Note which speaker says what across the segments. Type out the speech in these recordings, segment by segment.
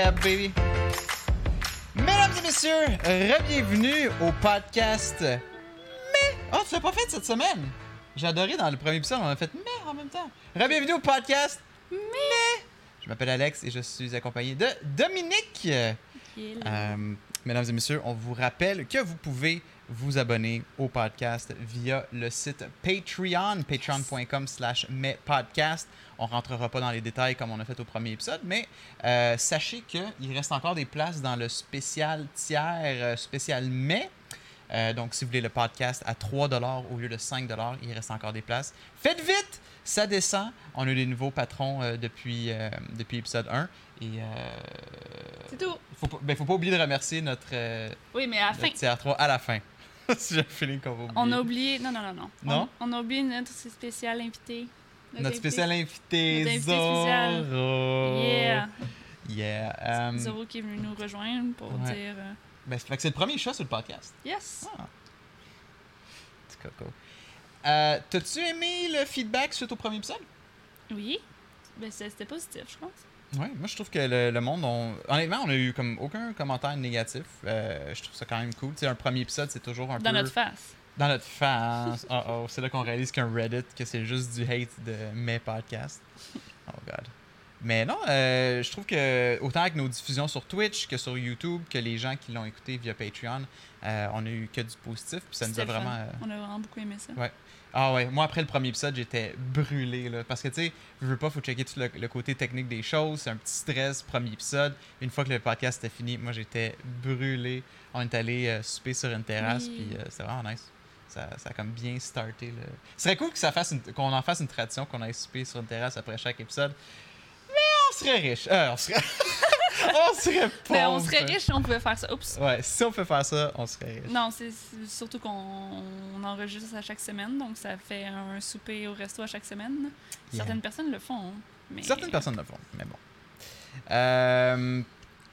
Speaker 1: Yeah, baby. Mesdames et messieurs, bienvenue au podcast Mais. Oh, tu l'as pas fait cette semaine? J'ai adoré dans le premier épisode, on a fait Mais en même temps. Bienvenue au podcast Mais. Je m'appelle Alex et je suis accompagné de Dominique. Euh, mesdames et messieurs, on vous rappelle que vous pouvez vous abonner au podcast via le site Patreon, patreon.com slash podcast. On rentrera pas dans les détails comme on a fait au premier épisode, mais euh, sachez qu'il reste encore des places dans le spécial tiers, euh, spécial mai. Euh, donc, si vous voulez le podcast à 3 au lieu de 5 il reste encore des places. Faites vite! Ça descend. On a eu des nouveaux patrons depuis, depuis épisode 1. Et.
Speaker 2: C'est tout.
Speaker 1: Il ne ben, faut pas oublier de remercier notre.
Speaker 2: oui, mais à la fin.
Speaker 1: Tiers 3 à la fin. si j'ai un feeling qu'on va oublier.
Speaker 2: On a oublié. Non, non, non, non.
Speaker 1: Non?
Speaker 2: On, a oublié notre spécial invité.
Speaker 1: Notre, spécial invité, notre Zoro.
Speaker 2: Yeah.
Speaker 1: Yeah.
Speaker 2: Um... Zoro qui est venu nous rejoindre pour dire. Euh...
Speaker 1: Ben, c'est le premier chat sur le podcast.
Speaker 2: Yes.
Speaker 1: Ah. Petit coco. Euh, T'as-tu aimé le feedback suite au premier épisode?
Speaker 2: Oui. Ben, c'était positif, je pense.
Speaker 1: Oui, moi je trouve que le, monde, honnêtement, on a eu comme aucun commentaire négatif. Euh, je trouve ça quand même cool. Tu sais, un premier épisode, c'est toujours un
Speaker 2: peu.
Speaker 1: Dans
Speaker 2: notre face.
Speaker 1: Dans notre face. oh oh, c'est là qu'on réalise qu'un Reddit, que c'est juste du hate de mes podcasts. Oh god. Mais non, euh, je trouve que autant avec nos diffusions sur Twitch que sur YouTube, que les gens qui l'ont écouté via Patreon, euh, on a eu que du positif. Puis ça nous a vraiment.
Speaker 2: On a vraiment beaucoup aimé ça.
Speaker 1: Ouais. Ah ouais, moi après le premier épisode, j'étais brûlé là, parce que tu sais, je veux pas, faut checker tout le, côté technique des choses, c'est un petit stress premier épisode. Une fois que le podcast était fini, moi j'étais brûlé. On est allé euh, souper sur une terrasse, puis euh, c'est vraiment nice. Ça, ça, a comme bien starté. Ce serait cool que ça fasse qu'on en fasse une tradition, qu'on aille souper sur une terrasse après chaque épisode. Serait riche. Euh, on serait. on serait pauvre.
Speaker 2: Ben, on serait riche si on pouvait faire ça. Oups.
Speaker 1: Ouais, si on peut faire ça, on serait riche.
Speaker 2: Non, c'est surtout qu'on enregistre à chaque semaine, donc ça fait un souper au resto à chaque semaine. Certaines personnes le font. Mais...
Speaker 1: Certaines personnes le font, mais bon. Euh...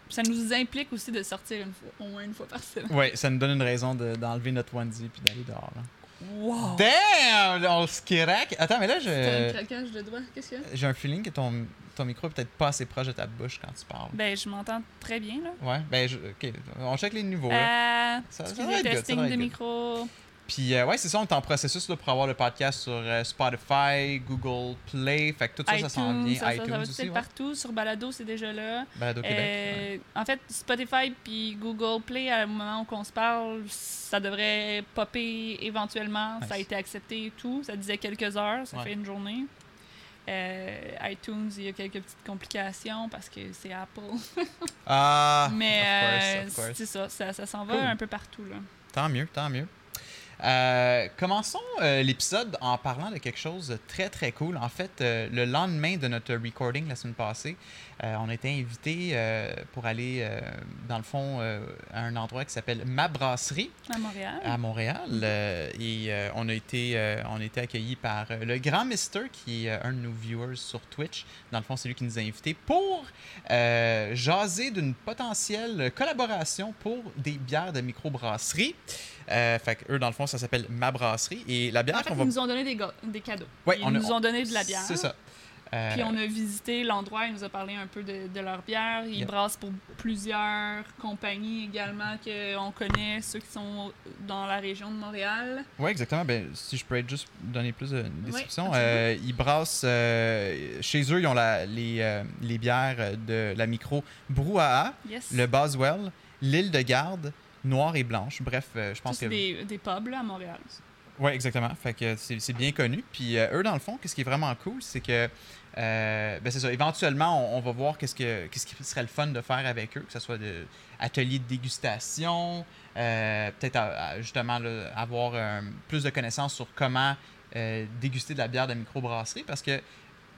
Speaker 2: Ça nous implique aussi de sortir une fois, au moins une fois par semaine.
Speaker 1: Oui, ça nous donne une raison d'enlever notre onesie puis d'aller dehors. Là.
Speaker 2: Wow!
Speaker 1: Damn! On se craque. Attends, mais là, je.
Speaker 2: un craquage de doigts. Qu'est-ce qu'il y a?
Speaker 1: J'ai un feeling que ton, ton micro est peut-être pas assez proche de ta bouche quand tu parles.
Speaker 2: Ben, je m'entends très bien, là.
Speaker 1: Ouais, ben, je... OK. On check les niveaux.
Speaker 2: Euh, ça, ça va être testing de micro.
Speaker 1: Puis, euh, ouais, c'est ça, on est en processus là, pour avoir le podcast sur euh, Spotify, Google Play. Fait que tout ça, ça s'en vient.
Speaker 2: Ça,
Speaker 1: iTunes
Speaker 2: ça, va
Speaker 1: aussi. Ouais.
Speaker 2: partout. Sur Balado, c'est déjà là.
Speaker 1: Balado Québec. Euh,
Speaker 2: en fait, Spotify puis Google Play, à un moment où on se parle, ça devrait popper éventuellement. Ça a été accepté et tout. Ça disait quelques heures, ça fait une journée. iTunes, il y a quelques petites complications parce que c'est Apple.
Speaker 1: ah!
Speaker 2: Mais c'est ça, ça, ça s'en va un peu partout. Là.
Speaker 1: Tant mieux, tant mieux. Euh, commençons euh, l'épisode en parlant de quelque chose de très très cool. En fait, euh, le lendemain de notre recording la semaine passée, on a été invité pour aller dans le fond à un endroit qui s'appelle Ma Brasserie
Speaker 2: à Montréal.
Speaker 1: À Montréal, et on a été on a été accueillis par le grand Mister qui est un de nos viewers sur Twitch. Dans le fond, c'est lui qui nous a invités pour jaser d'une potentielle collaboration pour des bières de microbrasserie. Euh, fait eux, dans le fond, ça s'appelle Ma Brasserie. Et la bière
Speaker 2: en
Speaker 1: fait,
Speaker 2: Ils nous ont donné des, des cadeaux.
Speaker 1: Ouais,
Speaker 2: ils
Speaker 1: on
Speaker 2: nous ont donné de la bière.
Speaker 1: C'est ça.
Speaker 2: Euh... Puis on a visité l'endroit, il nous a parlé un peu de, de leur bière. Ils brassent pour plusieurs compagnies également qu'on connaît, ceux qui sont dans la région de Montréal.
Speaker 1: Oui, exactement. Ben, si je peux être juste donner plus de description. euh, ils brassent, euh, chez eux, ils ont la, les, euh, les bières de la micro Brouhaha,
Speaker 2: yes.
Speaker 1: le Boswell, l'île de Garde, noire et blanche. Bref, je pense que.
Speaker 2: Des, des pubs là, à Montréal.
Speaker 1: Oui, exactement. Fait que c'est bien connu. Puis eux, dans le fond, qu'est-ce qui est vraiment cool, c'est que. Euh, ben c'est ça. Éventuellement, on, va voir qu'est-ce, que, qu'est-ce qui serait le fun de faire avec eux, que ce soit de atelier de dégustation, peut-être justement avoir plus de connaissances sur comment déguster de la bière de microbrasserie, parce que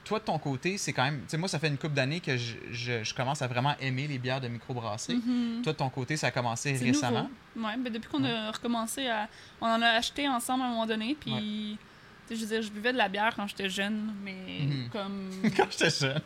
Speaker 1: toi, de ton côté, c'est quand même. Tu sais, moi, ça fait une couple d'années que je, je, commence à vraiment aimer les bières de microbrasserie.
Speaker 2: Mm-hmm.
Speaker 1: Toi, de ton côté, ça a commencé récemment.
Speaker 2: Oui, ben depuis qu'on a recommencé à. On en a acheté ensemble à un moment donné, puis. Je veux dire, je buvais de la bière quand j'étais jeune, mais
Speaker 1: Mm-hmm.
Speaker 2: comme.
Speaker 1: quand j'étais jeune.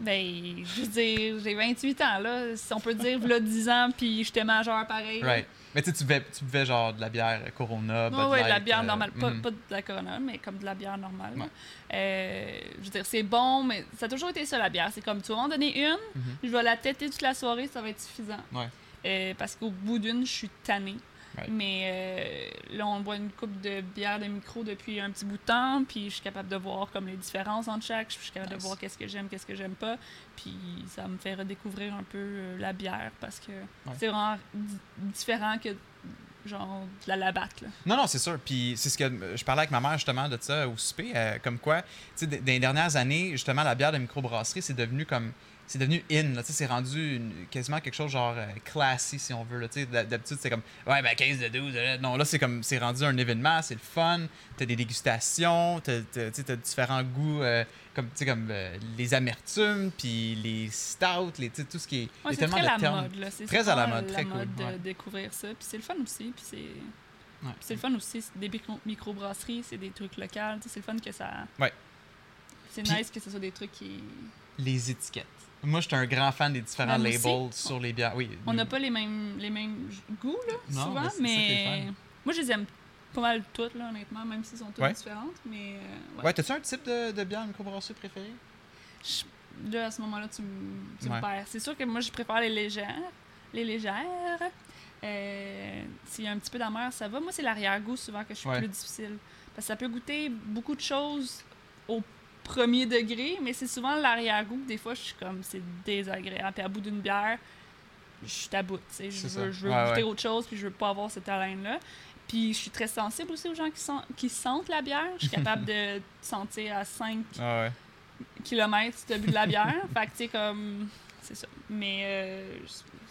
Speaker 2: Ben, je veux dire, j'ai 28 ans, là. Si on peut dire, là, 10 ans, puis j'étais majeur pareil.
Speaker 1: Right. Mais tu sais, tu buvais, genre de la bière Corona, Bud
Speaker 2: Ouais, ouais, de la bière
Speaker 1: euh,
Speaker 2: normale. Pas,
Speaker 1: mhm.
Speaker 2: pas de la Corona, mais comme de la bière normale.
Speaker 1: Ouais.
Speaker 2: Euh, je veux dire, c'est bon, mais ça a toujours été ça, la bière. C'est comme, tu vas m'en donner une,
Speaker 1: Mhm.
Speaker 2: je vais la têter toute la soirée, ça va être suffisant.
Speaker 1: Ouais.
Speaker 2: Euh, parce qu'au bout d'une, je suis tannée.
Speaker 1: Ouais.
Speaker 2: Mais euh, là, on boit une coupe de bière de micro depuis un petit bout de temps, puis je suis capable de voir comme les différences entre chaque, je suis capable
Speaker 1: Nice.
Speaker 2: de voir qu'est-ce que j'aime, qu'est-ce que j'aime pas, puis ça me fait redécouvrir un peu euh, la bière parce que c'est vraiment di- différent que genre de la labatte. Là.
Speaker 1: Non, non, c'est sûr. Puis c'est ce que je parlais avec ma mère justement de ça au souper, euh, comme quoi, tu sais, dans les dernières années, justement, la bière de microbrasserie, c'est devenu comme. C'est devenu in, là, c'est rendu une- quasiment quelque chose genre euh, classy, si on veut, là, D'habitude, c'est comme, ouais, ben 15 de 12, euh, non, là, c'est comme, c'est rendu un événement, c'est le fun, t'as des dégustations, t'as, t'as- différents goûts, euh, comme, tu sais, comme euh, les amertumes, puis les stouts, les, tout ce qui est...
Speaker 2: Ouais, c'est
Speaker 1: tellement
Speaker 2: très
Speaker 1: de
Speaker 2: la
Speaker 1: termes.
Speaker 2: mode. Là. C'est
Speaker 1: Très à la mode, très cool,
Speaker 2: de
Speaker 1: ouais.
Speaker 2: découvrir ça. Puis c'est le fun aussi. Puis c'est
Speaker 1: Ouais.
Speaker 2: c'est le fun aussi. c'est Des micro- microbrasseries, c'est des trucs locaux. C'est le fun que ça.
Speaker 1: Ouais.
Speaker 2: C'est nice que ce soit des trucs qui.
Speaker 1: Les étiquettes. Moi, je suis un grand fan des différents
Speaker 2: Ben, aussi.
Speaker 1: labels sur les bières. Oui,
Speaker 2: On n'a pas les mêmes, les mêmes goûts, là,
Speaker 1: Non,
Speaker 2: souvent.
Speaker 1: mais
Speaker 2: moi, je les aime pas mal toutes, là, honnêtement, même s'ils sont toutes
Speaker 1: Ouais.
Speaker 2: différentes. Mais euh, ouais.
Speaker 1: Ouais, t'as-tu un type de, de bière microbrasserie préféré?
Speaker 2: Je- Là, à ce moment-là, tu, me- tu me perds. C'est sûr que moi, je préfère les légères. Les légères. Euh, S'il y a un petit peu d'amer, ça va. Moi, c'est l'arrière-goût souvent que je suis plus difficile. Parce que ça peut goûter beaucoup de choses au premier degré, mais c'est souvent l'arrière-goût des fois, je suis comme, c'est désagréable. Puis à bout d'une bière, je suis à bout. Je veux, je veux
Speaker 1: Ouais,
Speaker 2: goûter
Speaker 1: ouais.
Speaker 2: autre chose, puis je veux pas avoir cette haleine-là. Puis je suis très sensible aussi aux gens qui, sent- qui sentent la bière. Je suis capable de sentir à 5
Speaker 1: Ah ouais.
Speaker 2: si tu as bu de la bière. fait que, tu sais, comme. C'est ça. Mais euh,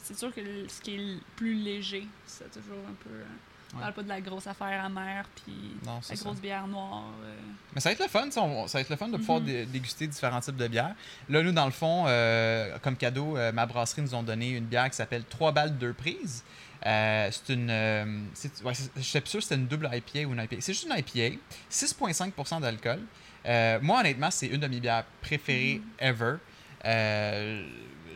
Speaker 2: c'est sûr que ce qui est le plus léger, c'est toujours un peu. euh, On
Speaker 1: Ouais.
Speaker 2: parle pas de la grosse affaire amère, puis la
Speaker 1: c'est ça.
Speaker 2: grosse bière noire. euh.
Speaker 1: Mais ça va être le fun, on- ça va être le fun de pouvoir
Speaker 2: Mhm.
Speaker 1: dé- déguster différents types de bières. Là, nous, dans le fond, euh, comme cadeau, euh, ma brasserie nous ont donné une bière qui s'appelle 3 balles deux prises. C'est une. ouais, je sais plus sûr si c'était une double IPA ou une IPA. C'est juste une IPA, 6,5% d'alcool. Moi, honnêtement, c'est une de mes bières préférées
Speaker 2: Mhm.
Speaker 1: ever.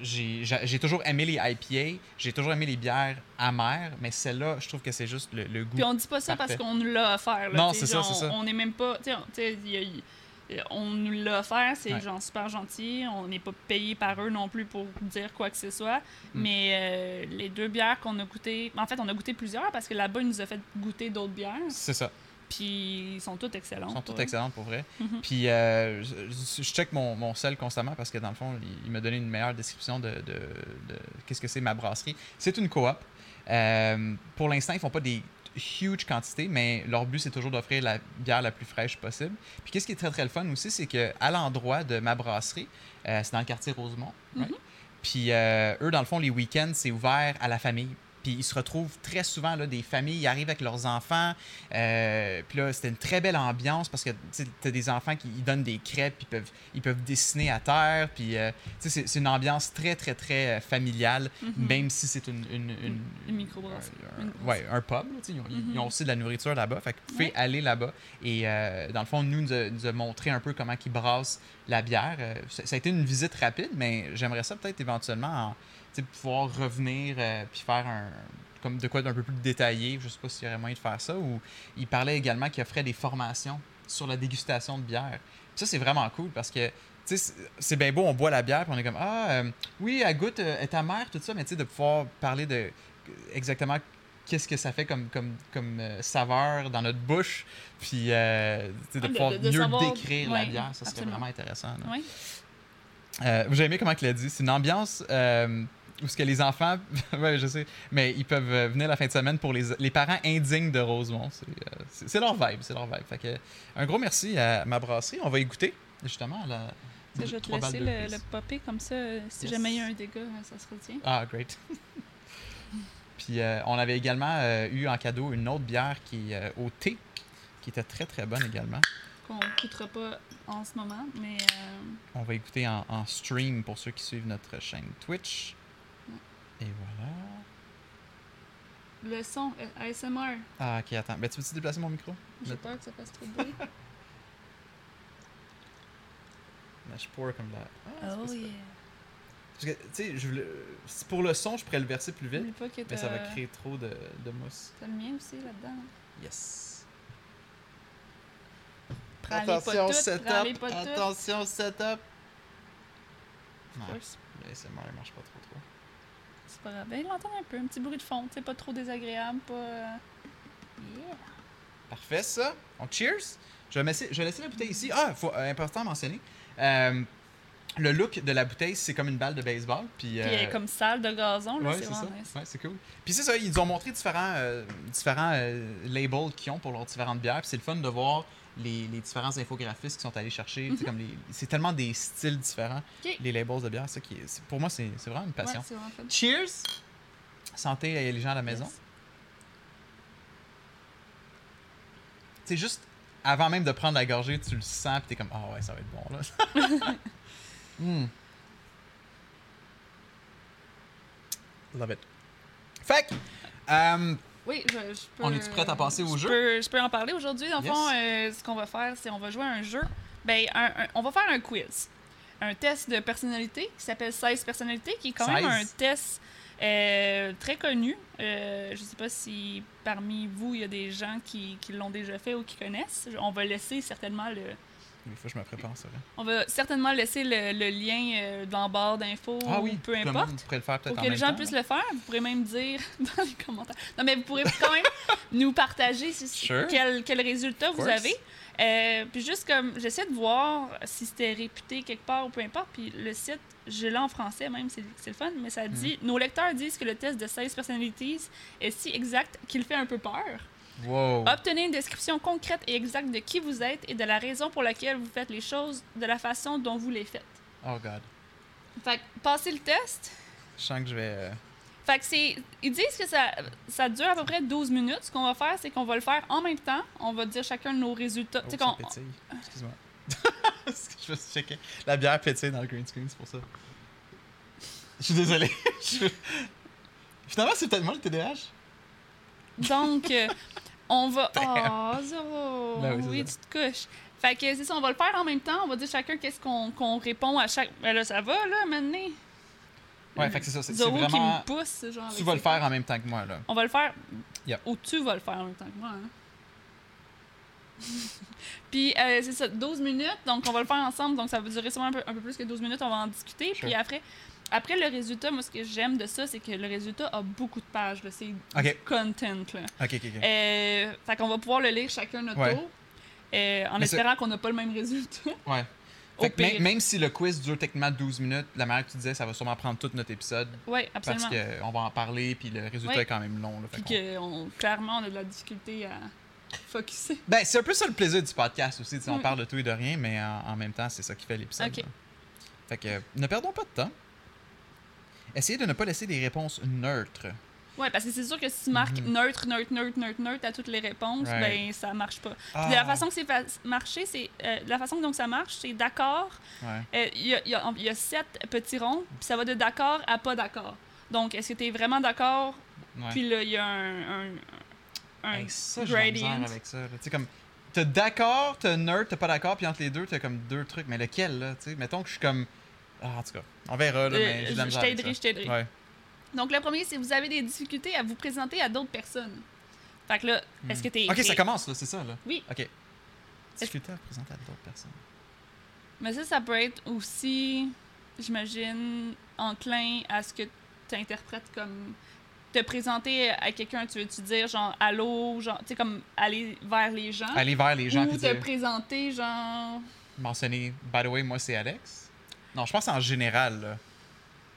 Speaker 1: J'ai j'ai toujours aimé les IPA, j'ai toujours aimé les bières amères, mais celle-là, je trouve que c'est juste le, le goût.
Speaker 2: Puis on dit pas ça
Speaker 1: Parfait.
Speaker 2: parce qu'on nous l'a offert. là,
Speaker 1: Non, c'est ça, c'est ça.
Speaker 2: On n'est même pas. Tu sais, on- y a- nous l'a offert, c'est
Speaker 1: Ouais.
Speaker 2: genre super gentil. On n'est pas payé par eux non plus pour dire quoi que ce soit.
Speaker 1: Mm.
Speaker 2: Mais euh, les deux bières qu'on a goûtées. En fait, on a goûté plusieurs parce que là-bas, ils nous a fait goûter d'autres bières.
Speaker 1: C'est ça.
Speaker 2: Puis ils sont toutes excellentes.
Speaker 1: Elles sont toutes excellentes pour vrai.
Speaker 2: Mhm.
Speaker 1: Puis euh, je, je- check mon, mon sel constamment parce que dans le fond, il, il m'a donné une meilleure description de, de- de qu'est-ce que c'est ma brasserie. C'est une coop. Euh, pour l'instant, ils font pas des huge quantités, mais leur but, c'est toujours d'offrir la bière la plus fraîche possible. Puis qu'est-ce qui est très très le fun aussi, c'est que à l'endroit de ma brasserie, euh, c'est dans le quartier Rosemont. right?
Speaker 2: Mhm.
Speaker 1: Puis eux, dans le fond, les week-ends, c'est ouvert à la famille. Puis ils se retrouvent très souvent, là, des familles, ils arrivent avec leurs enfants. Euh, puis là, c'était une très belle ambiance parce que tu as des enfants qui ils donnent des crêpes, puis ils peuvent, ils peuvent dessiner à terre. Puis euh, c'est c'est une ambiance très, très, très euh, familiale,
Speaker 2: Mhm.
Speaker 1: même si c'est une, une, une,
Speaker 2: Une microbrasserie.
Speaker 1: un-
Speaker 2: Une
Speaker 1: un- ouais, un pub. là, ils, ont,
Speaker 2: Mhm.
Speaker 1: ils ont aussi de la nourriture là-bas. Fait que vous pouvez
Speaker 2: Ouais.
Speaker 1: aller là-bas. Et euh, dans le fond, nous, nous a, nous a montré un peu comment ils brassent la bière. Ça, ça a été une visite rapide, mais j'aimerais ça peut-être éventuellement en, pouvoir revenir euh, puis faire un comme de quoi d'un peu plus détaillé. Je sais pas s'il y aurait moyen de faire ça. Ou il parlait également qu'il offrait des formations sur la dégustation de bière. Puis ça, c'est vraiment cool parce que tu sais, c'est- bien beau, on boit la bière, puis on est comme Ah, euh, oui, elle goûte, euh, est amère, tout ça, mais tu sais, de pouvoir parler de exactement qu'est-ce que ça fait comme, comme, comme euh, saveur dans notre bouche, puis euh, sais, de pouvoir
Speaker 2: de- de
Speaker 1: mieux
Speaker 2: savoir-
Speaker 1: décrire la
Speaker 2: ouais,
Speaker 1: bière, ça serait
Speaker 2: absolument.
Speaker 1: vraiment intéressant.
Speaker 2: Ouais.
Speaker 1: Euh, J'ai aimé comment il a dit? C'est une ambiance où ce que les enfants, ouais, je sais, mais ils peuvent euh, venir la fin de semaine pour les, les parents indignes de Rosemont. C'est euh, c'est- leur vibe, c'est leur vibe. Fait que, un gros merci à ma brasserie. On va y goûter, justement. la-
Speaker 2: Je vais te laisser le, le popper comme ça. euh, Si
Speaker 1: Yes.
Speaker 2: jamais il y a un dégât, ça se retient.
Speaker 1: Ah, great. Puis euh, on avait également euh, eu en cadeau une autre bière qui est au thé, qui était très très bonne également.
Speaker 2: Qu'on ne coûtera pas en ce moment, mais euh,
Speaker 1: On va écouter en, en stream pour ceux qui suivent notre chaîne Twitch. Et voilà.
Speaker 2: le son, euh, ASMR,
Speaker 1: Ah, ok, attends. Ben, tu veux-tu déplacer mon micro?
Speaker 2: j'ai peur que ça fasse trop de bruit.
Speaker 1: Ben, je pour comme là. Ah,
Speaker 2: oh
Speaker 1: ça.
Speaker 2: yeah.
Speaker 1: Parce que, tu sais, je voulais- pour le son, je pourrais le verser plus vite,
Speaker 2: pas que
Speaker 1: mais ça va créer trop de, de mousse.
Speaker 2: t'as le mien aussi là-dedans.
Speaker 1: Yes.
Speaker 2: Prends-les pas
Speaker 1: Attention, setup. Attention, setup. Non, l'ASMR, il marche pas trop trop.
Speaker 2: C'est pas grave. Ben, il entend un peu, un petit bruit de fond, sais, pas trop désagréable, pas. euh, Yeah.
Speaker 1: Parfait, ça. On cheers. Je vais, laisser, je vais laisser la bouteille ici. Ah, faut, euh, important à mentionner. Euh, le look de la bouteille, c'est comme une balle de baseball. Puis,
Speaker 2: Puis elle est
Speaker 1: euh,
Speaker 2: comme salle de gazon, là,
Speaker 1: Ouais,
Speaker 2: c'est
Speaker 1: ça.
Speaker 2: nice.
Speaker 1: Ouais, c'est cool. Puis c'est ça, ils ont montré différents, euh, différents euh, labels qu'ils ont pour leurs différentes bières. Puis c'est le fun de voir les, les différents infographistes qui sont allés chercher. comme les- C'est tellement des styles différents, les labels de bière. Ça qui est- pour moi, c'est vraiment une passion.
Speaker 2: Ouais, c'est vraiment fun.
Speaker 1: Cheers! Santé à les gens à la maison.
Speaker 2: Yes.
Speaker 1: C'est juste avant même de prendre la gorgée, tu le sens, puis t'es comme, ah ouais, ça va être bon là. Mm. Love it. Fait que, euh,
Speaker 2: Oui, je, je peux.
Speaker 1: On est-tu prête à passer au
Speaker 2: je
Speaker 1: jeu?
Speaker 2: Peux, je peux en parler aujourd'hui. Dans le
Speaker 1: Yes.
Speaker 2: fond, euh, ce qu'on va faire, c'est on va jouer à un jeu. Ben, un- un- on va faire un quiz. Un test de personnalité qui s'appelle 16 personnalités, qui est quand même un
Speaker 1: 16.
Speaker 2: test euh, très connu. Euh, je sais pas si parmi vous, il y a des gens qui, qui l'ont déjà fait ou qui connaissent. On va laisser certainement le,
Speaker 1: que je me prépare, ça.
Speaker 2: on va certainement laisser le, le lien euh, dans la barre d'infos
Speaker 1: Ah
Speaker 2: ou
Speaker 1: oui,
Speaker 2: peu importe.
Speaker 1: monde pourrait le faire peut-être
Speaker 2: Pour que les gens
Speaker 1: temps,
Speaker 2: puissent
Speaker 1: là.
Speaker 2: le faire, vous pourrez même dire dans les commentaires. Non, mais vous pourrez quand même nous partager si-
Speaker 1: Sure.
Speaker 2: quel, quel résultat vous avez. Euh, puis juste comme, j'essaie de voir si c'était réputé quelque part ou peu importe. Puis le site, je l'ai en français même, c'est c'est le fun, mais ça dit
Speaker 1: Mm.
Speaker 2: Nos lecteurs disent que le test de 16 personnalities est si exact qu'il fait un peu peur.
Speaker 1: Wow.
Speaker 2: Obtenez une description concrète et exacte de qui vous êtes et de la raison pour laquelle vous faites les choses de la façon dont vous les faites.
Speaker 1: Oh god.
Speaker 2: Fait que, passez le test.
Speaker 1: Je sens que je vais. euh,
Speaker 2: Fait que c'est. Ils disent que ça, ça dure à peu près 12 minutes. Ce qu'on va faire, c'est qu'on va le faire en même temps. On va dire chacun nos résultats.
Speaker 1: Oh, ça pétille. Excuse-moi. Je vais checker. La bière pétille dans le green screen, c'est pour ça. Je suis désolé. Finalement, c'est peut-être moi le TDAH.
Speaker 2: Donc, euh, on va. Oh, zéro!
Speaker 1: Ben oui,
Speaker 2: tu te couches. Fait que c'est ça, on va le faire en même temps. On va dire chacun qu'est-ce qu'on qu'on répond à chaque. Ben là, ça va, là, maintenant.
Speaker 1: Ouais, fait que c'est ça. C'est
Speaker 2: Zoro qui
Speaker 1: vraiment.
Speaker 2: me pousse, genre.
Speaker 1: Tu vas le faire en même temps que moi, là.
Speaker 2: On va le faire.
Speaker 1: Yep.
Speaker 2: Ou tu vas le faire en même temps que moi. Hein. Puis, euh, c'est ça, 12 minutes. Donc, on va le faire ensemble. Donc, ça va durer sûrement un peu, un peu plus que 12 minutes. On va en discuter.
Speaker 1: Sure.
Speaker 2: Puis après, après le résultat, moi, ce que j'aime de ça, c'est que le résultat a beaucoup de pages. C'est
Speaker 1: Ok.
Speaker 2: du content. Là.
Speaker 1: Ok, ok, ok.
Speaker 2: Euh, fait qu'on va pouvoir le lire chacun notre
Speaker 1: Ouais.
Speaker 2: tour. euh, en
Speaker 1: Mais
Speaker 2: espérant qu'on n'a pas le même résultat.
Speaker 1: Ouais. Fait que même, si le quiz dure techniquement 12 minutes, la manière que tu disais, ça va sûrement prendre tout notre épisode.
Speaker 2: Oui,
Speaker 1: Parce
Speaker 2: absolument.
Speaker 1: qu'on va en parler, puis le résultat est quand même long. Là, fait
Speaker 2: Puis
Speaker 1: qu'on-
Speaker 2: que on- clairement, on a de la difficulté à focusser.
Speaker 1: Ben, c'est un peu ça le plaisir du podcast aussi. sais, On
Speaker 2: Mm.
Speaker 1: parle de tout et de rien, mais en, en même temps, c'est ça qui fait l'épisode.
Speaker 2: Ok.
Speaker 1: là. Fait que euh, ne perdons pas de temps. Essayez de ne pas laisser des réponses neutres.
Speaker 2: Ouais, parce que c'est sûr que si tu marques
Speaker 1: Mhm.
Speaker 2: neutre, neutre, neutre, neutre, neutre à toutes les réponses,
Speaker 1: Right.
Speaker 2: ben ça marche pas. Puis
Speaker 1: Ah.
Speaker 2: de la façon que c'est fa- marché, c'est euh, la façon dont ça marche, c'est d'accord.
Speaker 1: Ouais.
Speaker 2: Euh, Il y, a, il y a- il y a sept petits ronds, puis ça va de d'accord à pas d'accord. Donc, est-ce que tu es vraiment d'accord?
Speaker 1: ouais.
Speaker 2: Puis là, il y a un, un,
Speaker 1: Hey, ça,
Speaker 2: gradient.
Speaker 1: avec ça. Tu sais, comme, t'as d'accord, t'as nerd, t'as pas d'accord, puis entre les deux, t'as comme deux trucs. Mais lequel, là? Tu sais, mettons que je suis comme. Ah, en tout cas, on verra, là,
Speaker 2: Euh,
Speaker 1: mais la
Speaker 2: je- je t'aiderai, je t'aiderai.
Speaker 1: Ouais.
Speaker 2: Donc, le premier, c'est vous avez des difficultés à vous présenter à d'autres personnes. Fait que là, est-ce que tu es.
Speaker 1: Ok, ça commence, là, c'est ça, là.
Speaker 2: Oui.
Speaker 1: Ok. Difficulté à présenter à d'autres personnes.
Speaker 2: Mais ça, ça peut être aussi, j'imagine, enclin à ce que tu interprètes comme te présenter à quelqu'un, tu veux-tu dire genre allô, genre, tu sais, comme aller vers les gens?
Speaker 1: Aller vers les gens,
Speaker 2: ou te
Speaker 1: dire,
Speaker 2: présenter genre.
Speaker 1: mentionner, by the way, moi, c'est Alex. Non, je pense en général.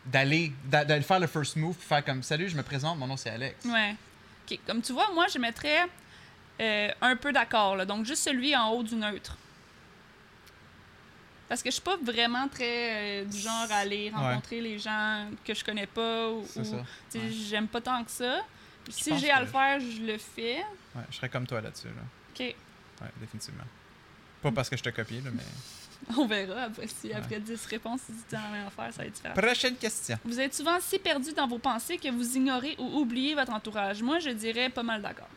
Speaker 1: D'aller, d'a- d'aller faire le first move, puis faire comme, salut, je me présente, mon nom, c'est Alex.
Speaker 2: Ouais. Comme tu vois, moi, je mettrais euh, un peu d'accord, là. Donc, juste celui en haut du neutre. Parce que je suis pas vraiment très euh, du genre à aller rencontrer les gens que je connais pas ou,
Speaker 1: Ouais.
Speaker 2: j'aime pas tant que ça. Si j'ai à le faire, je le fais.
Speaker 1: Ouais, je serais comme toi là-dessus, là.
Speaker 2: OK.
Speaker 1: Ouais, définitivement. Pas parce que je te copie, là, mais.
Speaker 2: On verra après si après 10 réponses, si tu la même affaire, ça va être différent.
Speaker 1: Prochaine question.
Speaker 2: Vous êtes souvent si perdu dans vos pensées que vous ignorez ou oubliez votre entourage. Moi, je dirais pas mal d'accord.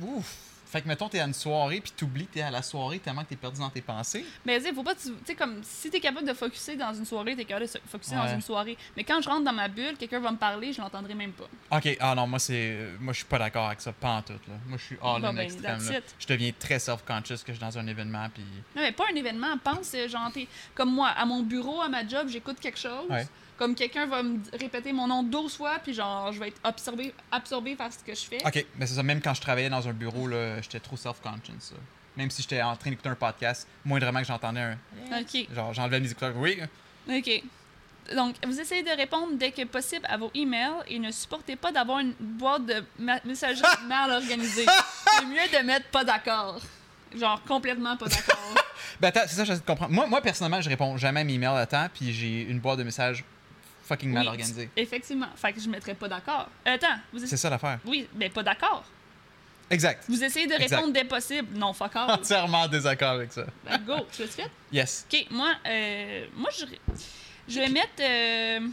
Speaker 1: Ouf. Fait que, mettons, t'es à une soirée, puis t'oublies que t'es à la soirée tellement que t'es perdu dans tes pensées.
Speaker 2: Mais tu faut pas. Tu sais, comme si t'es capable de focuser dans une soirée, t'es capable de se focuser dans une soirée. Mais quand je rentre dans ma bulle, quelqu'un va me parler, je l'entendrai même pas.
Speaker 1: Ok, ah non, moi, c'est. Moi, je suis pas d'accord avec ça, pas en tout, là. Moi, je suis all
Speaker 2: Bon,
Speaker 1: in
Speaker 2: ben,
Speaker 1: extrême, là. Je deviens très self-conscious que je suis dans un événement, puis.
Speaker 2: Non, mais pas un événement. Pense, euh, genre, t'es- comme moi, à mon bureau, à ma job, j'écoute quelque chose.
Speaker 1: Ouais.
Speaker 2: Comme quelqu'un va me répéter mon nom 12 fois, puis genre, je vais être absorbé, absorbé par ce que je fais.
Speaker 1: Ok, mais c'est ça, même quand je travaillais dans un bureau, là, j'étais trop self-conscious, là. Même si j'étais en train d'écouter un podcast, moindrement que j'entendais un.
Speaker 2: Ok.
Speaker 1: Genre, j'enlevais mes écouteurs. Oui,
Speaker 2: OK. Donc, vous essayez de répondre dès que possible à vos emails et ne supportez pas d'avoir une boîte de ma- messagerie mal organisée. C'est mieux de mettre pas d'accord. Genre, complètement pas d'accord.
Speaker 1: Ben attends, c'est ça, j'essaie de comprendre. Moi, moi, personnellement, je réponds jamais à mes emails à temps, puis j'ai une boîte de messages fucking mal organisée.
Speaker 2: Effectivement. Fait que je mettrais pas d'accord. Attends, vous
Speaker 1: C'est ça l'affaire.
Speaker 2: Oui, mais pas d'accord.
Speaker 1: Exact.
Speaker 2: Vous essayez de
Speaker 1: Exact.
Speaker 2: répondre dès possible. Non, fuck off.
Speaker 1: Entièrement en désaccord avec ça.
Speaker 2: Ben, go, tu l'as fait?
Speaker 1: Yes.
Speaker 2: OK, moi, euh, moi je, je vais mettre euh,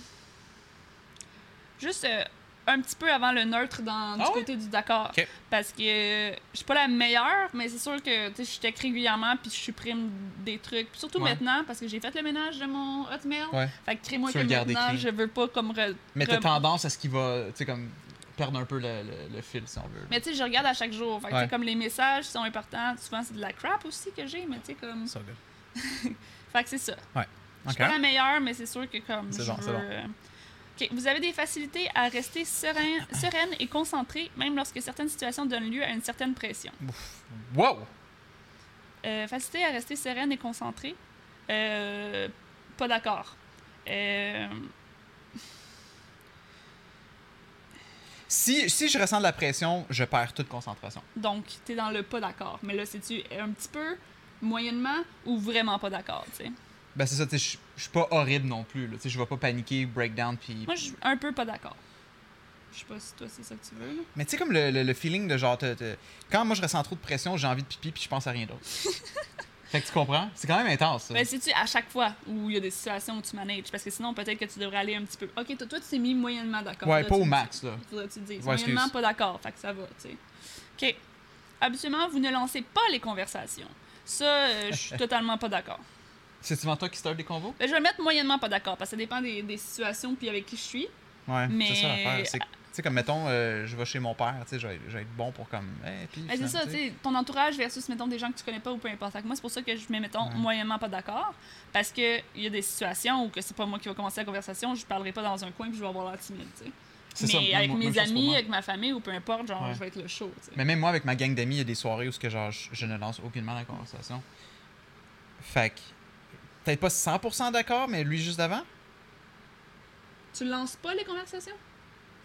Speaker 2: juste euh, un petit peu avant le neutre dans, du
Speaker 1: Ah ouais?
Speaker 2: côté du d'accord. Parce que euh, je suis pas la meilleure, mais c'est sûr que tu sais, je check régulièrement puis je supprime des trucs. Puis surtout
Speaker 1: Ouais.
Speaker 2: maintenant, parce que j'ai fait le ménage de mon Hotmail.
Speaker 1: Ouais.
Speaker 2: Fait que crée-moi que
Speaker 1: veux le garder
Speaker 2: maintenant, je veux pas comme... re-
Speaker 1: Mais t'as
Speaker 2: re-
Speaker 1: tendance à ce qu'il va, tu sais, comme, perdre un peu le, le- le fil, si on veut.
Speaker 2: Mais tu sais, je regarde à chaque jour. Fait que tu sais,
Speaker 1: Ouais.
Speaker 2: comme les messages sont importants. Souvent, c'est de la crap aussi que j'ai, mais tu sais, comme...
Speaker 1: So good.
Speaker 2: Fait que c'est ça. Je
Speaker 1: Ok.
Speaker 2: suis pas la meilleure, mais c'est sûr que comme
Speaker 1: C'est
Speaker 2: je
Speaker 1: bon, c'est
Speaker 2: veux...
Speaker 1: bon.
Speaker 2: Euh, OK. Vous avez des facilités à rester serein, sereine et concentrée, même lorsque certaines situations donnent lieu à une certaine pression.
Speaker 1: Wow!
Speaker 2: Euh, facilité à rester sereine et concentrée. Euh, pas d'accord. Euh,
Speaker 1: Si, si je ressens de la pression, je perds toute concentration.
Speaker 2: donc, t'es dans le pas d'accord. Mais là, c'est-tu un petit peu, moyennement, ou vraiment pas d'accord, tu sais?
Speaker 1: Ben c'est ça, tu sais, je suis pas horrible non plus. Tu sais, je vais pas paniquer, breakdown, puis...
Speaker 2: Moi, je suis un peu pas d'accord. Je sais pas si toi, c'est ça que tu veux, là.
Speaker 1: Mais tu sais, comme le, le- le feeling de genre... te- te- Quand moi, je ressens trop de pression, j'ai envie de pipi, puis je pense à rien d'autre. fait que tu comprends? C'est quand même intense, ça.
Speaker 2: Ben, c'est-tu à chaque fois où il y a des situations où tu manages? Parce que sinon, peut-être que tu devrais aller un petit peu. Ok, toi, toi, tu t'es mis moyennement d'accord.
Speaker 1: ouais,
Speaker 2: Là,
Speaker 1: pas au max, là.
Speaker 2: Faudrait tu dises.
Speaker 1: Ouais,
Speaker 2: moyennement
Speaker 1: excuse.
Speaker 2: pas d'accord, fait que ça va, tu sais. Ok. Habituellement, vous ne lancez pas les conversations. Ça, euh, je suis totalement pas d'accord.
Speaker 1: C'est souvent toi qui start des convos?
Speaker 2: Ben, je vais mettre moyennement pas d'accord, parce que ça dépend des, des situations puis avec qui je suis.
Speaker 1: Ouais,
Speaker 2: Mais-
Speaker 1: c'est ça l'affaire. C'est sais, comme mettons, euh, je vais chez mon père, tu sais, je vais être bon pour comme... Hey, puis,
Speaker 2: Ben, c'est ça, tu sais, ton entourage versus, mettons, des gens que tu connais pas ou peu importe. Moi, c'est pour ça que je mets, mettons,
Speaker 1: Ouais.
Speaker 2: moyennement pas d'accord. Parce que il y a des situations où que c'est pas moi qui va commencer la conversation, je parlerai pas dans un coin puis je vais avoir l'air timide, tu sais.
Speaker 1: C'est
Speaker 2: Mais
Speaker 1: ça,
Speaker 2: avec
Speaker 1: même-
Speaker 2: mes
Speaker 1: même
Speaker 2: amis, avec ma famille ou peu importe, genre,
Speaker 1: Ouais.
Speaker 2: je vais être le show.
Speaker 1: Mais même moi, avec ma gang d'amis, il y a des soirées où que, genre, je, je ne lance aucunement la conversation. Fait que... Peut-être pas 100% d'accord, mais lui juste avant?
Speaker 2: Tu lances pas les conversations?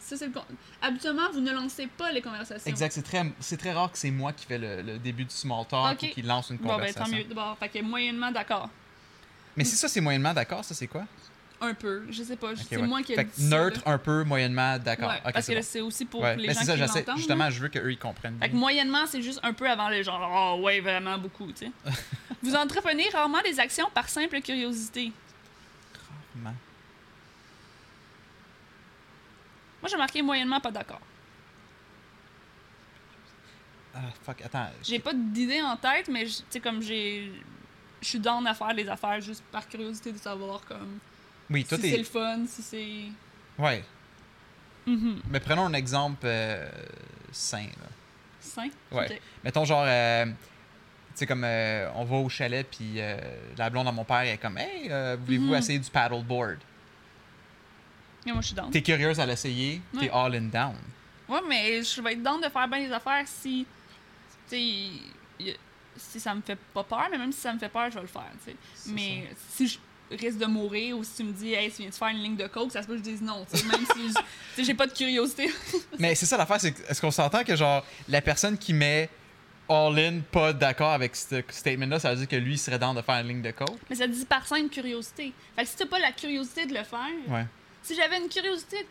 Speaker 2: Ça, le con- Habituellement, vous ne lancez pas les conversations.
Speaker 1: Exact, c'est très, c'est très rare que c'est moi qui fais le, le début du small talk ou qui lance une
Speaker 2: Bon, ben,
Speaker 1: conversation.
Speaker 2: tant mieux. D'abord, fait que moyennement d'accord.
Speaker 1: Mais si ça, c'est moyennement d'accord, ça, c'est quoi?
Speaker 2: Un peu. Je sais pas. C'est
Speaker 1: ouais.
Speaker 2: moi qui ai dit ça,
Speaker 1: neutre, un peu, moyennement, d'accord.
Speaker 2: Ouais, parce que
Speaker 1: bon.
Speaker 2: c'est aussi pour
Speaker 1: Ouais.
Speaker 2: les
Speaker 1: Mais
Speaker 2: gens
Speaker 1: ça,
Speaker 2: qui
Speaker 1: j'essaie- justement, je veux qu'eux, ils comprennent.
Speaker 2: Fait que moyennement, c'est juste un peu avant les gens. Oh, ouais, vraiment beaucoup, tu sais. vous entreprenez rarement des actions par simple curiosité.
Speaker 1: Rarement.
Speaker 2: Moi, j'ai marqué moyennement pas d'accord.
Speaker 1: Ah, fuck, attends.
Speaker 2: J'ai pas d'idée en tête, mais tu sais, comme j'ai. Je suis down à faire les affaires juste par curiosité de savoir, comme.
Speaker 1: Oui, toi,
Speaker 2: si c'est
Speaker 1: t'es...
Speaker 2: le fun, si c'est.
Speaker 1: Ouais.
Speaker 2: Mhm.
Speaker 1: Mais prenons un exemple euh, sain, là.
Speaker 2: Sain?
Speaker 1: Ouais. Mettons, genre... euh, tu sais, comme euh, on va au chalet, puis euh, la blonde à mon père, elle est comme « Hey, euh, voulez-vous
Speaker 2: Mhm.
Speaker 1: essayer du paddleboard?
Speaker 2: Mais moi, je suis down.
Speaker 1: T'es curieuse à l'essayer, t'es
Speaker 2: Ouais.
Speaker 1: all in down.
Speaker 2: Ouais, mais je vais être down de faire bien les affaires si. Tu sais, si ça me fait pas peur, mais même si ça me fait peur, je vais le faire, tu sais. Mais si je risque de mourir ou si tu me dis, hey, tu viens de faire une ligne de coke, ça se peut que je dise non. Même si j'ai pas de curiosité.
Speaker 1: Mais c'est ça l'affaire, c'est est-ce qu'on s'entend que genre la personne qui met all in pas d'accord avec ce statement-là, ça veut dire que lui il serait dans de faire une ligne de code?
Speaker 2: mais ça dit par simple curiosité. Fait que si t'as pas la curiosité de le faire,
Speaker 1: Ouais,
Speaker 2: si j'avais une curiosité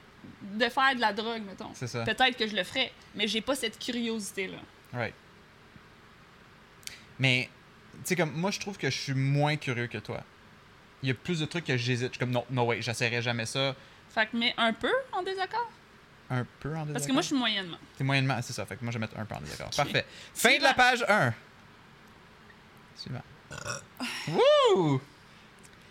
Speaker 2: de faire de la drogue, mettons, peut-être que je le ferais, mais j'ai pas cette curiosité-là.
Speaker 1: Right. Mais tu sais comme moi je trouve que je suis moins curieux que toi. Il y a plus de trucs que j'hésite. Je suis comme non, no way, j'essaierai jamais ça.
Speaker 2: Fait que, mais un peu en désaccord.
Speaker 1: un peu en désaccord.
Speaker 2: Parce que moi, je suis moyennement.
Speaker 1: T'es moyennement, c'est ça. Fait que moi, je vais mettre un peu en désaccord. Parfait. Fin de la page 1. Suivant. Wouh!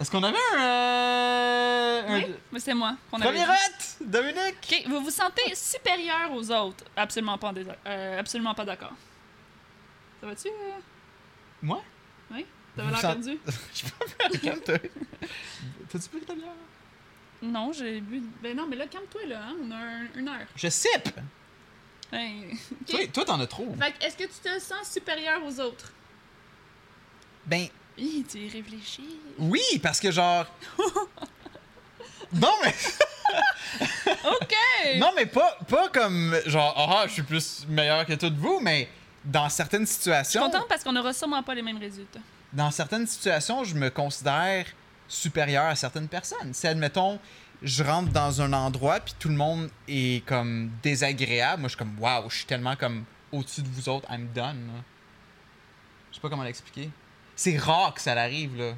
Speaker 1: Est-ce qu'on avait un. euh,
Speaker 2: Oui, mais c'est moi
Speaker 1: Premier hot! Dominique!
Speaker 2: Ok, vous vous sentez supérieur aux autres. Absolument pas, en désa- euh, absolument pas d'accord. Ça va-tu? euh?
Speaker 1: Moi?
Speaker 2: Oui? T'avais l'air perdu?
Speaker 1: Je peux pas calme-toi. T'as-tu pris ta bière?
Speaker 2: Non, j'ai bu. Ben non, mais là, calme-toi, là, hein? On a un- une heure.
Speaker 1: Je sipe!
Speaker 2: Ben.
Speaker 1: Toi, toi, t'en as trop.
Speaker 2: Fait que, est-ce que tu te sens supérieur aux autres?
Speaker 1: Ben,
Speaker 2: Hi, tu y réfléchis.
Speaker 1: oui, parce que genre. non, mais.
Speaker 2: OK!
Speaker 1: Non, mais pas, pas comme genre, ah, je suis plus meilleur que toutes vous, mais dans certaines
Speaker 2: Je suis
Speaker 1: situations.
Speaker 2: contente parce qu'on n'aura sûrement pas les mêmes résultats.
Speaker 1: Dans certaines situations, je me considère supérieur à certaines personnes. Si, admettons, je rentre dans un endroit puis tout le monde est comme désagréable, moi je suis comme, waouh, je suis tellement comme au-dessus de vous autres, I'm done. Je sais pas comment l'expliquer. C'est rare que ça arrive, là.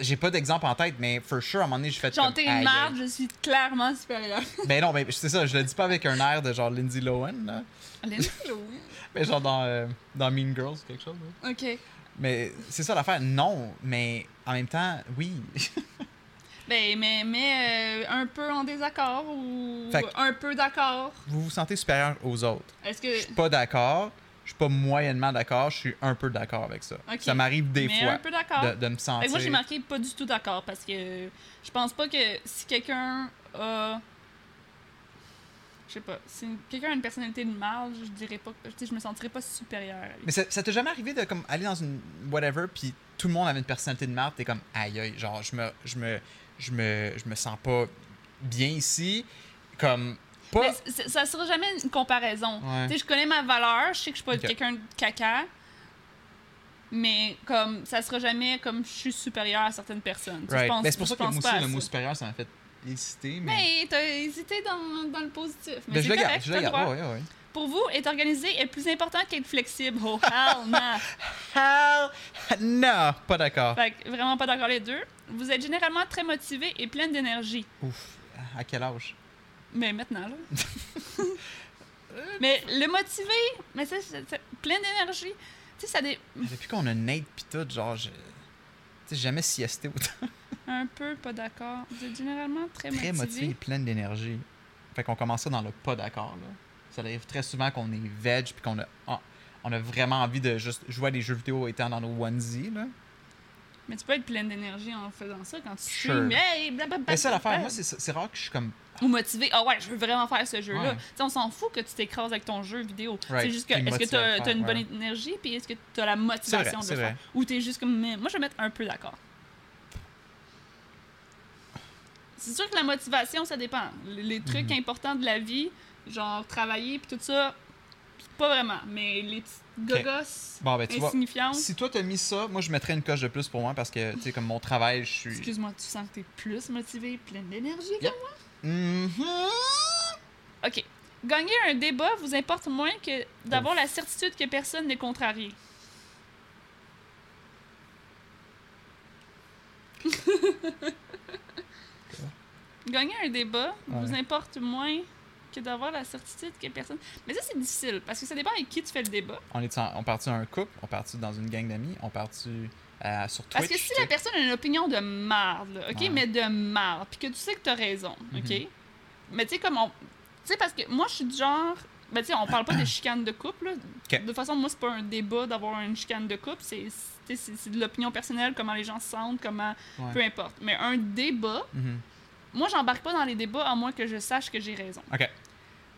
Speaker 1: J'ai pas d'exemple en tête, mais for sure, à un moment donné, j'ai fait comme, aïe,
Speaker 2: une merde, je suis clairement supérieur.
Speaker 1: Ben non, mais c'est ça, je le dis pas avec un air de genre Lindsay Lohan, là. Mais genre dans, euh, dans Mean Girls, quelque chose. là.
Speaker 2: OK.
Speaker 1: Mais c'est ça l'affaire, non, mais en même temps, oui.
Speaker 2: Ben, mais, mais euh, un peu en désaccord ou un peu d'accord.
Speaker 1: vous vous sentez supérieur aux autres.
Speaker 2: Est-ce
Speaker 1: Je
Speaker 2: que.
Speaker 1: suis pas d'accord, je suis pas moyennement d'accord, je suis un peu d'accord avec ça. Ça m'arrive des
Speaker 2: mais
Speaker 1: fois
Speaker 2: un peu d'accord.
Speaker 1: de, de me sentir.
Speaker 2: que moi, j'ai marqué pas du tout d'accord parce que je pense pas que si quelqu'un a. Je sais pas. Si quelqu'un a une personnalité de mal, je dirais pas. je me sentirais pas supérieure à lui.
Speaker 1: Mais ça, ça t'est jamais arrivé de comme aller dans une whatever puis tout le monde avait une personnalité de merde, t'es comme aïe aïe, genre je me je me je me je me sens pas bien ici comme pas
Speaker 2: Mais ça sera jamais une comparaison.
Speaker 1: Ouais.
Speaker 2: Je connais ma valeur, je sais que je suis pas quelqu'un de caca, mais comme ça sera jamais comme je suis supérieur à certaines personnes.
Speaker 1: Right. c'est pour ça que moi aussi le mot supérieur ça m'a fait hésiter mais,
Speaker 2: Mais t'as hésité dans, dans le positif. Mais
Speaker 1: Ben, je le garde,
Speaker 2: correct,
Speaker 1: je
Speaker 2: t'as
Speaker 1: le
Speaker 2: le
Speaker 1: garde.
Speaker 2: droit.
Speaker 1: Ouais, ouais, ouais.
Speaker 2: Pour vous, être organisé est plus important qu'être flexible. Oh, hell no!
Speaker 1: Hell non, pas d'accord.
Speaker 2: Vraiment pas d'accord les deux. Vous êtes généralement très motivé et plein d'énergie.
Speaker 1: Ouf, à quel âge?
Speaker 2: Mais maintenant, là. mais le motivé, mais c'est c'est- c'est plein d'énergie. Tu sais, ça dé...
Speaker 1: Depuis qu'on a Nate pis tout, genre je tu sais, j'ai jamais siesté autant.
Speaker 2: Un peu pas d'accord. Êtes généralement très,
Speaker 1: Très
Speaker 2: motivé.
Speaker 1: motivé et plein d'énergie. Fait qu'on commence ça dans le pas d'accord là. Ça arrive très souvent qu'on est veg puis qu'on a ah, on a vraiment envie de juste jouer à des jeux vidéo étant dans nos onesies là.
Speaker 2: Mais tu peux être plein d'énergie en faisant ça quand tu
Speaker 1: Sure.
Speaker 2: streams. Hey, blablabla.
Speaker 1: Mais ça l'affaire, moi c'est c'est rare que je suis comme
Speaker 2: Ou motivé. Ah ouais, je veux vraiment faire ce jeu-là.
Speaker 1: Ouais.
Speaker 2: On s'en fout que tu t'écrases avec ton jeu vidéo.
Speaker 1: Right.
Speaker 2: C'est juste que,
Speaker 1: T'es
Speaker 2: est-ce que tu as, une bonne
Speaker 1: ouais.
Speaker 2: énergie, puis est-ce que tu as la motivation
Speaker 1: vrai,
Speaker 2: de le faire? Ou tu es juste comme. mais Moi, je vais mettre un peu d'accord. C'est sûr que la motivation, ça dépend. Les trucs
Speaker 1: Mhm.
Speaker 2: importants de la vie, genre travailler, puis tout ça, pas vraiment. Mais les petites gogosses
Speaker 1: Bon ben tu vois. Si toi t'as mis ça, moi je mettrais une coche de plus pour moi parce que tu sais comme mon travail, je suis
Speaker 2: Excuse-moi, tu sens que tu es plus motivé, plein d'énergie que
Speaker 1: Mhm.
Speaker 2: OK. Gagner un débat vous importe moins que d'avoir la certitude que personne n'est contrarié. Gagner un débat vous importe moins que d'avoir la certitude que personne. Mais ça, c'est difficile parce que ça dépend avec qui tu fais le débat.
Speaker 1: On est on part un couple, on part dans une gang d'amis, on part euh, sur Twitch.
Speaker 2: Parce que si
Speaker 1: tu
Speaker 2: la personne a une opinion de marde, là, OK,
Speaker 1: Ouais.
Speaker 2: mais de marde, puis que tu sais que t'as raison, OK?
Speaker 1: Mhm.
Speaker 2: Mais tu sais, comme on. Tu sais, parce que moi, je suis du genre. Ben, tu sais, on parle pas de chicane de couple, là. De toute façon, moi, c'est pas un débat d'avoir une chicane de couple, c'est de l'opinion personnelle, comment les gens se sentent, comment.
Speaker 1: Ouais.
Speaker 2: Peu importe. Mais un débat,
Speaker 1: Mhm.
Speaker 2: moi, j'embarque pas dans les débats à moins que je sache que j'ai raison.
Speaker 1: Ok.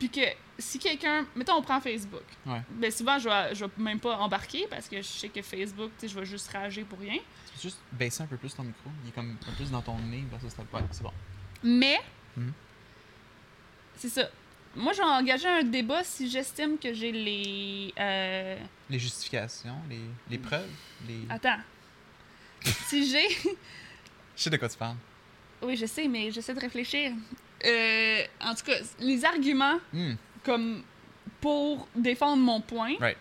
Speaker 2: Puis que si quelqu'un. Mettons, on prend Facebook.
Speaker 1: Ouais.
Speaker 2: Ben, souvent, je vais, je vais même pas embarquer parce que je sais que Facebook, tu sais, je vais juste rager pour rien.
Speaker 1: Tu peux juste baisser un peu plus ton micro. Il est comme un peu plus dans ton nez versus ta ouais, c'est bon.
Speaker 2: Mais,
Speaker 1: Mhm.
Speaker 2: c'est ça. Moi, je vais engager un débat si j'estime que j'ai les. euh,
Speaker 1: Les justifications, les, les preuves, les.
Speaker 2: Attends. si j'ai.
Speaker 1: Je sais de quoi tu parles.
Speaker 2: Oui, je sais, mais j'essaie de réfléchir. Euh, en tout cas, les arguments
Speaker 1: Hmm.
Speaker 2: comme pour défendre mon point.
Speaker 1: Right.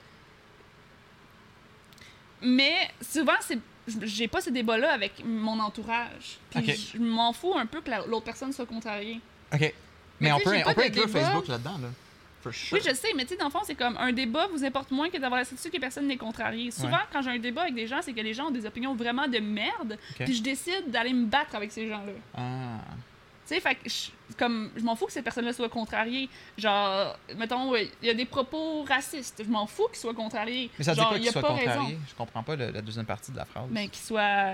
Speaker 2: Mais souvent, c'est j'ai pas ces débats-là avec mon entourage. Puis je m'en fous un peu que la- l'autre personne soit contrariée.
Speaker 1: Ok. Mais,
Speaker 2: Mais
Speaker 1: on peut, on peut
Speaker 2: de
Speaker 1: inclure
Speaker 2: débat.
Speaker 1: Facebook là-dedans, là. For sure.
Speaker 2: Oui, je sais, mais tu sais, dans le fond, c'est comme un débat vous importe moins que d'avoir la certitude que personne n'est contrarié. Souvent,
Speaker 1: Ouais.
Speaker 2: quand j'ai un débat avec des gens, c'est que les gens ont des opinions vraiment de merde, puis je décide d'aller me battre avec ces gens-là.
Speaker 1: Ah.
Speaker 2: Tu sais, fait que je, comme, je m'en fous que cette personne-là soit contrariée. Genre, mettons, ouais, il y a des propos racistes. Je m'en fous qu'il soit contrarié.
Speaker 1: Mais ça dit
Speaker 2: Genre,
Speaker 1: quoi
Speaker 2: il
Speaker 1: qu'il
Speaker 2: a
Speaker 1: soit
Speaker 2: pas
Speaker 1: contrarié?
Speaker 2: raison.
Speaker 1: Je comprends pas le- la deuxième partie de la phrase.
Speaker 2: Mais qu'il soit,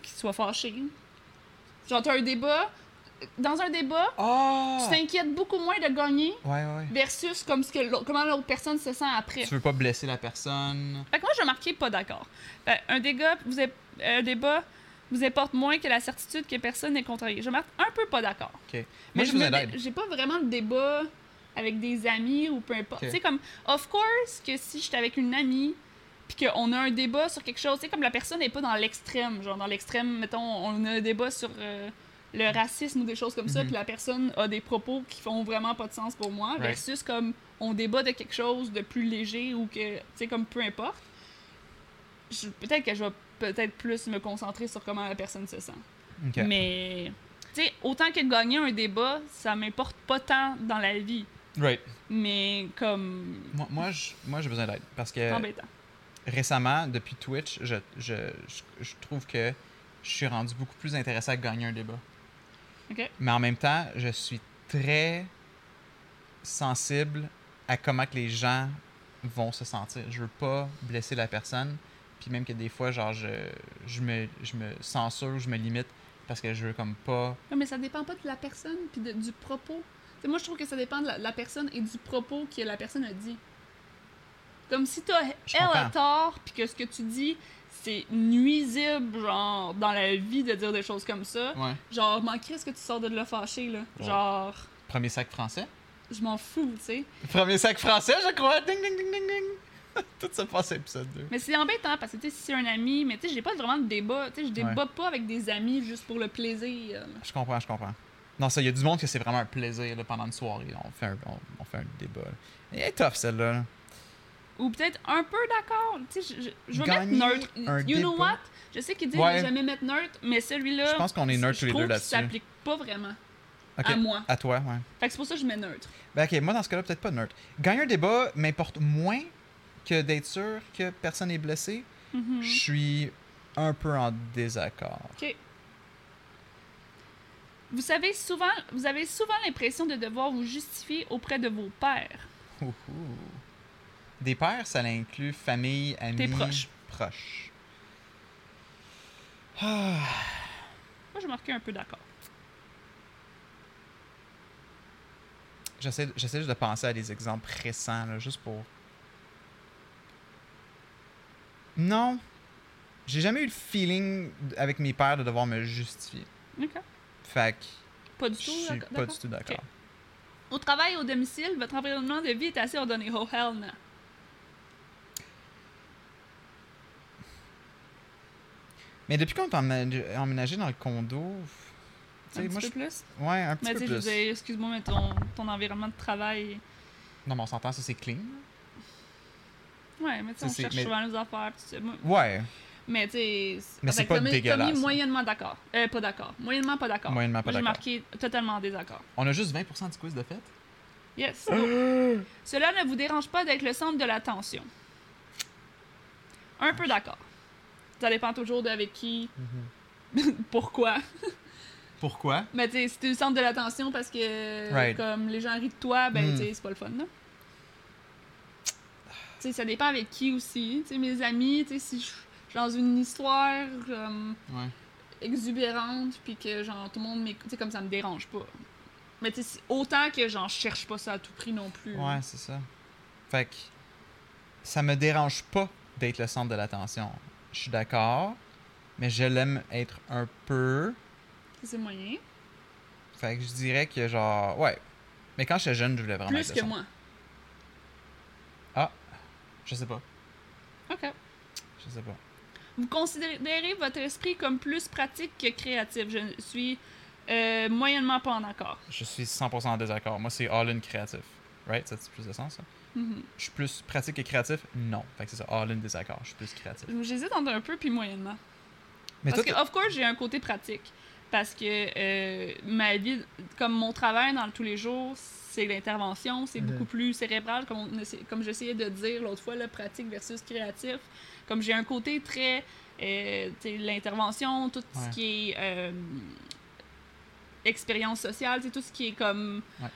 Speaker 2: qu'il soit fâché. Genre, t'as un débat. Dans un débat,
Speaker 1: Oh!
Speaker 2: tu t'inquiètes beaucoup moins de gagner
Speaker 1: Ouais, ouais.
Speaker 2: versus comme ce que l'autre- comment l'autre personne se sent après.
Speaker 1: Tu veux pas blesser la personne.
Speaker 2: Fait que moi, j'ai marqué pas d'accord. Fait, un, débat, vous est- un débat vous importe moins que la certitude que personne n'est contrarié. Je marque un peu pas d'accord.
Speaker 1: Ok. Moi, je
Speaker 2: je j'ai pas vraiment de débat avec des amis ou peu importe.
Speaker 1: Ok.
Speaker 2: Tu sais, comme, of course, que si j'étais avec une amie, puis qu'on a un débat sur quelque chose, tu sais, comme la personne n'est pas dans l'extrême. Genre, dans l'extrême, mettons, on a un débat sur euh, le racisme ou des choses comme ça,
Speaker 1: Mhm.
Speaker 2: puis la personne a des propos qui font vraiment pas de sens pour moi,
Speaker 1: Right.
Speaker 2: versus comme on débat de quelque chose de plus léger ou que, tu sais, comme peu importe. Peut-être que je vais peut-être plus me concentrer sur comment la personne se sent. Mais, tu sais, autant que de gagner un débat, ça m'importe pas tant dans la vie.
Speaker 1: Right.
Speaker 2: Mais comme.
Speaker 1: Moi, moi, j'ai besoin d'aide. Parce que
Speaker 2: embêtant.
Speaker 1: récemment, depuis Twitch, je, je, je, je trouve que je suis rendu beaucoup plus intéressé à gagner un débat.
Speaker 2: Ok.
Speaker 1: Mais en même temps, je suis très sensible à comment que les gens vont se sentir. Je veux pas blesser la personne. Puis même que des fois, genre, je, je, me, je me censure, je me limite parce que je veux comme pas...
Speaker 2: Ouais, mais ça dépend pas de la personne puis de- du propos. Tu sais, moi, je trouve que ça dépend de la, la personne et du propos que la personne a dit. Comme si t'as elle a tort puis que ce que tu dis, c'est nuisible, genre, dans la vie de dire des choses comme ça.
Speaker 1: Ouais.
Speaker 2: Genre, m'en ce que tu sors de le fâcher, là.
Speaker 1: Ouais.
Speaker 2: Genre,
Speaker 1: Premier sac français?
Speaker 2: je m'en fous, tu sais.
Speaker 1: Premier sac français, je crois. Ding, ding, ding, ding, ding. Tout ça passe à épisode 2.
Speaker 2: Mais c'est embêtant parce que tu sais, si c'est un ami, mais tu sais, j'ai pas vraiment de débat. Tu sais, je débat
Speaker 1: Ouais.
Speaker 2: pas avec des amis juste pour le plaisir.
Speaker 1: Je comprends, je comprends. Non, ça, il y a du monde que c'est vraiment un plaisir là, pendant une soirée. On fait un, on, on fait un débat. là. Elle est tough, celle-là. là.
Speaker 2: Ou peut-être un peu d'accord. Tu sais, je, je, je vais mettre neutre. You know what? Je sais qu'il dit
Speaker 1: Ouais.
Speaker 2: de jamais mettre neutre, mais celui-là.
Speaker 1: Je pense qu'on est neutre tous les deux là-dessus.
Speaker 2: s'applique pas vraiment. À moi.
Speaker 1: À toi, ouais.
Speaker 2: Fait que c'est pour ça que je mets neutre.
Speaker 1: Ben, ok, moi, dans ce cas-là, peut-être pas neutre. Gagner un débat m'importe moins que d'être sûr que personne n'est blessé.
Speaker 2: Mhm.
Speaker 1: Je suis un peu en désaccord.
Speaker 2: Ok. Vous savez souvent, vous avez souvent l'impression de devoir vous justifier auprès de vos pères.
Speaker 1: Ouhou. Des pères, ça inclut famille, amis.
Speaker 2: Tes proches.
Speaker 1: proches. Ah.
Speaker 2: Moi, j'ai marqué un peu d'accord.
Speaker 1: J'essaie j'essaie juste de penser à des exemples récents, là, juste pour. Non. J'ai jamais eu le feeling avec mes pères de devoir me justifier.
Speaker 2: Ok.
Speaker 1: Fait que
Speaker 2: Pas du
Speaker 1: je
Speaker 2: tout.
Speaker 1: suis
Speaker 2: d'accord-
Speaker 1: pas du tout d'accord.
Speaker 2: Au travail et au domicile, votre environnement de vie est assez ordonné. Oh hell no.
Speaker 1: Mais depuis qu'on est emménagé dans le condo,
Speaker 2: Un
Speaker 1: sais,
Speaker 2: petit
Speaker 1: moi,
Speaker 2: peu
Speaker 1: je...
Speaker 2: plus.
Speaker 1: ouais, un petit
Speaker 2: Mais
Speaker 1: peu
Speaker 2: je
Speaker 1: plus.
Speaker 2: excuse-moi, mais ton, ton environnement de travail.
Speaker 1: Non, mais on s'entend, ça c'est clean.
Speaker 2: Ouais, mais tu sais, on cherche
Speaker 1: mais-
Speaker 2: souvent nos affaires. Moi-
Speaker 1: Ouais,
Speaker 2: Mais tu sais.
Speaker 1: Mais c'est pas dégueulasse,
Speaker 2: moyennement d'accord. Euh, pas d'accord. Moyennement pas d'accord.
Speaker 1: moyennement pas
Speaker 2: Moi, j'ai
Speaker 1: d'accord.
Speaker 2: marqué totalement en désaccord.
Speaker 1: On a juste 20% du quiz de fait.
Speaker 2: Yes. Cela ne vous dérange pas d'être le centre de l'attention? Un peu d'accord. Ça dépend toujours d'avec qui, pourquoi?
Speaker 1: Pourquoi?
Speaker 2: Mais tu sais, si t'es le centre de l'attention parce que
Speaker 1: Right.
Speaker 2: comme les gens rient de toi, ben
Speaker 1: Mm.
Speaker 2: tu sais, c'est pas le fun, là. Sais, ça dépend avec qui aussi. Tu sais, mes amis, tu sais, si je suis dans une histoire
Speaker 1: Ouais.
Speaker 2: exubérante, puis que genre tout le monde m'écoute, tu sais, comme ça me dérange pas. Mais tu sais, autant que j'en cherche pas ça à tout prix non plus.
Speaker 1: Ouais, c'est ça. Fait que ça me dérange pas d'être le centre de l'attention. Je suis d'accord, mais je l'aime être un peu.
Speaker 2: C'est moyen.
Speaker 1: Fait que je dirais que genre, ouais. Mais quand j'étais jeune, je voulais vraiment
Speaker 2: Plus
Speaker 1: être
Speaker 2: que moi.
Speaker 1: Je sais pas.
Speaker 2: OK.
Speaker 1: Je sais pas.
Speaker 2: Vous considérez votre esprit comme plus pratique que créatif. Je suis euh, moyennement pas en accord.
Speaker 1: Je suis 100% en désaccord. Moi, c'est all-in créatif. Right? Ça a plus de sens, ça?
Speaker 2: Mhm.
Speaker 1: Je suis plus pratique que créatif? Non. Fait que c'est ça, all-in désaccord. Je suis plus créatif.
Speaker 2: J'hésite entre un peu puis moyennement.
Speaker 1: Mais
Speaker 2: Parce que, of course, j'ai un côté pratique. Parce que euh, ma vie, comme mon travail dans tous les jours, c'est l'intervention, c'est beaucoup plus cérébral, comme, on comme j'essayais de dire l'autre fois, le pratique versus créatif. Comme j'ai un côté très. euh, l'intervention, tout
Speaker 1: Ouais.
Speaker 2: ce qui est euh, expérience sociale, tout ce qui est comme
Speaker 1: Ouais.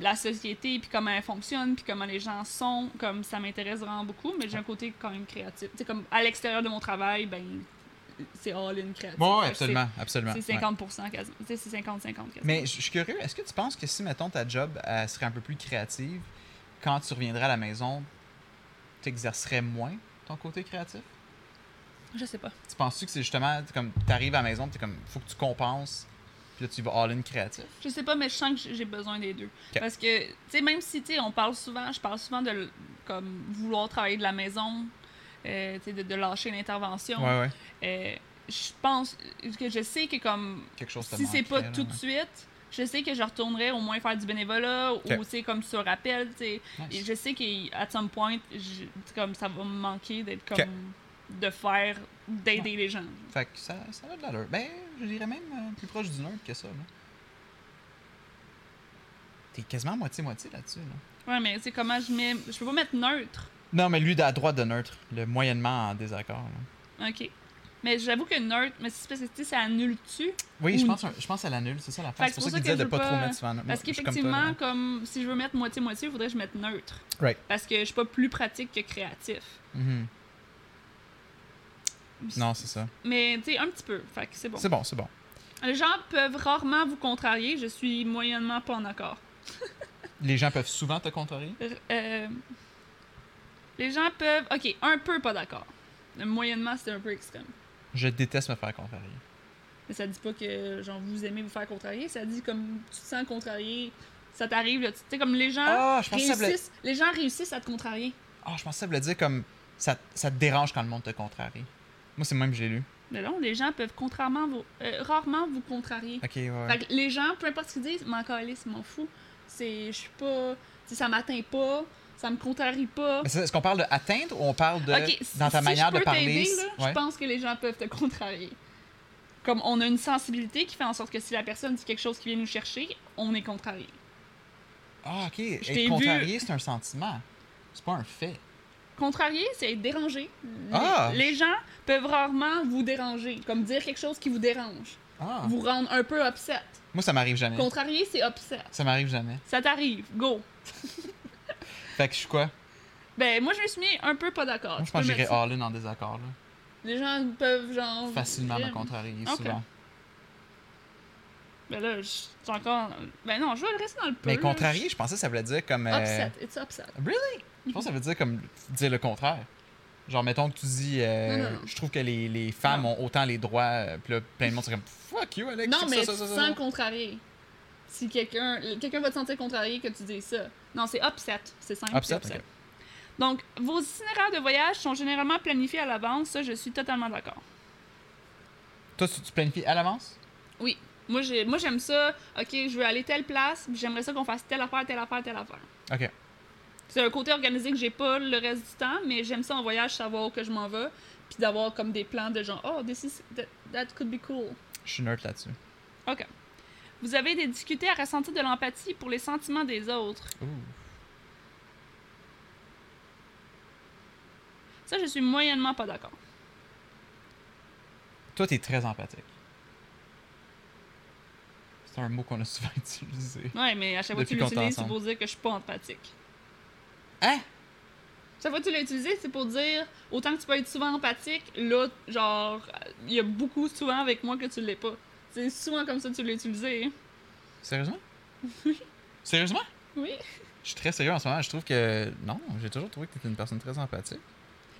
Speaker 2: la société, puis comment elle fonctionne, puis comment les gens sont, comme ça m'intéresse vraiment beaucoup, mais j'ai un côté quand même créatif. Tu sais, comme à l'extérieur de mon travail, ben, c'est all-in créatif.
Speaker 1: Ouais, ouais,
Speaker 2: que
Speaker 1: absolument, absolument.
Speaker 2: C'est
Speaker 1: ouais.
Speaker 2: 50% quasiment. Tu sais, c'est 50-50 quasiment.
Speaker 1: Mais je suis curieux, est-ce que tu penses que si, mettons, ta job serait un peu plus créative, quand tu reviendrais à la maison, tu exercerais moins ton côté créatif?
Speaker 2: Je sais pas.
Speaker 1: Tu penses-tu que c'est justement, comme, t'arrives à la maison, t'es comme, faut que tu compenses, puis là, tu vas all-in créatif?
Speaker 2: Je sais pas, mais je sens que j'ai- besoin des deux. Parce que, tu sais, même si, tu sais, on parle souvent, je parle souvent de comme vouloir travailler de la maison, euh, tu sais, de, de lâcher l'intervention.
Speaker 1: Ouais, ouais.
Speaker 2: Euh, je pense que je sais que comme
Speaker 1: Quelque chose te
Speaker 2: si c'est pas
Speaker 1: là,
Speaker 2: tout de
Speaker 1: ouais.
Speaker 2: suite, je sais que je retournerai au moins faire du bénévolat ou sais comme tu sais.
Speaker 1: Nice.
Speaker 2: Et je sais qu'à some point, je- comme ça va me manquer d'être comme de faire d'aider les gens.
Speaker 1: Fait que ça, ça a de l'allure. Ben, je dirais même euh, plus proche du nerd que ça, là. T'es quasiment moitié-moitié là-dessus, là.
Speaker 2: Ouais, mais sais comment je mets je peux pas mettre neutre.
Speaker 1: Non, mais lui, à droite de neutre, le moyennement en désaccord, là.
Speaker 2: OK. Mais j'avoue que neutre, mais c'est parce que ça annule-tu?
Speaker 1: Oui, je pense, je pense à l'annule, c'est ça la face. C'est pour ça
Speaker 2: pour
Speaker 1: qu'il disait
Speaker 2: ça
Speaker 1: de
Speaker 2: que
Speaker 1: pas
Speaker 2: je
Speaker 1: trop
Speaker 2: pas-
Speaker 1: mettre souvent.
Speaker 2: Parce
Speaker 1: comme
Speaker 2: qu'effectivement, comme si je veux mettre moitié-moitié, il faudrait que je mette neutre.
Speaker 1: Right.
Speaker 2: Parce que je suis pas plus pratique que créatif.
Speaker 1: Mhm. Non, c'est ça.
Speaker 2: Mais tu sais, un petit peu. Fait c'est bon.
Speaker 1: C'est bon, c'est bon.
Speaker 2: Les gens peuvent rarement vous contrarier. Je suis moyennement pas en accord.
Speaker 1: Les gens peuvent souvent te contrarier?
Speaker 2: Euh, euh, les gens peuvent. Ok, un peu pas d'accord. Moyennement, c'est un peu extrême.
Speaker 1: Je déteste me faire contrarier.
Speaker 2: Mais ça dit pas que genre vous aimez vous faire contrarier. Ça dit comme tu te sens contrarié. Ça t'arrive, là. Tu sais, comme les gens.
Speaker 1: Ah, je pense que ça voulait...
Speaker 2: réussissent, les gens réussissent à te contrarier.
Speaker 1: Ah, je pensais que ça voulait dire comme ça, ça te dérange quand le monde te contrarie. Moi, c'est le même que j'ai lu.
Speaker 2: Mais non, les gens peuvent contrairement vous, euh, rarement vous contrarier.
Speaker 1: Ok, ouais.
Speaker 2: Fait que les gens, peu importe ce qu'ils disent, m'en calisse, m'en fous. C'est. Je suis pas. sais, ça m'atteint pas, ça me contrarie pas.
Speaker 1: Est-ce qu'on parle de atteindre ou on parle de
Speaker 2: Ok, si-
Speaker 1: dans ta
Speaker 2: si
Speaker 1: manière
Speaker 2: je peux
Speaker 1: de parler
Speaker 2: là,
Speaker 1: ouais.
Speaker 2: Je pense que les gens peuvent te contrarier. Comme on a une sensibilité qui fait en sorte que si la personne dit quelque chose qui vient nous chercher, on est contrarié.
Speaker 1: Ah, ok.
Speaker 2: t'ai
Speaker 1: Être
Speaker 2: vu-
Speaker 1: contrarié, c'est un sentiment. C'est pas un fait.
Speaker 2: Contrarié, c'est être dérangé. Les-
Speaker 1: Ah!
Speaker 2: Les gens peuvent rarement vous déranger, comme dire quelque chose qui vous dérange,
Speaker 1: Ah.
Speaker 2: vous rendre un peu upset.
Speaker 1: Moi, ça m'arrive jamais.
Speaker 2: Contrarié, c'est upset.
Speaker 1: Ça m'arrive jamais.
Speaker 2: Ça t'arrive, go.
Speaker 1: Fait que je suis quoi?
Speaker 2: Ben, moi, je me suis mis un peu pas d'accord.
Speaker 1: Moi,
Speaker 2: Tu
Speaker 1: je pense que j'irais all-in en désaccord. Là.
Speaker 2: Les gens peuvent, genre.
Speaker 1: Facilement me contrarier,
Speaker 2: Ok.
Speaker 1: souvent.
Speaker 2: Ben là, je suis encore. Ben non, je vais rester dans le peu.
Speaker 1: Mais contrarier, je pensais que ça voulait dire comme. euh,
Speaker 2: Upset, it's upset.
Speaker 1: Really? Je pense que ça veut dire comme dire le contraire. Genre, mettons que tu dis, euh,
Speaker 2: Non, non, non.
Speaker 1: je trouve que les, les femmes ont autant les droits, euh, puis là, plein de monde, c'est comme, fuck you, Alex.
Speaker 2: Non, mais
Speaker 1: ça,
Speaker 2: tu
Speaker 1: ça,
Speaker 2: te
Speaker 1: ça, ça,
Speaker 2: sens contrarié. Si quelqu'un quelqu'un va te sentir contrarié que tu dis ça. Non, c'est upset. C'est simple.
Speaker 1: Upset.
Speaker 2: Donc, vos itinéraires de voyage sont généralement planifiés à l'avance. Ça, je suis totalement d'accord.
Speaker 1: Toi, tu, planifies à l'avance?
Speaker 2: Oui. Moi, j'ai- moi, j'aime ça. OK, je veux aller telle place. J'aimerais ça qu'on fasse telle affaire, telle affaire, telle affaire.
Speaker 1: Ok.
Speaker 2: C'est un côté organisé que j'ai pas le reste du temps, mais j'aime ça en voyage, savoir où que je m'en vais. Puis d'avoir comme des plans de genre, oh, this is, that, that could be cool.
Speaker 1: Je suis nerd là-dessus.
Speaker 2: OK. Vous avez des difficultés à ressentir de l'empathie pour les sentiments des autres.
Speaker 1: Ouh.
Speaker 2: Ça, je suis moyennement pas d'accord.
Speaker 1: Toi, t'es très empathique. C'est un mot qu'on a souvent utilisé.
Speaker 2: Ouais, mais à chaque fois que tu l'utilises, c'est pour dire que je suis pas empathique.
Speaker 1: Hein?
Speaker 2: Chaque fois que tu l'as utilisé, c'est pour dire autant que tu peux être souvent empathique, là, genre, il y a beaucoup souvent avec moi que tu l'es pas. C'est souvent comme ça que tu l'as utilisé. hein.
Speaker 1: Sérieusement? Sérieusement?
Speaker 2: Oui.
Speaker 1: Je suis très sérieux en ce moment. Je trouve que. Non, j'ai toujours trouvé que t'étais une personne très empathique.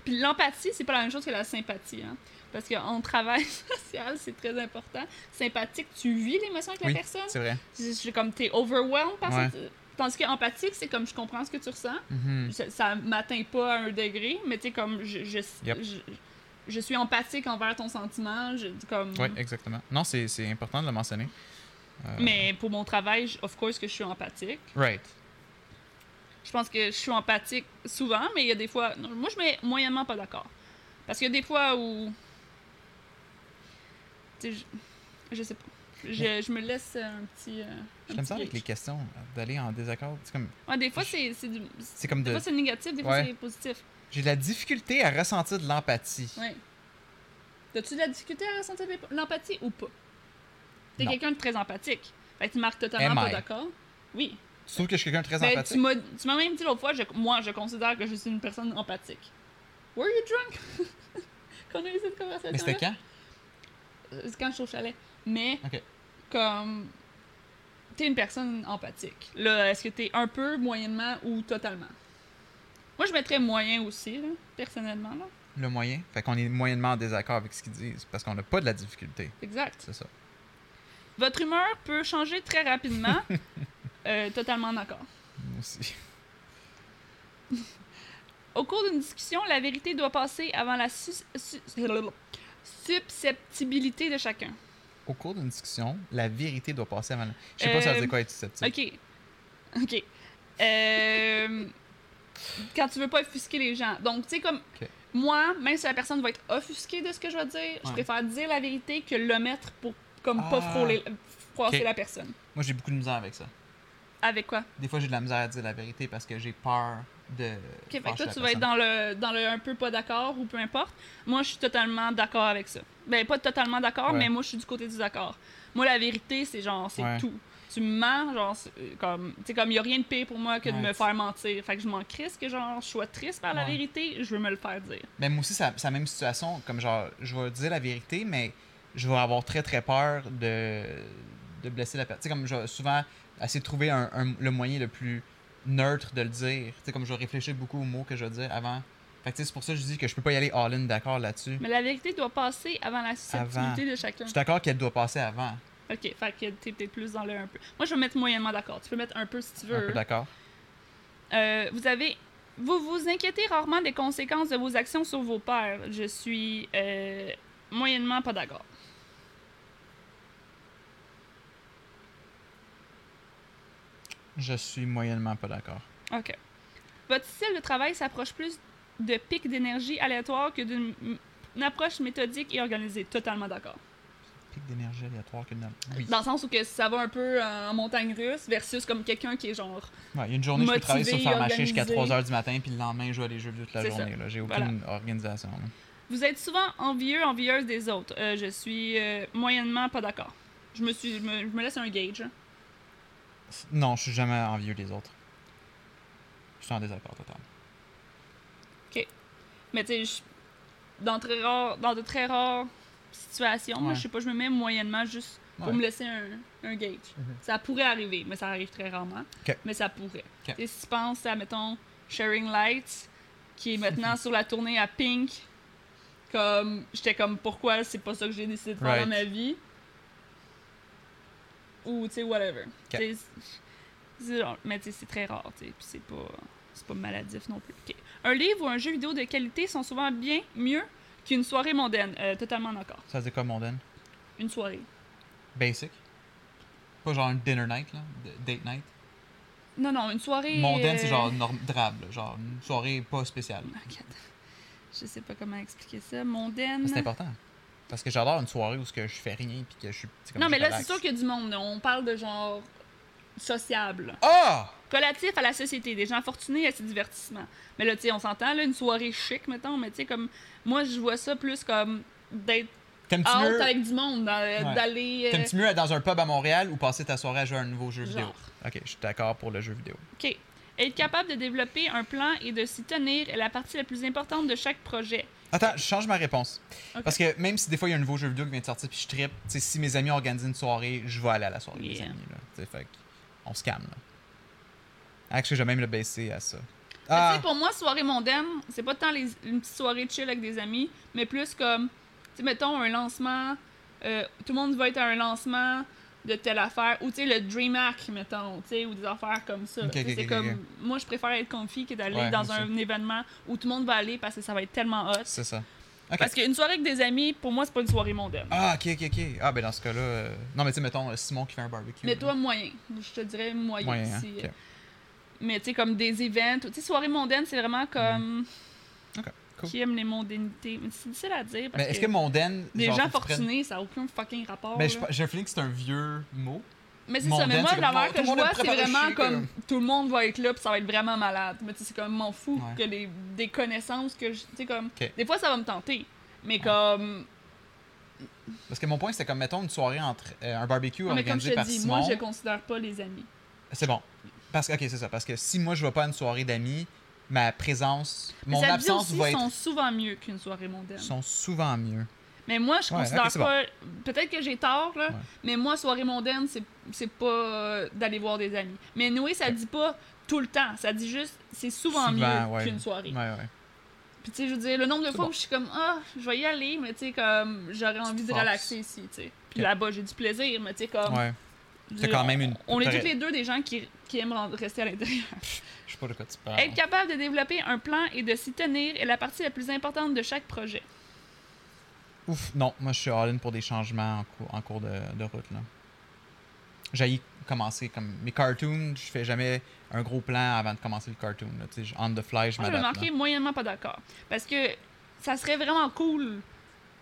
Speaker 2: Puis l'empathie, c'est pas la même chose que la sympathie. Hein? Parce qu'en travail social, c'est très important. Sympathique, tu vis l'émotion avec
Speaker 1: Oui,
Speaker 2: la personne.
Speaker 1: C'est vrai.
Speaker 2: C'est comme t'es overwhelmed par
Speaker 1: Ouais.
Speaker 2: ça. Tandis que empathique, c'est comme je comprends ce que tu ressens.
Speaker 1: Mhm.
Speaker 2: Ça, ça m'atteint pas à un degré, mais tu sais, comme je, je,
Speaker 1: Yep.
Speaker 2: je, je suis empathique envers ton sentiment. Je, comme...
Speaker 1: Oui, exactement. Non, c'est c'est important de le mentionner. Euh,
Speaker 2: Mais pour mon travail, of course que je suis empathique.
Speaker 1: Right.
Speaker 2: Je pense que je suis empathique souvent, mais il y a des fois. non, moi, je mets moyennement pas d'accord. Parce qu'il y a des fois où. je- Je sais pas. Je, je me laisse un petit. euh, un
Speaker 1: l'aime ça avec les questions, d'aller en désaccord. C'est comme,
Speaker 2: Ouais, des fois, c'est c'est du-
Speaker 1: c'est comme
Speaker 2: Des
Speaker 1: de.
Speaker 2: fois, c'est négatif, des fois, c'est positif.
Speaker 1: J'ai de la difficulté à ressentir de l'empathie.
Speaker 2: Ouais. T'as-tu de la difficulté à ressentir l'ép- l'empathie ou pas? T'es quelqu'un de très empathique. Fait que tu marques totalement pas d'accord. Oui.
Speaker 1: Tu trouves que je suis quelqu'un de très
Speaker 2: Ben,
Speaker 1: empathique?
Speaker 2: tu m'as même dit l'autre fois, je- moi, je considère que je suis une personne empathique. Were you drunk? Qu'on a eu cette conversation.
Speaker 1: Mais c'était quand?
Speaker 2: C'est quand je suis au chalet. Mais,
Speaker 1: Ok.
Speaker 2: comme. T'es une personne empathique. Là, est-ce que t'es un peu, moyennement ou totalement? Moi, je mettrais moyen aussi, là, personnellement. Là.
Speaker 1: Le moyen? Fait qu'on est moyennement en désaccord avec ce qu'ils disent parce qu'on n'a pas de la difficulté.
Speaker 2: Exact.
Speaker 1: C'est ça.
Speaker 2: Votre humeur peut changer très rapidement. Euh, totalement d'accord.
Speaker 1: Moi aussi.
Speaker 2: Au cours d'une discussion, la vérité doit passer avant la sus- su- susceptibilité de chacun.
Speaker 1: Au cours d'une discussion, la vérité doit passer avant. la- Je sais pas ça veut dire quoi être susceptible.
Speaker 2: Ok. Ok. Euh, quand tu veux pas offusquer les gens. Donc, tu sais, comme. Moi, même si la personne va être offusquée de ce que je vais dire, je préfère dire la vérité que le mettre pour comme pas
Speaker 1: Ah.
Speaker 2: frôler, froisser la personne.
Speaker 1: Moi, j'ai beaucoup de misère avec ça.
Speaker 2: Avec quoi?
Speaker 1: Des fois, j'ai de la misère à dire la vérité parce que j'ai peur de.
Speaker 2: Ok, fait que toi, tu vas être dans le, dans le un peu pas d'accord ou peu importe. Moi, je suis totalement d'accord avec ça. Ben, pas totalement d'accord,
Speaker 1: Ouais.
Speaker 2: mais moi, je suis du côté du d'accord. Moi, la vérité, c'est genre, c'est
Speaker 1: Ouais.
Speaker 2: tout. Tu me mens, genre, euh, comme, tu sais, comme, il y a rien de pire pour moi que de me faire mentir. Fait que je m'en crisse que, genre, je sois triste par la
Speaker 1: Ouais.
Speaker 2: vérité, je veux me le faire dire.
Speaker 1: Mais moi aussi, c'est la même situation. Comme genre, je vais dire la vérité, mais je vais avoir très très peur de, de blesser la personne. Tu sais, comme je vais souvent essayer de trouver un, un- le moyen le plus neutre de le dire. Tu sais, comme je vais réfléchir beaucoup aux mots que je vais dire avant. Fait que c'est pour ça que je dis que je peux pas y aller all-in d'accord là-dessus.
Speaker 2: Mais la vérité doit passer avant la susceptibilité de chacun.
Speaker 1: Je suis d'accord qu'elle doit passer avant.
Speaker 2: Ok, fait que t'es peut-être plus dans le un peu. Moi, je vais mettre moyennement d'accord. Tu peux mettre un peu si tu
Speaker 1: Un
Speaker 2: veux.
Speaker 1: peu d'accord.
Speaker 2: Euh, vous avez. Vous vous inquiétez rarement des conséquences de vos actions sur vos pairs. Je suis euh, moyennement pas d'accord.
Speaker 1: Je suis moyennement pas d'accord.
Speaker 2: OK. Votre style de travail s'approche plus de pics d'énergie aléatoires que d'une une approche méthodique et organisée. Totalement d'accord.
Speaker 1: Pic d'énergie aléatoire que de... Oui.
Speaker 2: Dans le sens où que ça va un peu en montagne russe versus comme quelqu'un qui est genre.
Speaker 1: Ouais, il y a une journée, je peux travailler sur
Speaker 2: Motivé,
Speaker 1: faire marcher jusqu'à
Speaker 2: organisé.
Speaker 1: 3h du matin, puis le lendemain, je joue à des jeux toute la journée. là. J'ai aucune organisation. là.
Speaker 2: Vous êtes souvent envieux, envieuse des autres. Euh, je suis euh, moyennement pas d'accord. Je me suis, je me, je me laisse un gauge.
Speaker 1: Non, je suis jamais envieux des autres. Je suis en désaccord total.
Speaker 2: Mais tu sais, dans, très dans de très rares situations, moi,
Speaker 1: Ouais.
Speaker 2: je sais pas, je me mets moyennement juste pour
Speaker 1: Ouais.
Speaker 2: me laisser un, un gauge.
Speaker 1: Mhm.
Speaker 2: Ça pourrait arriver, mais ça arrive très rarement. Mais ça pourrait. Et si tu penses à, mettons, Sharing Lights, qui est maintenant sur la tournée à Pink, comme, j'étais comme, pourquoi c'est pas ça que j'ai décidé de faire
Speaker 1: Right.
Speaker 2: dans ma vie? Ou, tu sais, whatever. Genre- mais tu sais, c'est très rare, tu sais, puis c'est pas, c'est pas maladif non plus. Un livre ou un jeu vidéo de qualité sont souvent bien mieux? Qu'une soirée mondaine. Euh, totalement d'accord.
Speaker 1: Ça c'est quoi mondaine?
Speaker 2: Une soirée.
Speaker 1: Basic? Pas genre une dinner night, là? Date night?
Speaker 2: Non, non, une soirée.
Speaker 1: Mondaine, c'est
Speaker 2: euh,
Speaker 1: genre norm- drable, genre une soirée pas spéciale.
Speaker 2: Je sais pas comment expliquer ça. Mondaine.
Speaker 1: C'est important. Parce que j'adore une soirée où ce que je fais rien puis que je suis. comme
Speaker 2: Non, mais là, c'est sûr qu'il y a du monde. là. On parle de genre sociable.
Speaker 1: Ah!
Speaker 2: Relatif à la société, des gens fortunés à ces divertissements. Mais là, tu sais, on s'entend, là, une soirée chic, mettons, mais tu sais, comme. Moi, je vois ça plus comme d'être out avec du monde,
Speaker 1: Ouais.
Speaker 2: d'aller. euh,
Speaker 1: t'aimes-tu mieux être dans un pub à Montréal ou passer ta soirée à jouer à un nouveau jeu vidéo?
Speaker 2: Genre.
Speaker 1: Ok, je suis d'accord pour le jeu vidéo.
Speaker 2: OK. Être capable de développer un plan et de s'y tenir est la partie la plus importante de chaque projet.
Speaker 1: Attends, je change ma réponse. Parce que même si des fois il y a un nouveau jeu vidéo qui vient de sortir puis je trippe, tu sais, si mes amis organisent une soirée, je vais aller à la soirée des
Speaker 2: Yeah.
Speaker 1: amis. Là. Tu sais, fait on se calme. Là. Actually, je vais même le baisser à ça. Ah!
Speaker 2: sais, pour moi, soirée mondaine, c'est pas tant les- une petite soirée chill avec des amis, mais plus comme, tu sais, mettons, un lancement, euh, tout le monde va être à un lancement de telle affaire, ou tu sais, le Dream Hack, mettons, tu sais, ou des affaires comme ça. C'est comme, moi, je préfère être comfy que d'aller
Speaker 1: Ouais,
Speaker 2: dans un événement où tout le monde va aller parce que ça va être tellement hot.
Speaker 1: C'est ça.
Speaker 2: Parce qu'une soirée avec des amis, pour moi, c'est pas une soirée mondaine.
Speaker 1: Ah, ok, ok, ok. Ah, ben dans ce cas-là. euh, Non, mais tu sais, mettons euh, Simon qui fait un barbecue.
Speaker 2: Mais
Speaker 1: là.
Speaker 2: toi, moyen. Je te dirais moyen.
Speaker 1: Moyen, hein?
Speaker 2: Mais tu sais, comme des events, tu sais, soirée mondaine, c'est vraiment comme.
Speaker 1: cool.
Speaker 2: Qui aime les mondanités. Mais c'est difficile à dire. Parce
Speaker 1: Mais est-ce que mondaine. Genre,
Speaker 2: gens fortunés, ça n'a aucun fucking rapport.
Speaker 1: Mais
Speaker 2: là.
Speaker 1: j'ai un feeling que c'est un vieux mot.
Speaker 2: Mais c'est ça, mais moi,
Speaker 1: c'est
Speaker 2: l'affaire que je vois, c'est vraiment
Speaker 1: chier,
Speaker 2: comme tout le monde va être là, puis ça va être vraiment malade. Mais tu sais, c'est comme m'en fou
Speaker 1: Ouais.
Speaker 2: que les, des connaissances que je. Tu sais, comme. Des fois, ça va me tenter. Mais comme.
Speaker 1: Parce que mon point, c'était comme, mettons, une soirée entre euh, un barbecue
Speaker 2: mais comme je
Speaker 1: organisé
Speaker 2: te
Speaker 1: par
Speaker 2: dis,
Speaker 1: Simon.
Speaker 2: moi, je considère pas les amis.
Speaker 1: C'est bon. Parce que, ok, c'est ça. Parce que si moi, je vais pas à une soirée d'amis, ma présence,
Speaker 2: Mais
Speaker 1: mon absence
Speaker 2: aussi
Speaker 1: va être.
Speaker 2: sont souvent mieux qu'une soirée mondaine.
Speaker 1: sont souvent mieux.
Speaker 2: Mais moi, je
Speaker 1: Ouais,
Speaker 2: considère
Speaker 1: bon.
Speaker 2: pas. Peut-être que j'ai tort, là.
Speaker 1: Ouais.
Speaker 2: Mais moi, soirée mondaine, c'est c'est pas euh, d'aller voir des amis. Mais Noé, ça dit pas tout le temps. Ça dit juste, c'est souvent,
Speaker 1: Souvent,
Speaker 2: mieux
Speaker 1: ouais.
Speaker 2: qu'une soirée.
Speaker 1: Ouais, ouais.
Speaker 2: Puis, tu sais, je veux dire, le nombre de fois
Speaker 1: bon.
Speaker 2: où je suis comme, ah, je vais y aller, mais tu sais, comme, j'aurais envie de relaxer ici, tu sais. Puis là-bas, j'ai du plaisir, mais tu sais, comme.
Speaker 1: Ouais.
Speaker 2: dire,
Speaker 1: quand même une-
Speaker 2: On est tous les deux des gens qui, qui aiment rester à l'intérieur.
Speaker 1: Je sais pas de quoi tu parles.
Speaker 2: Être capable de développer un plan et de s'y tenir est la partie la plus importante de chaque projet.
Speaker 1: Ouf, non, moi je suis all-in pour des changements en, cours- en cours de, de route. là. J'ai commencer comme mes cartoons, je fais jamais un gros plan avant de commencer le cartoon. Là, on the fly, je
Speaker 2: Moi, je vais
Speaker 1: m'adapte.
Speaker 2: marquer moyennement pas d'accord. Parce que ça serait vraiment cool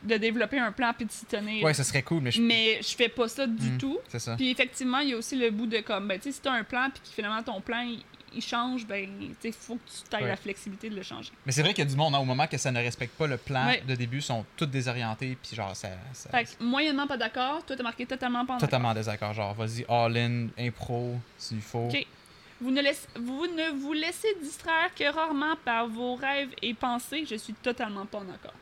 Speaker 2: de développer un plan puis de s'y tenir.
Speaker 1: Ouais, ça serait cool, mais je.
Speaker 2: Mais je fais pas ça du
Speaker 1: Hmm.
Speaker 2: tout.
Speaker 1: C'est ça.
Speaker 2: Puis effectivement, il y a aussi le bout de comme, ben, tu sais, si t'as un plan puis que finalement ton plan il, il change, ben, tu sais, faut que tu
Speaker 1: Ouais.
Speaker 2: la flexibilité de le changer.
Speaker 1: Mais c'est vrai qu'il y a du monde, hein, au moment que ça ne respecte pas le plan
Speaker 2: Ouais.
Speaker 1: de début, sont tous désorientés, puis genre, ça. ça-
Speaker 2: Fait que moyennement pas d'accord, toi t'as marqué totalement pas en
Speaker 1: totalement désaccord. Genre, vas-y, all-in, impro, s'il faut.
Speaker 2: Ok. Vous ne, laisse- vous ne vous laissez distraire que rarement par vos rêves et pensées. Je suis totalement pas en accord.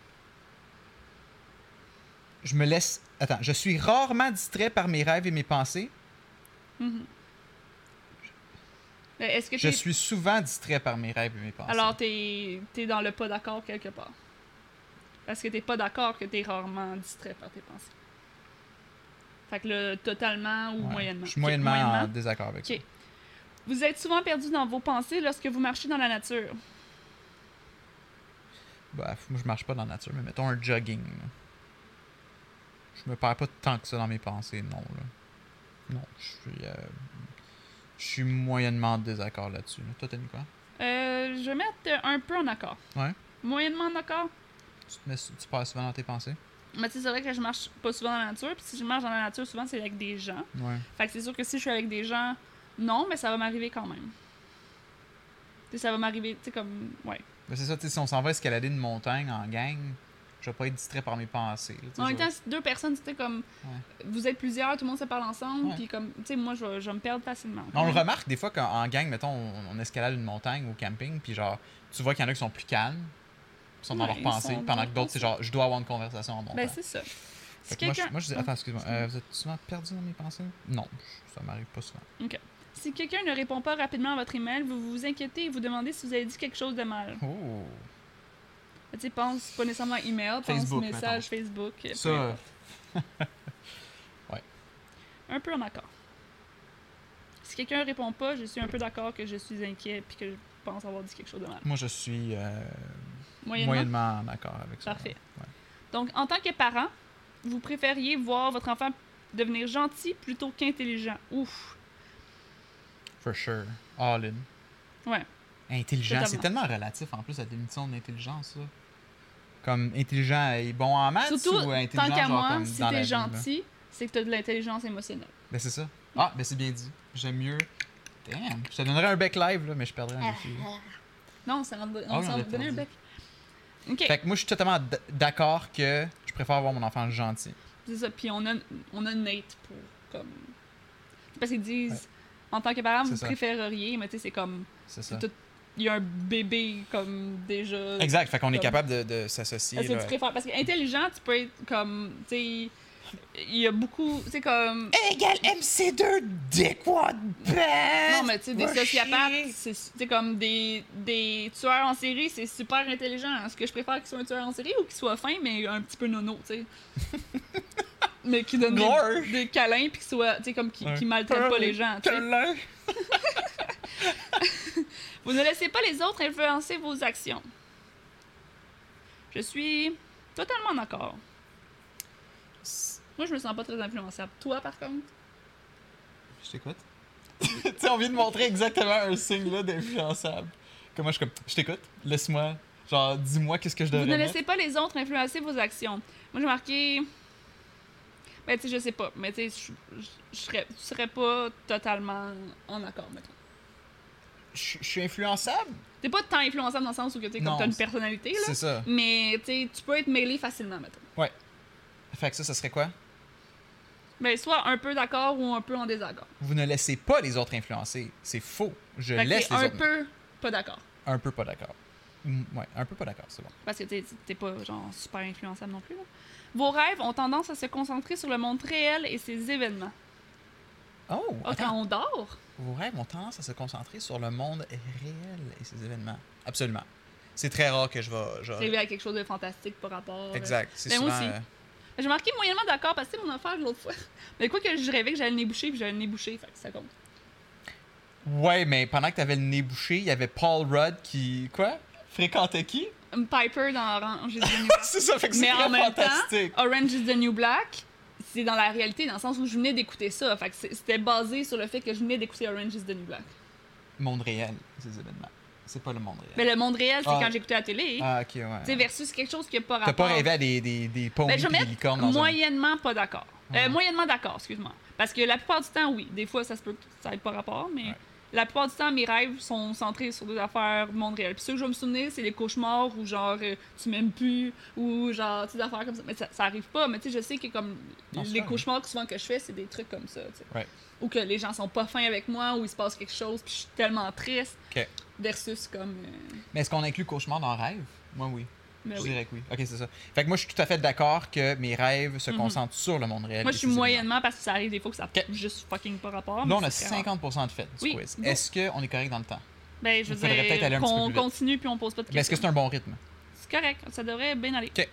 Speaker 1: Je me laisse. Attends, je suis rarement distrait par mes rêves et mes pensées.
Speaker 2: Mhm. Euh, Est-ce que
Speaker 1: Je suis souvent distrait par mes rêves et mes pensées.
Speaker 2: Alors, t'es es dans le pas d'accord quelque part. Parce que t'es pas d'accord que t'es rarement distrait par tes pensées. Fait que le totalement ou
Speaker 1: Ouais.
Speaker 2: moyennement.
Speaker 1: Je suis moyennement, en désaccord avec
Speaker 2: Ok.
Speaker 1: ça.
Speaker 2: Vous êtes souvent perdu dans vos pensées lorsque vous marchez dans la nature.
Speaker 1: Bref, moi, je marche pas dans la nature, mais mettons un jogging. Je me perds pas tant que ça dans mes pensées, non. Là. Non, je suis. euh, Je suis moyennement en désaccord là-dessus. là. Toi, t'as mis quoi?
Speaker 2: Euh, je vais mettre un peu en accord.
Speaker 1: Ouais.
Speaker 2: Moyennement en accord.
Speaker 1: Tu, te mets, tu pars souvent dans tes pensées?
Speaker 2: Mais c'est vrai que je marche pas souvent dans la nature. Puis si je marche dans la nature, souvent c'est avec des gens.
Speaker 1: Ouais.
Speaker 2: Fait que c'est sûr que si je suis avec des gens, non, mais ça va m'arriver quand même. Tu sais, ça va m'arriver, tu sais, comme. Ouais.
Speaker 1: Ben, c'est ça, tu sais, si on s'en va escalader une montagne en gang, je vais pas être distrait par mes pensées. là,
Speaker 2: En même temps, deux personnes, c'était comme.
Speaker 1: Ouais.
Speaker 2: Vous êtes plusieurs, tout le monde se parle ensemble, puis comme. Tu sais, moi, je vais, je me perdre facilement.
Speaker 1: On le remarque des fois qu'en en gang, mettons, on, on escalade une montagne au camping, puis genre, tu vois qu'il y en a qui sont plus calmes, qui sont dans leurs pensées, pendant que d'autres, c'est genre, je dois avoir une conversation en montant.
Speaker 2: Ben, c'est ça. Si
Speaker 1: moi, je, moi, je dis, attends, excuse-moi, euh, vous êtes souvent perdu dans mes pensées? Non, ça m'arrive pas souvent.
Speaker 2: Si quelqu'un ne répond pas rapidement à votre email, vous vous inquiétez et vous demandez si vous avez dit quelque chose de mal.
Speaker 1: Oh!
Speaker 2: Tu sais, pense pas nécessairement email, pense
Speaker 1: Facebook,
Speaker 2: message Facebook. peu
Speaker 1: Ça, ouais.
Speaker 2: Un peu en accord. Si quelqu'un répond pas, je suis un peu d'accord que je suis inquiet puis que je pense avoir dit quelque chose de mal.
Speaker 1: Moi, je suis euh,
Speaker 2: Moyennement?
Speaker 1: moyennement en accord avec ça.
Speaker 2: Parfait.
Speaker 1: Ouais.
Speaker 2: Donc, en tant que parent, vous préfériez voir votre enfant devenir gentil plutôt qu'intelligent. Ouf.
Speaker 1: For sure. All in.
Speaker 2: Ouais.
Speaker 1: Intelligent, c'est tellement relatif en plus la définition d'intelligence. Comme intelligent et bon en maths
Speaker 2: Surtout,
Speaker 1: ou intelligent
Speaker 2: tant qu'à moi, si t'es gentil, c'est que t'as de l'intelligence émotionnelle.
Speaker 1: Ben c'est ça. Ah, ben c'est bien dit. J'aime mieux. Damn. Je te donnerais un bec live, là, mais je perdrais un défi. là.
Speaker 2: Non, ça rentre,
Speaker 1: Ah
Speaker 2: on
Speaker 1: on
Speaker 2: s'en donner un bec. Ok,
Speaker 1: Fait que moi, je suis totalement d'accord que je préfère avoir mon enfant gentil.
Speaker 2: c'est ça. Puis on a, on a Nate pour comme. C'est parce qu'ils disent, en tant que parent, vous
Speaker 1: ça.
Speaker 2: préféreriez, mais tu sais, c'est comme.
Speaker 1: C'est ça.
Speaker 2: tout- Il y a un bébé comme déjà.
Speaker 1: Exact. Fait qu'on est capable de, de s'associer.
Speaker 2: Est-ce que
Speaker 1: là.
Speaker 2: tu préfères. Parce qu'intelligent, tu peux être comme. Tu sais. Il y a beaucoup. Tu sais, comme.
Speaker 1: Égal MC2 Dickwad Band!
Speaker 2: Non, mais tu sais, des sociopathes, c'est tu sais, comme des, des tueurs en série, c'est super intelligent. Est-ce que je préfère qu'il soit un tueur en série ou qu'il soit fin, mais un petit peu nono, tu sais? mais qui donne des, des câlins, puis qu'il soit, tu sais, comme qui,
Speaker 1: Ouais.
Speaker 2: qui maltraite pas les gens, tu sais. Vous ne laissez pas les autres influencer vos actions. Je suis totalement d'accord. Moi, je me sens pas très influençable. Toi, par contre?
Speaker 1: Je t'écoute. tu sais, on vient de montrer exactement un signe là d'influençable. Comme moi, je comme, je t'écoute, laisse-moi Genre, dis-moi qu'est-ce que je
Speaker 2: Vous
Speaker 1: devrais
Speaker 2: ne
Speaker 1: mettre.
Speaker 2: laissez pas les autres influencer vos actions. Moi, j'ai marqué. Ben, tu sais, je sais pas. Mais tu sais, je- serais, pas totalement en accord, mettons.
Speaker 1: Je suis influençable?
Speaker 2: T'es pas tant influençable dans le sens où tu t'as une personnalité, là.
Speaker 1: C'est ça.
Speaker 2: Mais, tu peux être mêlé facilement, mettons.
Speaker 1: Fait que ça, ça serait quoi?
Speaker 2: Ben, soit un peu d'accord ou un peu en désaccord.
Speaker 1: Vous ne laissez pas les autres influencer. C'est faux. Je
Speaker 2: Fait
Speaker 1: laisse les
Speaker 2: un
Speaker 1: autres.
Speaker 2: peu pas d'accord.
Speaker 1: Un peu pas d'accord. Mm, Ouais, un peu pas d'accord, c'est bon.
Speaker 2: Parce que t'es t'es pas, genre, super influençable non plus, là. Vos rêves ont tendance à se concentrer sur le monde réel et ses événements.
Speaker 1: Oh! Attends.
Speaker 2: quand on dort?
Speaker 1: Vos rêves ont tendance à se concentrer sur le monde réel et ses événements. Absolument. C'est très rare que je vais. je
Speaker 2: Rêver à quelque chose de fantastique par rapport. euh,
Speaker 1: Exact. C'est
Speaker 2: Ben, moi
Speaker 1: souvent.
Speaker 2: aussi.
Speaker 1: euh,
Speaker 2: J'ai marqué moyennement d'accord parce que c'est mon affaire l'autre fois. Mais quoi que je rêvais que j'allais le nez bouché puis j'avais le nez bouché, fait que ça compte.
Speaker 1: Ouais, mais pendant que t'avais le nez bouché, il y avait Paul Rudd qui. Quoi? Fréquentait qui?
Speaker 2: Un Piper dans Orange is the New Black.
Speaker 1: c'est ça, fait que c'est fantastique.
Speaker 2: temps, Orange is the New Black, c'est dans la réalité, dans le sens où je venais d'écouter ça. Fait que c'est- c'était basé sur le fait que je venais d'écouter Orange is the New Black.
Speaker 1: Monde réel, ces événements. C'est pas le monde réel.
Speaker 2: Mais le monde réel, c'est
Speaker 1: Ah.
Speaker 2: quand j'écoutais la télé.
Speaker 1: Ah, ok, ouais.
Speaker 2: Tu sais, versus quelque chose qui n'a pas
Speaker 1: T'as
Speaker 2: rapport.
Speaker 1: pas rêvé à des, des, des ponies
Speaker 2: Ben, je
Speaker 1: des licornes dans un...
Speaker 2: moyennement pas d'accord. Euh, moyennement d'accord, excuse-moi. Parce que la plupart du temps, oui. Des fois, ça se peut que ça n'ait pas rapport, mais
Speaker 1: Ouais.
Speaker 2: La plupart du temps, mes rêves sont centrés sur des affaires du monde réel. Puis ceux que je vais me souvenir, c'est les cauchemars ou genre euh, tu m'aimes plus ou genre des affaires comme ça. Mais ça, ça arrive pas. Mais tu sais, je sais que comme
Speaker 1: Non,
Speaker 2: les
Speaker 1: correct.
Speaker 2: cauchemars que souvent que je fais, c'est des trucs comme ça.
Speaker 1: Ouais.
Speaker 2: Ou que les gens sont pas fins avec moi ou il se passe quelque chose puis je suis tellement triste.
Speaker 1: Ok.
Speaker 2: Versus comme. euh,
Speaker 1: Mais est-ce qu'on inclut cauchemar dans rêve? Moi, oui. Je
Speaker 2: oui.
Speaker 1: dirais que oui. Ok, c'est ça. Fait que moi, je suis tout à fait d'accord que mes rêves se
Speaker 2: Mhm.
Speaker 1: concentrent sur le monde réel.
Speaker 2: Moi, je suis moyennement parce que ça arrive des fois que ça
Speaker 1: Ok.
Speaker 2: juste fucking pas rapport.
Speaker 1: Là, on a
Speaker 2: c'est très rare.
Speaker 1: 50% de fait du
Speaker 2: Oui,
Speaker 1: quiz. Est-ce qu'on est correct dans le temps?
Speaker 2: Ben, je veux dire
Speaker 1: un petit peu
Speaker 2: qu'on continue puis on pose pas de
Speaker 1: Mais est-ce que
Speaker 2: questions.
Speaker 1: c'est un bon rythme?
Speaker 2: C'est correct, ça devrait bien aller.
Speaker 1: Ok.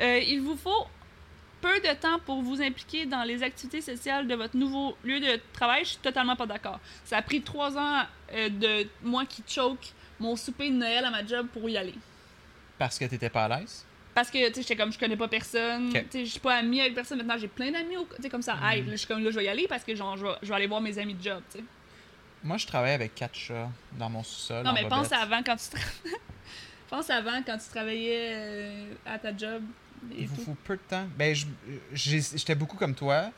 Speaker 2: Euh, il vous faut peu de temps pour vous impliquer dans les activités sociales de votre nouveau lieu de travail. Je suis totalement pas d'accord. Ça a pris trois ans euh, de moi qui choke mon souper de Noël à ma job pour y aller.
Speaker 1: Parce que t'étais pas à l'aise?
Speaker 2: Parce que, tu sais, j'étais comme, je connais pas personne. Tu sais, je suis pas amie avec personne. Maintenant, j'ai plein d'amis. au- Tu sais, comme ça. Là, je suis comme, là, je vais y aller parce que, genre, je vais, aller voir mes amis de job, tu sais.
Speaker 1: Moi, je travaillais avec quatre chats dans mon sous-sol.
Speaker 2: Non, mais pense avant quand tu tra- pense avant quand tu travaillais euh, à ta job et
Speaker 1: Il vous faut peu de temps. Ben, j'étais beaucoup comme toi,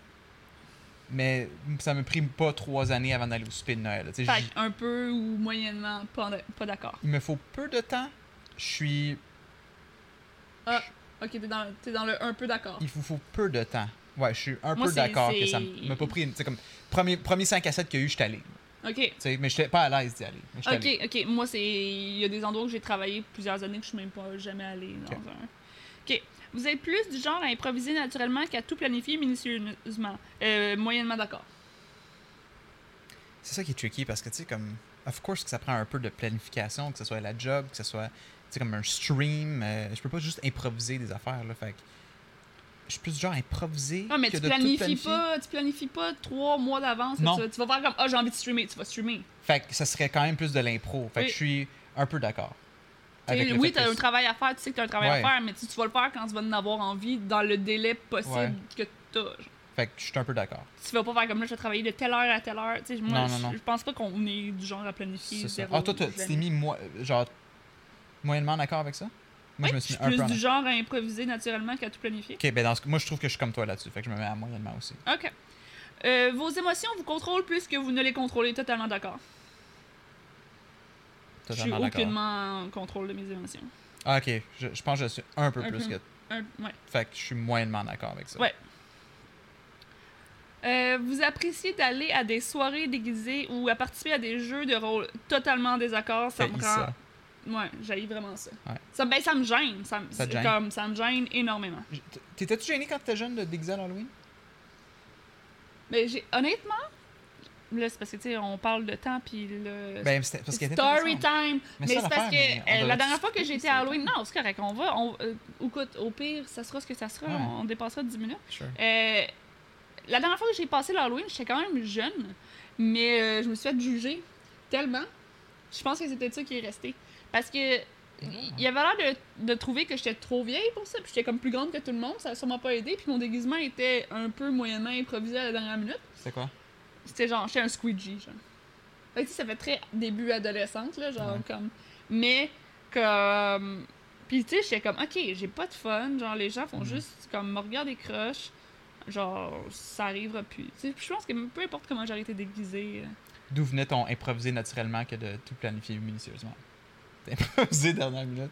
Speaker 1: mais ça me pris pas trois années avant d'aller au souper de Noël. là. Tu sais,
Speaker 2: Fait un peu ou moyennement pas, pas d'accord.
Speaker 1: Il me faut peu de temps. Je suis.
Speaker 2: Ok, t'es dans, t'es dans le un peu d'accord.
Speaker 1: Il vous faut peu de temps. Ouais, je suis un
Speaker 2: Moi,
Speaker 1: peu
Speaker 2: c'est-
Speaker 1: d'accord que
Speaker 2: c'est-
Speaker 1: ça m'a pas pris. Tu sais, comme, premier, premier 5 à 7 qu'il y a eu, j'étais allé.
Speaker 2: Ok.
Speaker 1: Mais j'étais pas à l'aise d'y aller.
Speaker 2: Ok, ok. Moi, c'est. Il y a des endroits où j'ai travaillé plusieurs années que je suis même pas jamais allé dans
Speaker 1: Ok.
Speaker 2: un. Ok. Vous êtes plus du genre à improviser naturellement qu'à tout planifier minutieusement. Euh, moyennement d'accord.
Speaker 1: C'est ça qui est tricky parce que, tu sais, comme. Of course que ça prend un peu de planification, que ce soit la job, que ce soit, sais, comme un stream. euh, je peux pas juste improviser des affaires, là. Fait que. Je suis plus genre improviser.
Speaker 2: Non, mais
Speaker 1: que
Speaker 2: tu
Speaker 1: de
Speaker 2: planifies pas, tu planifies pas trois mois d'avance.
Speaker 1: Non.
Speaker 2: Tu, vas- tu vas faire comme, ah, j'ai envie de streamer, tu vas streamer.
Speaker 1: Fait que ça serait quand même plus de l'impro. Fait que je suis un peu d'accord. Avec
Speaker 2: oui, t'as
Speaker 1: que
Speaker 2: un travail à faire, tu sais que t'as un travail
Speaker 1: Ouais.
Speaker 2: à faire, mais tu, tu vas le faire quand tu vas en avoir envie, dans le délai possible
Speaker 1: Ouais.
Speaker 2: que t'as. genre.
Speaker 1: Fait que je suis un peu d'accord.
Speaker 2: Tu vas pas faire comme là, je vais travailler de telle heure à telle heure. Tu sais, moi,
Speaker 1: Non,
Speaker 2: je,
Speaker 1: non, non.
Speaker 2: je pense pas qu'on est du genre à planifier.
Speaker 1: Ah, toi, tu t'es mis moi, genre moyennement d'accord avec ça? Moi, je me
Speaker 2: je
Speaker 1: suis
Speaker 2: suis
Speaker 1: mis un
Speaker 2: plus du genre à improviser naturellement qu'à tout planifier.
Speaker 1: Ok, ben dans ce... moi, je trouve que je suis comme toi là-dessus. Fait que je me mets à moyennement aussi.
Speaker 2: Ok. Euh, vos émotions vous contrôlent plus que vous ne les contrôlez. Totalement d'accord. Je suis aucunement en contrôle de mes émotions.
Speaker 1: Ah, ok. Je, je pense que je suis un peu
Speaker 2: Un
Speaker 1: plus
Speaker 2: peu.
Speaker 1: que.
Speaker 2: Un- ouais.
Speaker 1: Fait que je suis moyennement d'accord avec ça.
Speaker 2: Ouais. Euh, vous appréciez d'aller à des soirées déguisées ou à participer à des jeux de rôle totalement en désaccord. Ça me rend.
Speaker 1: ça.
Speaker 2: Ouais, j'haïs vraiment ça.
Speaker 1: Ouais.
Speaker 2: Ça, ben, ça me gêne. Ça, me-
Speaker 1: Ça
Speaker 2: c'est
Speaker 1: gêne?
Speaker 2: Comme, ça me gêne énormément.
Speaker 1: T'étais-tu gêné quand t'étais jeune de déguiser à l'Halloween?
Speaker 2: J'ai, honnêtement, là, c'est parce que, tu sais, on parle de temps, puis le.
Speaker 1: Ben, c'était parce qu'elle
Speaker 2: Story time!
Speaker 1: Mais
Speaker 2: c'est parce que
Speaker 1: mais
Speaker 2: euh, la dernière fois que j'ai été à Halloween, non, c'est correct, on va. On, euh, au pire, ça sera ce que ça sera,
Speaker 1: Ouais.
Speaker 2: on, on dépassera 10 minutes.
Speaker 1: Sure.
Speaker 2: Euh, la dernière fois que j'ai passé l'Halloween, j'étais quand même jeune, mais euh, je me suis fait juger tellement. Je pense que c'est peut-être ça qui est resté. Parce que il avait l'air de, de trouver que j'étais trop vieille pour ça, puis j'étais comme plus grande que tout le monde, ça a sûrement pas aidé, puis mon déguisement était un peu moyennement improvisé à la dernière minute.
Speaker 1: C'était quoi?
Speaker 2: C'était genre, j'étais un squeegee, genre. Fait que, ça fait très début adolescente, là, genre,
Speaker 1: Ouais.
Speaker 2: comme. Mais Comme. Puis tu sais, j'étais comme, ok, j'ai pas de fun. Genre, les gens font
Speaker 1: Mhm.
Speaker 2: juste comme me regarder croche. Genre, ça arrivera plus. Tu sais, puis je pense que peu importe comment j'aurais été déguisée. euh,
Speaker 1: D'où venait ton improviser naturellement que de tout planifier minutieusement? T'as improvisé dernière minute.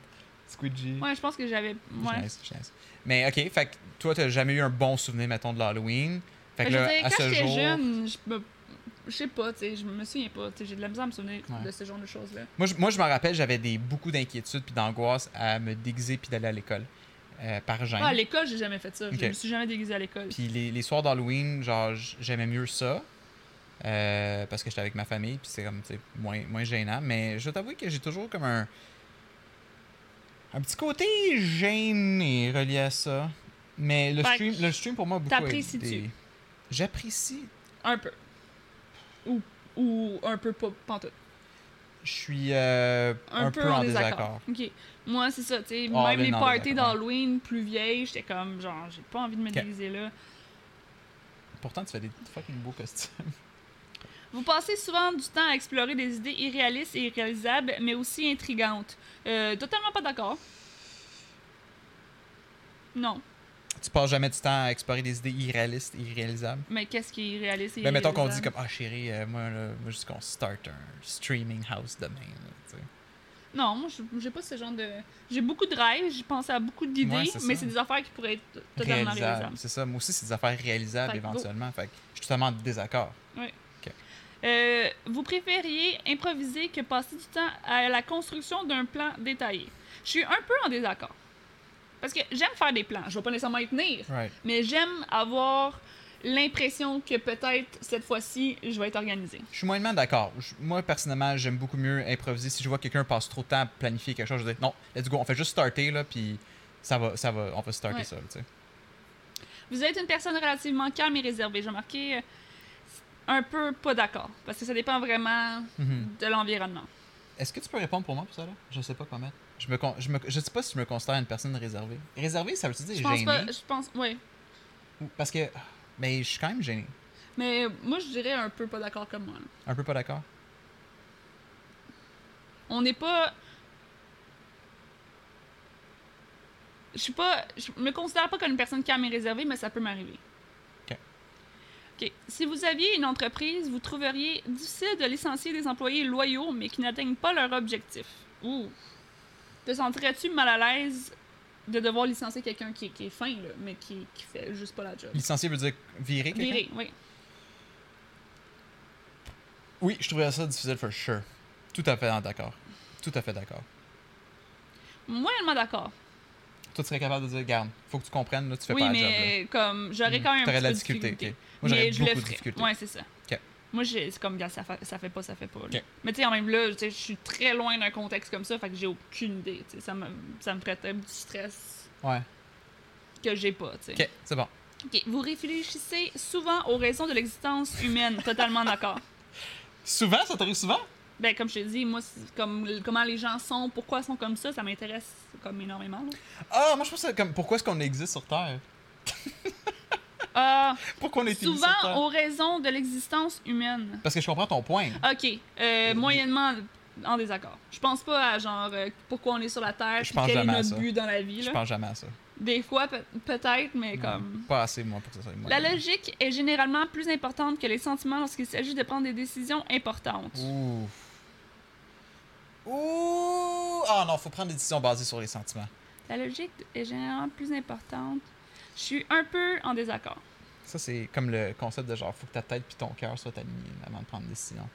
Speaker 1: Squidgy.
Speaker 2: Ouais, je pense que j'avais. Ouais.
Speaker 1: je niaise. Mais ok, fait que toi, t'as jamais eu un bon souvenir, mettons, de l'Halloween. Fait que
Speaker 2: je
Speaker 1: là,
Speaker 2: dire,
Speaker 1: à
Speaker 2: quand
Speaker 1: ce
Speaker 2: j'étais
Speaker 1: jour.
Speaker 2: jeune, je me. Je sais pas, tu sais, je me souviens pas. J'ai de la misère à me souvenir
Speaker 1: Ouais.
Speaker 2: de ce genre de choses-là.
Speaker 1: Moi, je, moi, je me rappelle, j'avais des, beaucoup d'inquiétudes puis d'angoisse à me déguiser puis d'aller à l'école. euh, par gêne.
Speaker 2: Ah, à l'école, j'ai jamais fait ça. Je me suis jamais déguisée à l'école.
Speaker 1: Puis les, les soirs d'Halloween, genre, j'aimais mieux ça. Euh, parce que j'étais avec ma famille, puis c'est comme, moins, moins gênant. Mais je dois t'avouer que j'ai toujours comme un. Un petit côté gêné relié à ça. Mais le
Speaker 2: Fait
Speaker 1: stream, le stream pour moi, a beaucoup. aidé. J'apprécie.
Speaker 2: Un peu. Ou, ou un peu pas pantoute.
Speaker 1: Je suis euh,
Speaker 2: Un, peu, en désaccord. Ok. Moi, c'est ça, tu.
Speaker 1: Ah,
Speaker 2: même
Speaker 1: là,
Speaker 2: les parties d'Halloween plus vieilles, j'étais comme, genre, j'ai pas envie de me déguiser là.
Speaker 1: Pourtant, tu fais des fucking beaux costumes.
Speaker 2: Vous passez souvent du temps à explorer des idées irréalistes et irréalisables, mais aussi intrigantes. Euh, totalement pas d'accord. Non.
Speaker 1: tu passes jamais du temps à explorer des idées irréalistes et irréalisables?
Speaker 2: Mais qu'est-ce qui est irréaliste et
Speaker 1: Ben, mettons qu'on dit comme, ah chérie, euh, moi, là, moi, juste qu'on start un streaming house demain. là.
Speaker 2: Non, moi, j'ai pas ce genre de... J'ai beaucoup de rêves, j'ai pensé à beaucoup d'idées,
Speaker 1: Ouais,
Speaker 2: mais c'est des affaires qui pourraient être totalement réalisables.
Speaker 1: C'est ça. Moi aussi, c'est des affaires réalisables
Speaker 2: Fait
Speaker 1: éventuellement. Fait que je suis totalement en désaccord.
Speaker 2: Euh, vous préfériez improviser que passer du temps à la construction d'un plan détaillé. Je suis un peu en désaccord. Parce que j'aime faire des plans. Je vais pas nécessairement y tenir.
Speaker 1: Right.
Speaker 2: Mais j'aime avoir l'impression que peut-être cette fois-ci, je vais être organisée.
Speaker 1: Je suis moyennement d'accord. Moi, personnellement, j'aime beaucoup mieux improviser. Si je vois que quelqu'un passe trop de temps à planifier quelque chose, je dis non, let's go, on fait juste starter, là, puis ça va, ça va, on va starter
Speaker 2: Ouais.
Speaker 1: ça, là, tu sais.
Speaker 2: Vous êtes une personne relativement calme et réservée. J'ai remarqué euh, un peu pas d'accord. Parce que ça dépend vraiment
Speaker 1: Mhm.
Speaker 2: de l'environnement.
Speaker 1: Est-ce que tu peux répondre pour moi pour ça, là? Je sais pas comment. Je me, con- je me, je sais pas si je me considère une personne réservée. Réservée, ça veut dire
Speaker 2: Je pense
Speaker 1: gêné?
Speaker 2: pas. Je pense. Oui.
Speaker 1: Ou- Parce que, mais je suis quand même gêné.
Speaker 2: Mais moi, je dirais un peu pas d'accord comme moi. là.
Speaker 1: Un peu pas d'accord?
Speaker 2: On n'est pas. Je suis pas. Je me considère pas comme une personne calme et réservée, mais ça peut m'arriver.
Speaker 1: Ok.
Speaker 2: OK. Si vous aviez une entreprise, vous trouveriez difficile de licencier des employés loyaux, mais qui n'atteignent pas leur objectif. Ouh. Te sentirais-tu mal à l'aise de devoir licencier quelqu'un qui, est- qui est fin, là, mais qui, qui fait juste pas la job?
Speaker 1: Licencié veut dire virer quelqu'un?
Speaker 2: Virer, oui.
Speaker 1: Oui, je trouverais ça difficile for sure. Tout à fait d'accord. Tout à fait d'accord.
Speaker 2: Moyennement d'accord.
Speaker 1: Toi, tu serais capable de dire, garde, faut que tu comprennes, là, tu fais
Speaker 2: Oui,
Speaker 1: pas la job.
Speaker 2: mais comme j'aurais quand même un
Speaker 1: T'aurais de la difficulté, ok. Moi,
Speaker 2: Mais
Speaker 1: j'aurais beaucoup de difficulté.
Speaker 2: Ouais, c'est ça. Moi, c'est comme, gars, ça fait, ça fait pas, ça fait pas. là. Mais tu sais, en même là, je suis très loin d'un contexte comme ça, fait que j'ai aucune idée. tu sais. Ça me, ça me peut-être du stress
Speaker 1: Ouais.
Speaker 2: que j'ai pas. tu sais.
Speaker 1: Ok, c'est bon.
Speaker 2: Ok. Vous réfléchissez souvent aux raisons de l'existence humaine. Totalement d'accord.
Speaker 1: Souvent, ça t'arrive souvent?
Speaker 2: Ben, comme je te dis, moi, comme comment les gens sont, pourquoi ils sont comme ça, ça m'intéresse comme énormément. là.
Speaker 1: Ah, moi, je pense que comme, pourquoi est-ce qu'on existe sur Terre?
Speaker 2: Ah,
Speaker 1: Pourquoi on est sur
Speaker 2: souvent
Speaker 1: Terre?
Speaker 2: aux raisons de l'existence humaine.
Speaker 1: Parce que je comprends ton point.
Speaker 2: Ok, euh, moyennement en désaccord. Je pense pas à genre euh, pourquoi on est sur la Terre,
Speaker 1: Je pense
Speaker 2: quel est notre but dans la vie.
Speaker 1: Je
Speaker 2: Là.
Speaker 1: pense jamais à ça.
Speaker 2: Des fois peut- peut-être, mais comme.
Speaker 1: Pas assez, moi, pour que ça soit moi.
Speaker 2: La logique est généralement plus importante que les sentiments lorsqu'il s'agit de prendre des décisions importantes.
Speaker 1: Ouh. Ouh. Ah non, faut prendre des décisions basées sur les sentiments.
Speaker 2: La logique est généralement plus importante. Je suis un peu en désaccord.
Speaker 1: Ça, c'est comme le concept de genre, faut que ta tête puis ton cœur soient alignés avant de prendre une décision.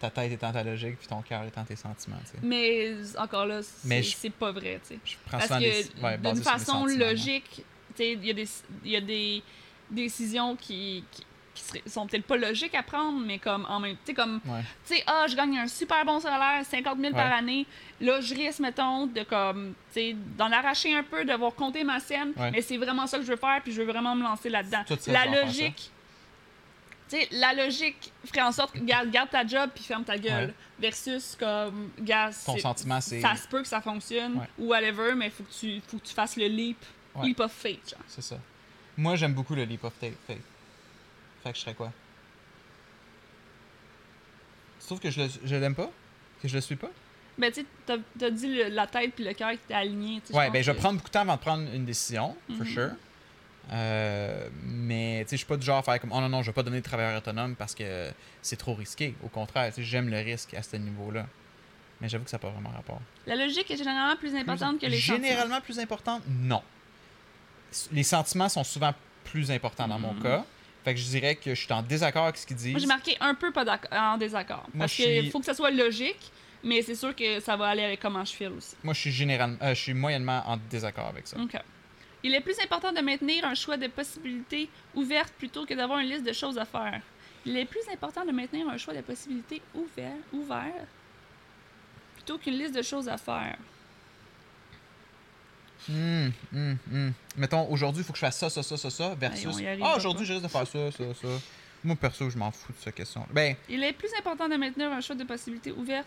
Speaker 1: Ta tête étant ta logique puis ton cœur étant tes sentiments.
Speaker 2: Mais encore là, c'est
Speaker 1: je-
Speaker 2: pas vrai.
Speaker 1: Je prends
Speaker 2: Parce que
Speaker 1: des ouais,
Speaker 2: d'une façon
Speaker 1: moi.
Speaker 2: logique, tu sais, il y, a des- y a des décisions qui, qui, qui seraient- sont peut-être pas logiques à prendre, mais comme en même tu sais, comme,
Speaker 1: Ouais.
Speaker 2: tu sais, ah, je gagne un super bon salaire, 50 000 par année. Là, je risque, mettons, de comme, tu sais, d'en arracher un peu, d'avoir compté ma scène,
Speaker 1: Ouais.
Speaker 2: mais c'est vraiment ça que je veux faire, puis je veux vraiment me lancer là-dedans. La logique. Tu sais, la logique ferait en sorte que garde, garde ta job puis ferme ta gueule. Versus comme, gars,
Speaker 1: Ton
Speaker 2: c'est-
Speaker 1: sentiment, c'est.
Speaker 2: ça se peut que ça fonctionne ou whatever, mais faut que tu, faut que tu fasses le leap, leap of faith.
Speaker 1: C'est ça. Moi, j'aime beaucoup le leap of faith. Fait que je serais quoi? Tu trouves que je le, je l'aime pas? Que je le suis pas?
Speaker 2: Ben, tu sais, t'as t'as dit le- la tête puis le cœur qui étaient alignés. sais,
Speaker 1: Ouais, ben je vais prendre beaucoup de temps avant de prendre une décision, for
Speaker 2: Mhm.
Speaker 1: sure. Euh, mais tu sais, je suis pas du genre à faire comme oh non, non, je vais pas donner de travailleur autonome parce que c'est trop risqué. Au contraire, tu sais, j'aime le risque à ce niveau-là. Mais j'avoue que ça n'a pas vraiment rapport.
Speaker 2: La logique est généralement plus importante que les
Speaker 1: Généralement plus importante, non. Les sentiments sont souvent plus importants dans mon
Speaker 2: Mhm.
Speaker 1: cas. Fait que je dirais que je suis en désaccord avec ce qu'ils disent.
Speaker 2: Moi, j'ai marqué un peu pas en désaccord.
Speaker 1: Moi,
Speaker 2: parce
Speaker 1: je
Speaker 2: qu'il faut que ça soit logique, mais c'est sûr que ça va aller avec comment je file aussi.
Speaker 1: Moi, je suis généralement, euh, je suis moyennement en désaccord avec ça.
Speaker 2: OK. Il est plus important de maintenir un choix de possibilités ouvertes plutôt que d'avoir une liste de choses à faire. Il est plus important de maintenir un choix de possibilités ouvert, ouvert plutôt qu'une liste de choses à faire.
Speaker 1: Hum, hum, hum. Mettons, aujourd'hui, il faut que je fasse ça, ça, ça, ça, ça,
Speaker 2: Hey,
Speaker 1: versus. Ah, aujourd'hui, je risque de faire ça, ça, ça. Moi, perso, je m'en fous de cette question. Ben,
Speaker 2: Il est plus important de maintenir un choix de possibilités ouvertes.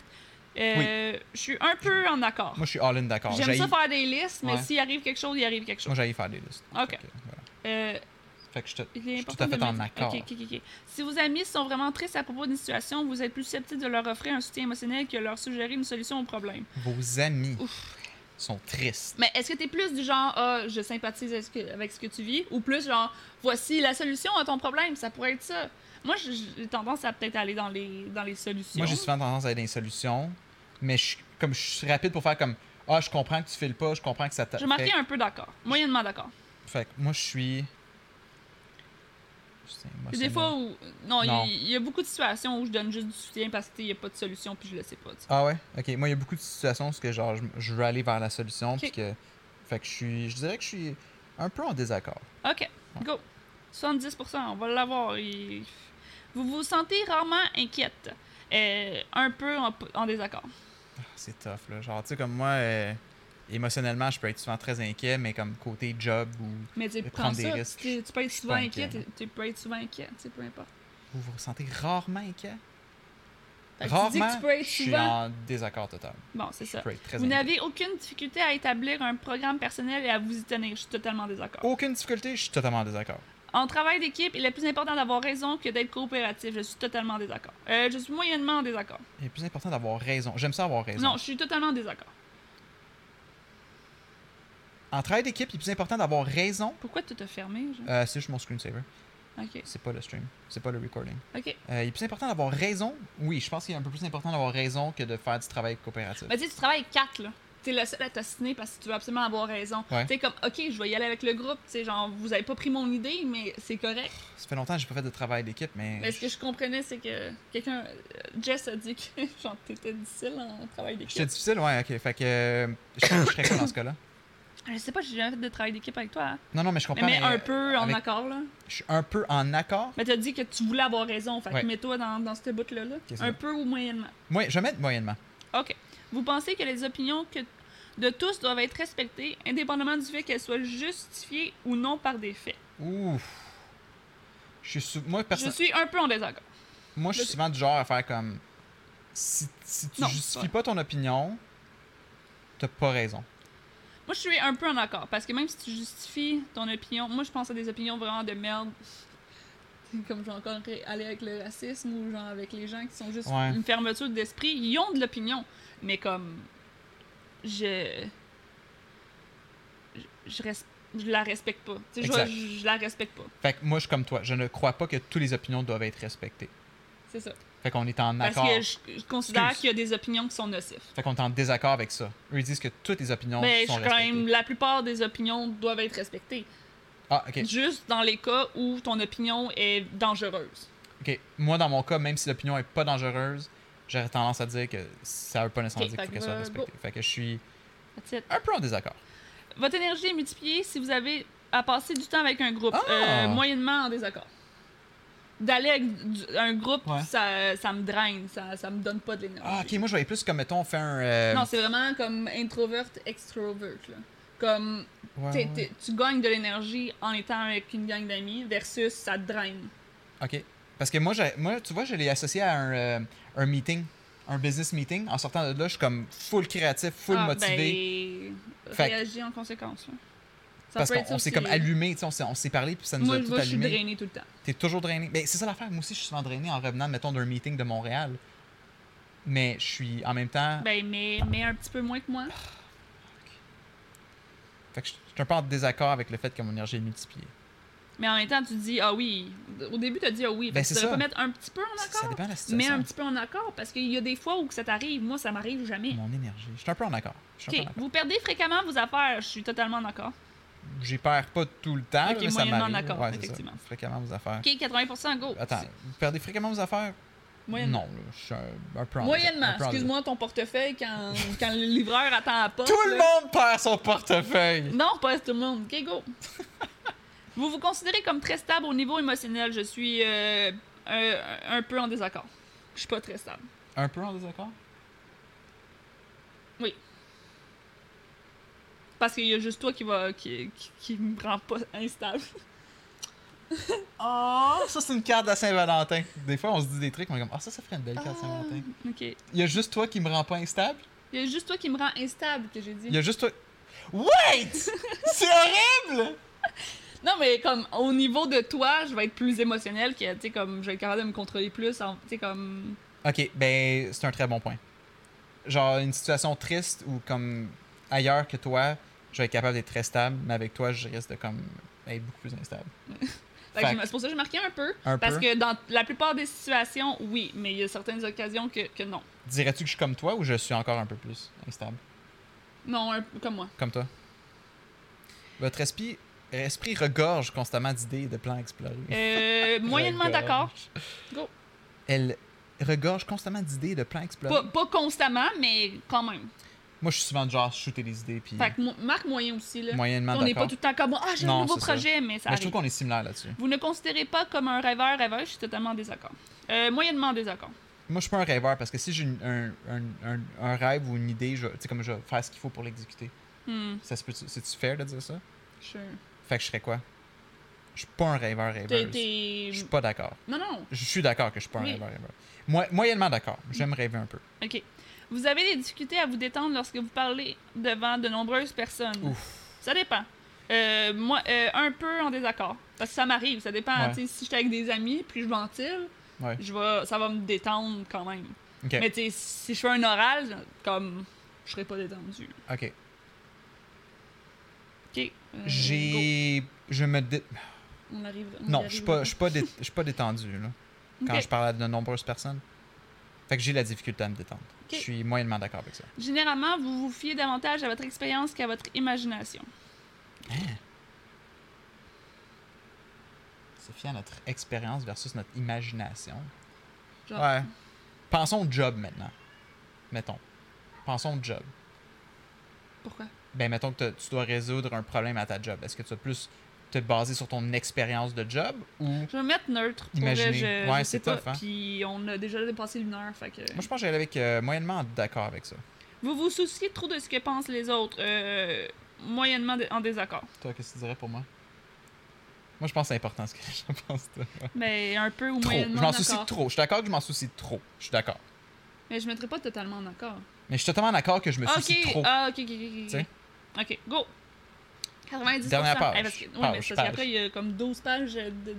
Speaker 2: Euh, Je suis un peu en accord.
Speaker 1: moi, je suis all-in d'accord.
Speaker 2: J'aime ça faire des listes, mais
Speaker 1: Ouais.
Speaker 2: s'il arrive quelque chose, il arrive quelque chose.
Speaker 1: Moi, j'aille faire des listes.
Speaker 2: Ok.
Speaker 1: Fait que, voilà.
Speaker 2: Euh,
Speaker 1: Fait que je, te-
Speaker 2: Il
Speaker 1: je suis tout à fait
Speaker 2: de
Speaker 1: en accord.
Speaker 2: Si vos amis sont vraiment tristes à propos d'une situation, vous êtes plus susceptible de leur offrir un soutien émotionnel que leur suggérer une solution au problème.
Speaker 1: Vos amis sont tristes.
Speaker 2: Mais est-ce que t'es plus du genre, ah, je sympathise avec ce, que, avec ce que tu vis, ou plus genre, voici la solution à ton problème, ça pourrait être ça. Moi, j'ai tendance à peut-être aller dans les, dans les solutions.
Speaker 1: Moi, j'ai souvent tendance à aller dans les solutions, mais je, suis- comme je suis rapide pour faire comme Ah, je comprends que tu files pas, je comprends que ça t'a.
Speaker 2: Marqué
Speaker 1: fait,
Speaker 2: un peu d'accord, moyennement d'accord.
Speaker 1: fait que moi, je suis. C'est
Speaker 2: des fois où. Non, il y- a beaucoup de situations où je donne juste du soutien parce qu'il n'y a pas de solution puis je le sais pas.
Speaker 1: Ah ouais? Ok. Moi, il y a beaucoup de situations où que, genre, je, je veux aller vers la solution.
Speaker 2: Ok.
Speaker 1: puis que, fait que je suis. Je dirais que je suis un peu en désaccord.
Speaker 2: Ok, go. 70%, on va l'avoir. Vous vous sentez rarement inquiète. Euh, un peu en, en désaccord.
Speaker 1: Ah, C'est tough, là. Genre, tu sais, comme moi, euh, émotionnellement, je peux être souvent très inquiet, mais comme côté job ou
Speaker 2: Mais
Speaker 1: prendre des
Speaker 2: ça,
Speaker 1: risques,
Speaker 2: tu, tu peux être souvent inquiet,
Speaker 1: inquiet,
Speaker 2: tu- tu peux être souvent inquiet, peu importe.
Speaker 1: vous vous ressentez rarement inquiet?
Speaker 2: Tu
Speaker 1: Rarement,
Speaker 2: dis que tu peux être
Speaker 1: je suis en désaccord total.
Speaker 2: Bon, c'est ça. Vous n'avez aucune difficulté à établir un programme personnel et à vous y tenir. Je suis totalement désaccord.
Speaker 1: Aucune difficulté, je suis totalement en désaccord.
Speaker 2: En travail d'équipe, il est plus important d'avoir raison que d'être coopératif. Je suis totalement en désaccord. Euh, je suis moyennement en désaccord.
Speaker 1: Il est plus important d'avoir raison. J'aime ça avoir raison.
Speaker 2: Non, je suis totalement en désaccord.
Speaker 1: En travail d'équipe, il est plus important d'avoir raison.
Speaker 2: Pourquoi tu t'as fermé? genre?
Speaker 1: Euh, c'est juste mon screensaver.
Speaker 2: Ok,
Speaker 1: C'est pas le stream. C'est pas le recording.
Speaker 2: ok.
Speaker 1: Euh, il est plus important d'avoir raison. Oui, je pense qu'il est un peu plus important d'avoir raison que de faire du travail coopératif.
Speaker 2: Ben, tu sais, tu travailles avec quatre, là. T'es le seul à t'assiner parce que tu veux absolument avoir raison.
Speaker 1: Ouais.
Speaker 2: Tu sais, comme, OK, je vais y aller avec le groupe. Tu sais, genre, vous avez pas pris mon idée, mais c'est correct.
Speaker 1: Ça fait longtemps que j'ai pas fait de travail d'équipe, mais.
Speaker 2: Mais ce que je comprenais, c'est que quelqu'un. euh, Jess a dit que, genre, t'étais difficile en travail d'équipe.
Speaker 1: J'étais difficile, ouais, ok. Fait que. euh, Je je serais quoi dans ce cas-là?
Speaker 2: Je sais pas, j'ai jamais fait de travail d'équipe avec toi. Hein?
Speaker 1: Non, non, mais je comprends.
Speaker 2: mais
Speaker 1: mais,
Speaker 2: un
Speaker 1: euh,
Speaker 2: peu en
Speaker 1: avec-
Speaker 2: accord, là.
Speaker 1: Je suis un peu en accord.
Speaker 2: Mais t'as dit que tu voulais avoir raison. Fait que
Speaker 1: Ouais.
Speaker 2: mets-toi dans, dans ce bout-là. Là. Un peu ou moyennement.
Speaker 1: Moi, je vais mettre moyennement.
Speaker 2: OK. Vous pensez que les opinions que de tous doivent être respectées, indépendamment du fait qu'elles soient justifiées ou non par des faits?
Speaker 1: Ouf. Je suis, sou- moi,
Speaker 2: Je suis un peu en désaccord.
Speaker 1: moi, je suis souvent du genre à faire comme. Si, si tu
Speaker 2: Non,
Speaker 1: justifies pas ton opinion, t'as pas raison.
Speaker 2: Moi, je suis un peu en accord. Parce que même si tu justifies ton opinion, moi, je pense à des opinions vraiment de merde. Comme je vais encore aller avec le racisme ou genre avec les gens qui sont juste
Speaker 1: Ouais.
Speaker 2: une fermeture d'esprit. Ils ont de l'opinion. Mais comme. Je. Je, res- je la respecte pas. Je, je la respecte pas.
Speaker 1: Fait que moi, je suis comme toi. Je ne crois pas que toutes les opinions doivent être respectées.
Speaker 2: C'est ça.
Speaker 1: Fait qu'on est en
Speaker 2: Parce
Speaker 1: accord.
Speaker 2: que je, je considère qu'il y a des opinions qui sont nocives.
Speaker 1: Fait qu'on est en désaccord avec ça. Eux, ils disent que toutes les opinions
Speaker 2: Mais je
Speaker 1: sont
Speaker 2: quand
Speaker 1: respectées.
Speaker 2: même. La plupart des opinions doivent être respectées.
Speaker 1: Ah, ok.
Speaker 2: Juste dans les cas où ton opinion est dangereuse.
Speaker 1: Ok. Moi, dans mon cas, même si l'opinion est pas dangereuse, j'aurais tendance à dire que ça veut pas nécessairement
Speaker 2: Ok,
Speaker 1: dire qu'il faut qu'elle
Speaker 2: que,
Speaker 1: soit respectée. Fait que je suis un peu en désaccord.
Speaker 2: Votre énergie est multipliée si vous avez à passer du temps avec un groupe.
Speaker 1: Ah!
Speaker 2: Euh, moyennement en désaccord. D'aller avec un groupe,
Speaker 1: Ouais.
Speaker 2: ça, ça me draine, ça, ça me donne pas de l'énergie.
Speaker 1: Ah, ok. Moi, je voyais plus comme, mettons, on fait un. euh,
Speaker 2: Non, c'est vraiment comme introvert, extrovert. Là. Comme
Speaker 1: ouais, ouais.
Speaker 2: tu gagnes de l'énergie en étant avec une gang d'amis versus ça te draine.
Speaker 1: Ok. Parce que moi, moi, tu vois, je l'ai associé à un, euh, un meeting, un business meeting. En sortant de là, je suis comme full créatif, full
Speaker 2: ah,
Speaker 1: motivé.
Speaker 2: Ben,
Speaker 1: Fait
Speaker 2: réagis en conséquence. Ça
Speaker 1: parce qu'on on s'est comme allumé, on s'est- parlé, puis ça nous
Speaker 2: Moi,
Speaker 1: a tout
Speaker 2: vois, je suis
Speaker 1: allumé.
Speaker 2: drainé tout le temps.
Speaker 1: T'es toujours drainé. Mais c'est ça l'affaire. Moi aussi, je suis souvent drainé en revenant, mettons, d'un meeting de Montréal. mais je suis en même temps.
Speaker 2: Ben, mais, mais un petit peu moins que moi.
Speaker 1: Fait que je suis un peu en désaccord avec le fait que mon énergie est multipliée.
Speaker 2: Mais en même temps, tu dis, ah oui. Au début, tu as dit, ah oui.
Speaker 1: Ben,
Speaker 2: tu devrais
Speaker 1: ça.
Speaker 2: pas mettre un petit peu en
Speaker 1: Ça
Speaker 2: accord.
Speaker 1: dépend de la situation.
Speaker 2: Mais un petit peu en accord, parce qu'il y a des fois où ça t'arrive. Moi, ça m'arrive jamais.
Speaker 1: Mon énergie. Je suis un peu en accord. Peu en accord.
Speaker 2: vous perdez fréquemment vos affaires. Je suis totalement d'accord.
Speaker 1: J'y perds pas tout le temps,
Speaker 2: Ok,
Speaker 1: mais ça m'arrive.
Speaker 2: d'accord,
Speaker 1: Ouais, ça.
Speaker 2: effectivement.
Speaker 1: Fréquemment vos affaires.
Speaker 2: Ok, 80% go.
Speaker 1: Attends, vous perdez fréquemment vos affaires?
Speaker 2: Moyennement.
Speaker 1: Non, je suis un, un peu en
Speaker 2: Moyennement. Excuse-moi, ton portefeuille quand, quand le livreur attend à porte.
Speaker 1: Tout le monde perd son portefeuille!
Speaker 2: Non, pas tout le monde. Ok, go. vous vous considérez comme très stable au niveau émotionnel. Je suis euh, un, un peu en désaccord. Je suis pas très stable.
Speaker 1: Un peu en désaccord?
Speaker 2: Parce qu'il y a juste toi qui va qui, qui, qui me rend pas instable.
Speaker 1: Oh, ça c'est une carte de la Saint-Valentin. Des fois, on se dit des trucs, on est comme, ah, ça, ça ferait une belle carte de Saint-Valentin.
Speaker 2: Ok.
Speaker 1: Il y a juste toi qui me rend pas instable?
Speaker 2: Il y a juste toi qui me rend instable que j'ai dit.
Speaker 1: Il y a juste toi. Wait! c'est horrible!
Speaker 2: Non, mais comme au niveau de toi, je vais être plus émotionnel que, tu sais, comme je vais être capable de me contrôler plus. Tu sais, comme.
Speaker 1: Ok, ben, c'est un très bon point. Genre, une situation triste ou comme ailleurs que toi, je vais être capable d'être très stable, mais avec toi, je risque de comme être beaucoup plus instable.
Speaker 2: C'est pour ça que j'ai marqué un peu.
Speaker 1: Un
Speaker 2: parce
Speaker 1: peu.
Speaker 2: que dans la plupart des situations, oui, mais il y a certaines occasions que, que non.
Speaker 1: Dirais-tu que je suis comme toi ou je suis encore un peu plus instable?
Speaker 2: Non, un comme moi.
Speaker 1: Comme toi. Votre esprit, esprit regorge constamment d'idées et de plans explorés.
Speaker 2: Euh, moyennement d'accord. Go.
Speaker 1: Elle regorge constamment d'idées et de plans explorés.
Speaker 2: Pas, pas constamment, mais quand même.
Speaker 1: Moi, je suis souvent du genre shooter des idées puis
Speaker 2: Fait que marque moyen aussi, là.
Speaker 1: moyennement
Speaker 2: On n'est pas tout le temps comme Ah, j'ai un nouveau
Speaker 1: ça.
Speaker 2: projet, mais ça
Speaker 1: Mais je trouve
Speaker 2: arrive.
Speaker 1: qu'on est similaires là-dessus.
Speaker 2: Vous ne considérez pas comme un rêveur, rêveur, je suis totalement en désaccord. Euh, moyennement en désaccord.
Speaker 1: Moi, je suis pas un rêveur parce que si j'ai un, un, un, un rêve ou une idée, je, tu sais, comme je vais faire ce qu'il faut pour l'exécuter.
Speaker 2: Hmm,
Speaker 1: Ça se peut C'est-tu fair de dire ça?
Speaker 2: sure.
Speaker 1: Fait que je serais quoi? Je suis pas un rêveur rêveur. Je suis pas d'accord.
Speaker 2: Non, non.
Speaker 1: Je suis d'accord que je suis pas un
Speaker 2: Oui.
Speaker 1: rêveur rêveur. Moi, moyennement d'accord. J'aime rêver un peu.
Speaker 2: OK. Vous avez des difficultés à vous détendre lorsque vous parlez devant de nombreuses personnes.
Speaker 1: Ouf.
Speaker 2: Ça dépend. Euh, moi, euh, un peu en désaccord. Parce que ça m'arrive. Ça dépend.
Speaker 1: Ouais.
Speaker 2: Si j'étais avec des amis puis je ventile,
Speaker 1: Ouais.
Speaker 2: je vais, ça va me détendre quand même. Mais si je fais un oral, comme je serais pas détendu.
Speaker 1: Ok.
Speaker 2: OK. euh,
Speaker 1: J'ai. Je me. dé-.
Speaker 2: On arrive. on
Speaker 1: Non, je suis pas, suis dé- suis détendu, là. Quand je parle à de nombreuses personnes. Fait que j'ai la difficulté à me détendre. Je suis moyennement d'accord avec ça.
Speaker 2: Généralement, vous vous fiez davantage à votre expérience qu'à votre imagination.
Speaker 1: C'est fier notre expérience versus notre imagination?
Speaker 2: Genre,
Speaker 1: Ouais. Pensons au job maintenant. Mettons. Pensons au job.
Speaker 2: Pourquoi?
Speaker 1: Ben, mettons que tu dois résoudre un problème à ta job. Est-ce que tu vas plus te baser sur ton expérience de job ou.
Speaker 2: Je vais me mettre neutre.
Speaker 1: Imaginer.
Speaker 2: vrai, je,
Speaker 1: Ouais,
Speaker 2: je
Speaker 1: c'est tough, hein.
Speaker 2: Puis on a déjà dépassé une heure, fait que...
Speaker 1: Moi, je pense que j'allais avec euh, moyennement d'accord avec ça.
Speaker 2: Vous vous souciez trop de ce que pensent les autres. Euh, moyennement en désaccord.
Speaker 1: Toi, qu'est-ce que tu dirais pour moi? Moi, je pense que c'est important ce que je pense. Toi.
Speaker 2: Mais un peu ou
Speaker 1: Trop. Je
Speaker 2: moyennement
Speaker 1: m'en soucie
Speaker 2: d'accord.
Speaker 1: trop. Je suis d'accord que je m'en soucie trop. Je suis d'accord.
Speaker 2: Mais je mettrais pas totalement en accord.
Speaker 1: Mais je suis totalement d'accord que je me soucie trop.
Speaker 2: ah, ok, ok, ok.
Speaker 1: sais?
Speaker 2: ok. Ok, go. 90%.
Speaker 1: Dernière page.
Speaker 2: Eh, parce que, ouais,
Speaker 1: Page,
Speaker 2: mais c'est parce
Speaker 1: page.
Speaker 2: qu'après, il y a comme 12 pages de,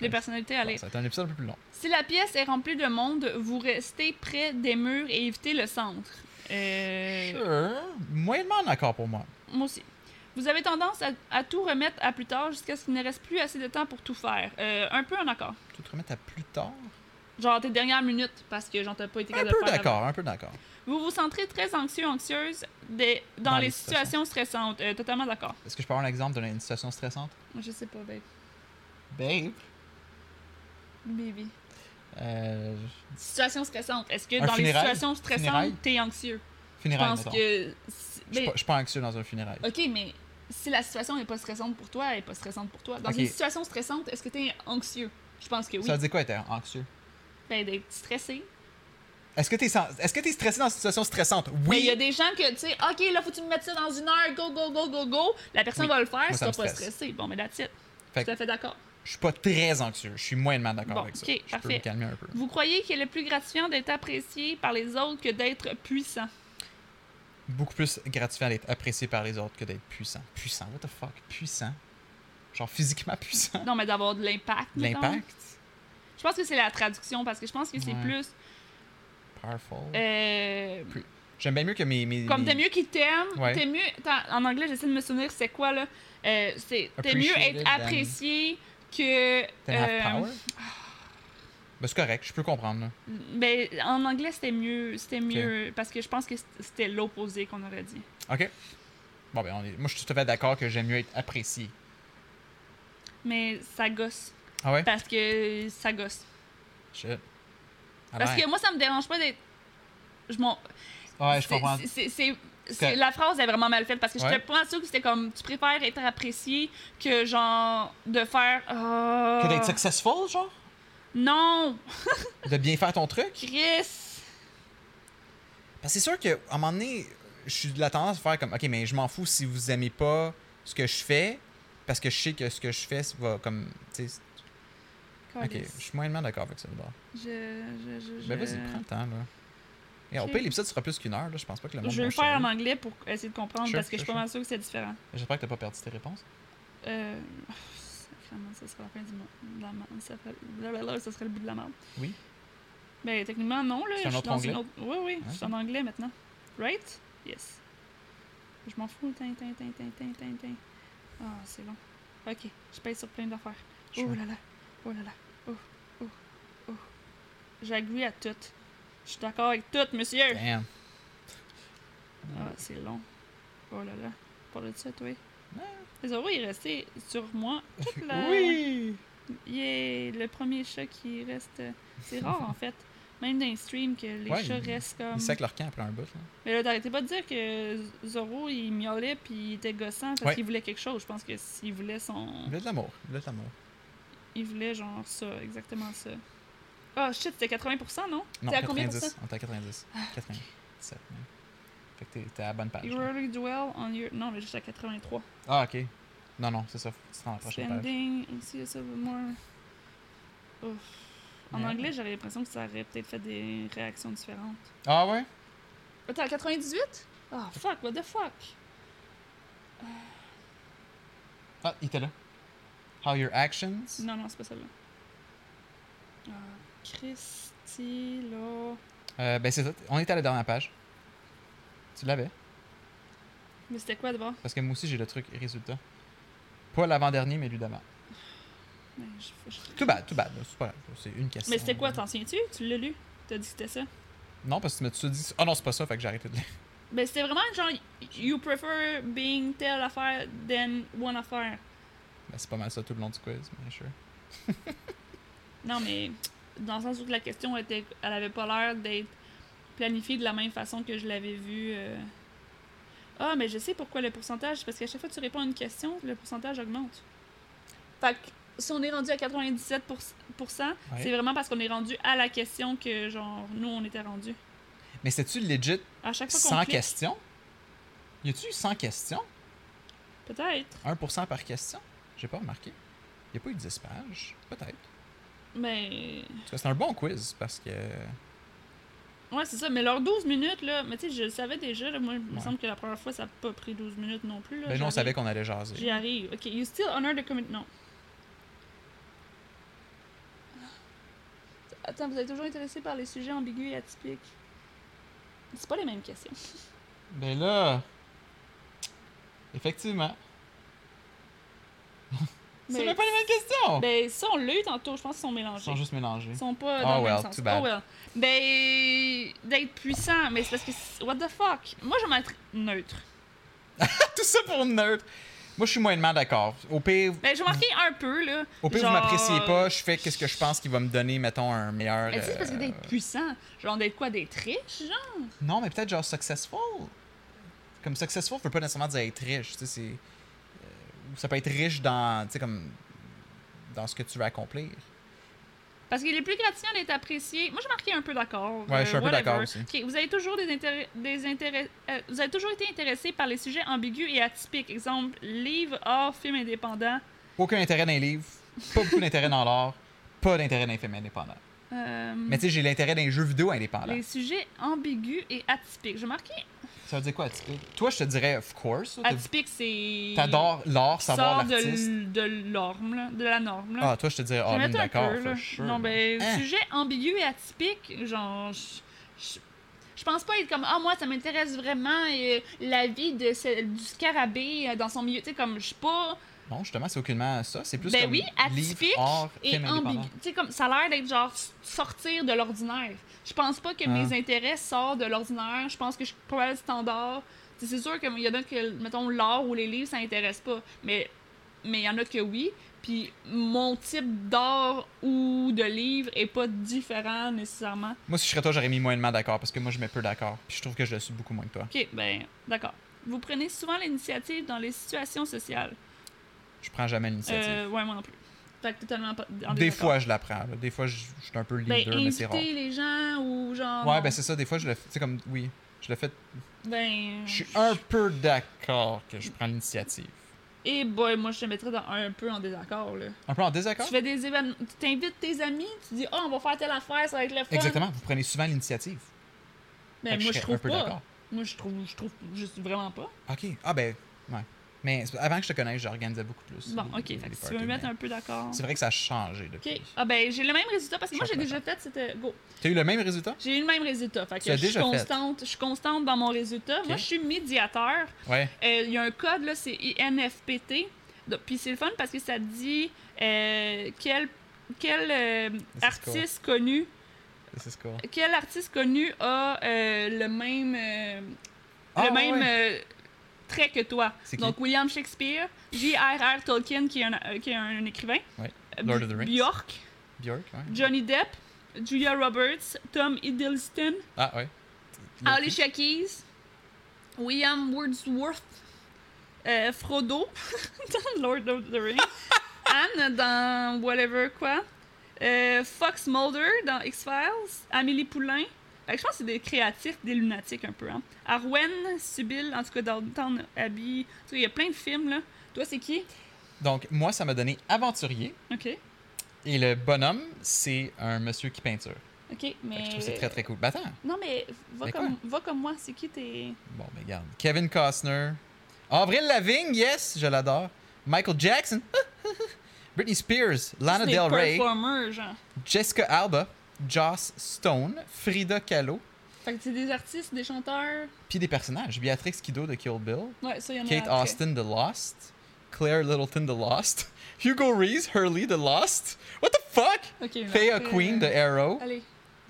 Speaker 2: de personnalités à lire.
Speaker 1: ça va être un épisode un peu plus long.
Speaker 2: Si la pièce est remplie de monde, vous restez près des murs et évitez le centre. Euh,
Speaker 1: Sure. Moyennement d'accord pour moi.
Speaker 2: Moi aussi. Vous avez tendance à, à tout remettre à plus tard jusqu'à ce qu'il ne reste plus assez de temps pour tout faire. Euh, un peu en accord.
Speaker 1: Tu te remettre à plus tard?
Speaker 2: Genre tes dernières minutes parce que j'en t'ai pas été
Speaker 1: Un
Speaker 2: capable
Speaker 1: peu
Speaker 2: de le faire.
Speaker 1: d'accord, un peu d'accord.
Speaker 2: Vous vous sentirez très anxieux, anxieuse des- dans,
Speaker 1: Dans
Speaker 2: les,
Speaker 1: les
Speaker 2: situations stressantes. Euh, totalement d'accord.
Speaker 1: Est-ce que je peux avoir un exemple d'une situation stressante?
Speaker 2: Je sais pas, babe.
Speaker 1: Babe?
Speaker 2: Baby.
Speaker 1: Euh,
Speaker 2: Situation stressante. Est-ce que
Speaker 1: Un
Speaker 2: dans les situations stressantes, t'es anxieux? Je
Speaker 1: funérailles,
Speaker 2: pense que.
Speaker 1: Je pas- je suis pas anxieux dans un funérail.
Speaker 2: Ok, mais si la situation n'est pas stressante pour toi, elle est pas stressante pour toi. Dans une situation stressante, est-ce que t'es anxieux? Je pense que oui.
Speaker 1: Ça veut dire quoi être anxieux?
Speaker 2: Ben, d'être stressé.
Speaker 1: Est-ce que que t'es stressé dans une situation stressante?
Speaker 2: Mais il y
Speaker 1: Oui.
Speaker 2: a des gens que, tu sais, OK, là, faut que tu me mettes ça dans une heure, go, go, go, go, go. La personne
Speaker 1: Oui.
Speaker 2: va le faire, tu
Speaker 1: ça
Speaker 2: seras pas stressé. Bon, mais.
Speaker 1: Fait
Speaker 2: Tout à fait d'accord.
Speaker 1: Je suis pas très anxieux. Je suis moyennement d'accord
Speaker 2: Bon,
Speaker 1: avec ça.
Speaker 2: ok,
Speaker 1: je peux
Speaker 2: parfait.
Speaker 1: me calmer un peu.
Speaker 2: Vous croyez qu'il est plus gratifiant d'être apprécié par les autres que d'être puissant?
Speaker 1: Beaucoup plus gratifiant d'être apprécié par les autres que d'être puissant. Puissant, what the fuck? Puissant? Genre physiquement puissant?
Speaker 2: Non, mais d'avoir de l'impact.
Speaker 1: L'impact?
Speaker 2: Je pense que c'est la traduction parce que je pense que c'est
Speaker 1: Ouais.
Speaker 2: plus
Speaker 1: Powerful.
Speaker 2: Euh,
Speaker 1: J'aime bien mieux que mes. mes
Speaker 2: comme
Speaker 1: mes-
Speaker 2: t'es mieux qu'ils t'aiment,
Speaker 1: Ouais.
Speaker 2: t'es mieux. en anglais, j'essaie de me souvenir c'est quoi là? Euh, c'est t'es mieux être apprécié que. Euh,
Speaker 1: power? Ben, c'est correct, je peux comprendre. là.
Speaker 2: ben, en anglais, c'était mieux, c'était mieux parce que je pense que c'était l'opposé qu'on aurait dit.
Speaker 1: Ok. Bon, ben, on est... moi, je suis tout à fait d'accord que j'aime mieux être apprécié.
Speaker 2: Mais ça gosse
Speaker 1: Ah ouais?
Speaker 2: parce que ça gosse.
Speaker 1: Shit. Ah
Speaker 2: Parce
Speaker 1: ben.
Speaker 2: que moi, ça me dérange pas d'être. Je m'en.
Speaker 1: Ouais, je comprends.
Speaker 2: c'est-
Speaker 1: que-
Speaker 2: La phrase est vraiment mal faite parce que
Speaker 1: Ouais.
Speaker 2: j'étais pas sûre que c'était comme tu préfères être apprécié que genre de faire. ah,
Speaker 1: Que d'être successful, genre?
Speaker 2: Non!
Speaker 1: De bien faire ton truc?
Speaker 2: Chris!
Speaker 1: Parce que c'est sûr qu'à un moment donné, je suis de la tendance à faire comme, ok, mais je m'en fous si vous aimez pas ce que je fais, parce que je sais que ce que je fais va comme, ok, je suis moyennement d'accord avec ça d'abord.
Speaker 2: Je. Je. Je. je...
Speaker 1: Ben vas-y, prends le temps, là. Et au
Speaker 2: Ok.
Speaker 1: pire, l'épisode sera plus qu'une heure, là, je pense pas que le monde
Speaker 2: Je vais
Speaker 1: va
Speaker 2: le faire en anglais pour essayer de comprendre
Speaker 1: Sure,
Speaker 2: parce que je suis
Speaker 1: sure,
Speaker 2: pas mal sûre que c'est différent.
Speaker 1: J'espère que t'as pas perdu tes réponses.
Speaker 2: Euh. Ça sera la fin du monde. la. Ça, blablabla, ça serait le bout de la merde.
Speaker 1: Oui.
Speaker 2: Ben, techniquement, non, là.
Speaker 1: C'est un
Speaker 2: je suis
Speaker 1: autre
Speaker 2: une autre- Oui, oui, je suis en anglais maintenant. Right? Yes. Je m'en fous. Tin, tin, tin, tin, tin, tin, tin. Ah, c'est long. Ok, je paye sur plein d'affaires.
Speaker 1: Sure.
Speaker 2: Oh là là. Oh là là. J'agree à tout. Je suis d'accord avec tout, monsieur.
Speaker 1: Damn.
Speaker 2: Ah, c'est long. Oh là là. Parle de ça, toi? Euros, il est resté sur moi toute la...
Speaker 1: Oui!
Speaker 2: Il est le premier chat qui reste... C'est rare, en fait. Même dans les streams, que les
Speaker 1: Ouais,
Speaker 2: chats
Speaker 1: il-
Speaker 2: restent comme...
Speaker 1: Il sac leur camp après un bout, là.
Speaker 2: Mais là, t'arrêtais pas de dire que Zoro, il miaulait puis il était gossant parce
Speaker 1: Ouais.
Speaker 2: qu'il voulait quelque chose. Je pense que s'il voulait son...
Speaker 1: Il voulait de l'amour. Il voulait de l'amour.
Speaker 2: Il voulait genre ça, exactement ça. Ah, shit, c'était 80%, non?
Speaker 1: Non,
Speaker 2: T'es à combien
Speaker 1: 90.
Speaker 2: pour ça?
Speaker 1: On était à 90. 97. même. Fait que t'es- t'es à la bonne page.
Speaker 2: You
Speaker 1: là.
Speaker 2: really dwell on your... Non, mais juste à 83.
Speaker 1: Ah, ok. Non, non, c'est ça. Seras dans la prochaine page.
Speaker 2: Spending, see more. Ouf. En
Speaker 1: Ouais.
Speaker 2: anglais, j'aurais l'impression que ça aurait peut-être fait des réactions différentes.
Speaker 1: Ah ouais?
Speaker 2: Attends, à 98? Ah, fuck, what the fuck?
Speaker 1: Ah, il était là. How your actions?
Speaker 2: Non, non, c'est pas celle-là. Ah, Christy, là.
Speaker 1: Euh, ben c'est ça. On était à la dernière page. Tu l'avais?
Speaker 2: Mais c'était quoi d'abord?
Speaker 1: Parce que moi aussi j'ai le truc résultat. Pas l'avant-dernier, mais lui d'avant.
Speaker 2: Mais je- je-
Speaker 1: Tout bad, tout bad. là. C'est pas grave. C'est une question.
Speaker 2: Mais c'était quoi, t'en souviens-tu? Tu l'as lu? T'as dit que c'était ça?
Speaker 1: Non, parce que tu m'as tout dit. Ah non, c'est pas ça, fait que j'ai arrêté de lire.
Speaker 2: Ben, c'était vraiment genre, you prefer being telle affaire than one affaire.
Speaker 1: Ben, c'est pas mal ça tout le long du quiz, mais sure.
Speaker 2: Non, mais dans le sens où la question était, elle avait pas l'air d'être planifiée de la même façon que je l'avais vue. euh. Ah, mais je sais pourquoi le pourcentage, parce qu'à chaque fois que tu réponds à une question, le pourcentage augmente. Fait que si on est rendu à 97%,
Speaker 1: Ouais.
Speaker 2: c'est vraiment parce qu'on est rendu à la question que, genre, nous, on était rendu.
Speaker 1: Mais c'est-tu legit
Speaker 2: À chaque fois qu'on
Speaker 1: 100
Speaker 2: clique,
Speaker 1: questions? Y a-tu eu 100 questions?
Speaker 2: Peut-être.
Speaker 1: 1% par question? J'ai pas remarqué. Y a pas eu 10 pages? Peut-être.
Speaker 2: Mais.
Speaker 1: C'est un bon quiz parce que.
Speaker 2: Ouais, c'est ça. Mais leurs 12 minutes, là, mais tu sais, je le savais déjà. Là, moi, il me semble que la première fois, ça n'a pas pris 12 minutes non plus. Là,
Speaker 1: Ben, nous, on savait qu'on allait jaser.
Speaker 2: J'y arrive. Ok, you still honor the commit. Non. Attends, vous êtes toujours intéressé par les sujets ambigus et atypiques? C'est pas les mêmes questions.
Speaker 1: Ben là. Effectivement. C'est même pas les mêmes questions!
Speaker 2: Ben, ça, on l'a eu tantôt. Je pense qu'ils sont
Speaker 1: Ils
Speaker 2: mélangés.
Speaker 1: sont juste mélangés.
Speaker 2: Ils sont pas
Speaker 1: Oh
Speaker 2: dans le
Speaker 1: well,
Speaker 2: même sens.
Speaker 1: too bad.
Speaker 2: Oh well. Ben, d'être puissant, mais c'est parce que. What the fuck? Moi, je vais mettre neutre.
Speaker 1: Tout ça pour nerd. Moi, je suis moyennement d'accord. Au pire,
Speaker 2: Ben, je marquer un peu, là.
Speaker 1: au pire
Speaker 2: Genre-
Speaker 1: vous m'appréciez pas, je fais qu'est-ce que je pense qui va me donner, mettons, un meilleur.
Speaker 2: Sais, c'est parce que
Speaker 1: euh,
Speaker 2: d'être puissant. Genre, d'être quoi? D'être riche, genre?
Speaker 1: Non, mais peut-être genre successful. Comme successful, veut pas nécessairement dire être riche. Tu sais, c'est. Euh, ça peut être riche dans. Comme. Dans ce que tu veux accomplir.
Speaker 2: Parce qu'il est plus gratifiant d'être apprécié. Moi, j'ai marqué un peu d'accord.
Speaker 1: Ouais, je suis un peu
Speaker 2: whatever.
Speaker 1: d'accord aussi.
Speaker 2: Vous avez toujours des intérêts, des intérêts, euh, vous avez toujours été intéressé par les sujets ambigus et atypiques. Exemple, livre, art, film indépendant.
Speaker 1: Aucun intérêt dans les livres, pas beaucoup d'intérêt dans l'art, pas d'intérêt dans les films indépendants.
Speaker 2: Euh,
Speaker 1: Mais tu sais, j'ai l'intérêt dans les jeux vidéo indépendants.
Speaker 2: les sujets ambigus et atypiques. J'ai marqué
Speaker 1: Ça veut dire quoi, atypique? Toi, je te dirais, of course.
Speaker 2: atypique, c'est.
Speaker 1: T'adores l'art, savoir l'artiste?
Speaker 2: de l'orme, là, de la norme. Là.
Speaker 1: Ah, toi, je te dirais,
Speaker 2: un
Speaker 1: d'accord, sure.
Speaker 2: Non, ben,
Speaker 1: Hein?
Speaker 2: sujet ambigu et atypique, genre. je- je- je pense pas être comme ah moi ça m'intéresse vraiment euh, la vie de ce- du scarabée euh, dans son milieu, tu sais comme je suis pas
Speaker 1: Non, justement, c'est aucunement ça. C'est plus
Speaker 2: Ben
Speaker 1: comme
Speaker 2: oui,
Speaker 1: livre,
Speaker 2: atypique
Speaker 1: art,
Speaker 2: et ambigu. Comme ça a l'air d'être genre sortir de l'ordinaire. Je pense pas que
Speaker 1: Ah.
Speaker 2: mes intérêts sortent de l'ordinaire, je pense que je suis pas standard. C'est sûr qu'il y en a que mettons l'art ou les livres ça intéresse pas, mais mais il y en a que oui. Puis mon type d'art ou de livre est pas différent nécessairement.
Speaker 1: Moi, si je serais toi, j'aurais mis moyennement d'accord parce que moi, je mets peu d'accord. Puis je trouve que je le suis beaucoup moins que toi.
Speaker 2: Ok, ben d'accord. Vous prenez souvent l'initiative dans les situations sociales.
Speaker 1: Je prends jamais l'initiative.
Speaker 2: Euh, ouais, moi non plus. Fait que totalement pas.
Speaker 1: Des fois, je la prends. là. Des fois, je, je suis un peu
Speaker 2: Ben,
Speaker 1: leader, mais c'est rare.
Speaker 2: inviter les gens ou genre.
Speaker 1: Ouais, ben c'est ça. Des fois, je le fais. Tu sais, comme, oui, je le fais.
Speaker 2: Ben.
Speaker 1: Je suis un peu d'accord que je prends l'initiative.
Speaker 2: Et boy, moi je te mettrais dans un peu en désaccord là.
Speaker 1: Un peu en désaccord?
Speaker 2: Tu fais des événements, tu t'invites tes amis, tu dis oh on va faire telle affaire, ça va être le fun.
Speaker 1: Exactement. Vous prenez souvent l'initiative.
Speaker 2: Ben moi je
Speaker 1: serais
Speaker 2: trouve
Speaker 1: un peu
Speaker 2: pas.
Speaker 1: d'accord.
Speaker 2: Moi je trouve, je trouve juste vraiment pas.
Speaker 1: Ok. Ah, ben, ouais. Mais avant que je te connaisse, j'organisais beaucoup plus.
Speaker 2: Bon, ok,
Speaker 1: les
Speaker 2: fait que si tu veux me mettre un peu d'accord.
Speaker 1: C'est vrai que ça a changé depuis.
Speaker 2: Ok. Ah ben j'ai le même résultat parce que moi j'ai déjà fait c'était go.
Speaker 1: T'as eu le même résultat?
Speaker 2: J'ai eu le même résultat. Fait
Speaker 1: Tu
Speaker 2: que je suis constante, je suis constante dans mon résultat. Moi je suis médiateur.
Speaker 1: Ouais.
Speaker 2: Euh, Il y a un code, là, c'est INFPT. Puis c'est le fun parce que ça dit euh, quel, quel euh, artiste connu
Speaker 1: C'est ce qu'on.
Speaker 2: quel artiste connu a euh, le même euh,
Speaker 1: Ah,
Speaker 2: le même
Speaker 1: ouais.
Speaker 2: Trait que toi. Donc William Shakespeare, J.R.R. Tolkien qui est un, euh, qui est un écrivain,
Speaker 1: Ouais.
Speaker 2: euh,
Speaker 1: Lord of the Rings.
Speaker 2: Bjork,
Speaker 1: ouais.
Speaker 2: Johnny Depp, Julia Roberts, Tom Hiddleston,
Speaker 1: Ah, ouais.
Speaker 2: Alicia Keys, William Wordsworth, euh, Frodo dans Lord of the Rings, Anne dans Whatever quoi, euh, Fox Mulder dans X-Files, Amélie Poulain. Fait que je pense que c'est des créatifs, des lunatiques un peu. Hein. Arwen, Sibyl, en tout cas Downton Abbey. Il y a plein de films là. Toi, c'est qui?
Speaker 1: Donc, moi, ça m'a donné aventurier.
Speaker 2: Ok.
Speaker 1: Et le bonhomme, c'est un monsieur qui peinture.
Speaker 2: Ok, mais.
Speaker 1: je trouve que c'est très très cool. Ben attends.
Speaker 2: Non, mais va,
Speaker 1: Mais
Speaker 2: comme, va comme moi, c'est qui tes.
Speaker 1: Bon, ben regarde. Kevin Costner. Avril Lavigne, yes, je l'adore. Michael Jackson. Britney Spears. Lana Del Rey.
Speaker 2: genre.
Speaker 1: Jessica Alba. Joss Stone. Frida Kahlo.
Speaker 2: Fait que c'est des artistes, des chanteurs.
Speaker 1: Puis des personnages. Béatrix Kiddo de Kill Bill.
Speaker 2: Ouais, ça, y en
Speaker 1: Kate. Austin de Lost. Claire Littleton de Lost. Hugo Reese, Hurley de Lost. What the fuck?
Speaker 2: Ok, mais
Speaker 1: Faye
Speaker 2: après,
Speaker 1: Queen de
Speaker 2: euh,
Speaker 1: Arrow.
Speaker 2: Allez.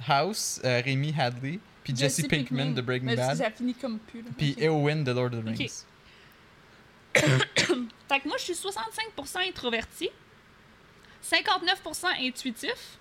Speaker 1: House, euh, Rémi Hadley. Puis Jesse, Pinkman, de Breaking
Speaker 2: Mais
Speaker 1: Bad.
Speaker 2: Ça finit comme plus. là.
Speaker 1: Puis
Speaker 2: Ok.
Speaker 1: Eowyn de Lord of the. Rings.
Speaker 2: Fait que moi, je suis 65% introverti, 59% intuitif.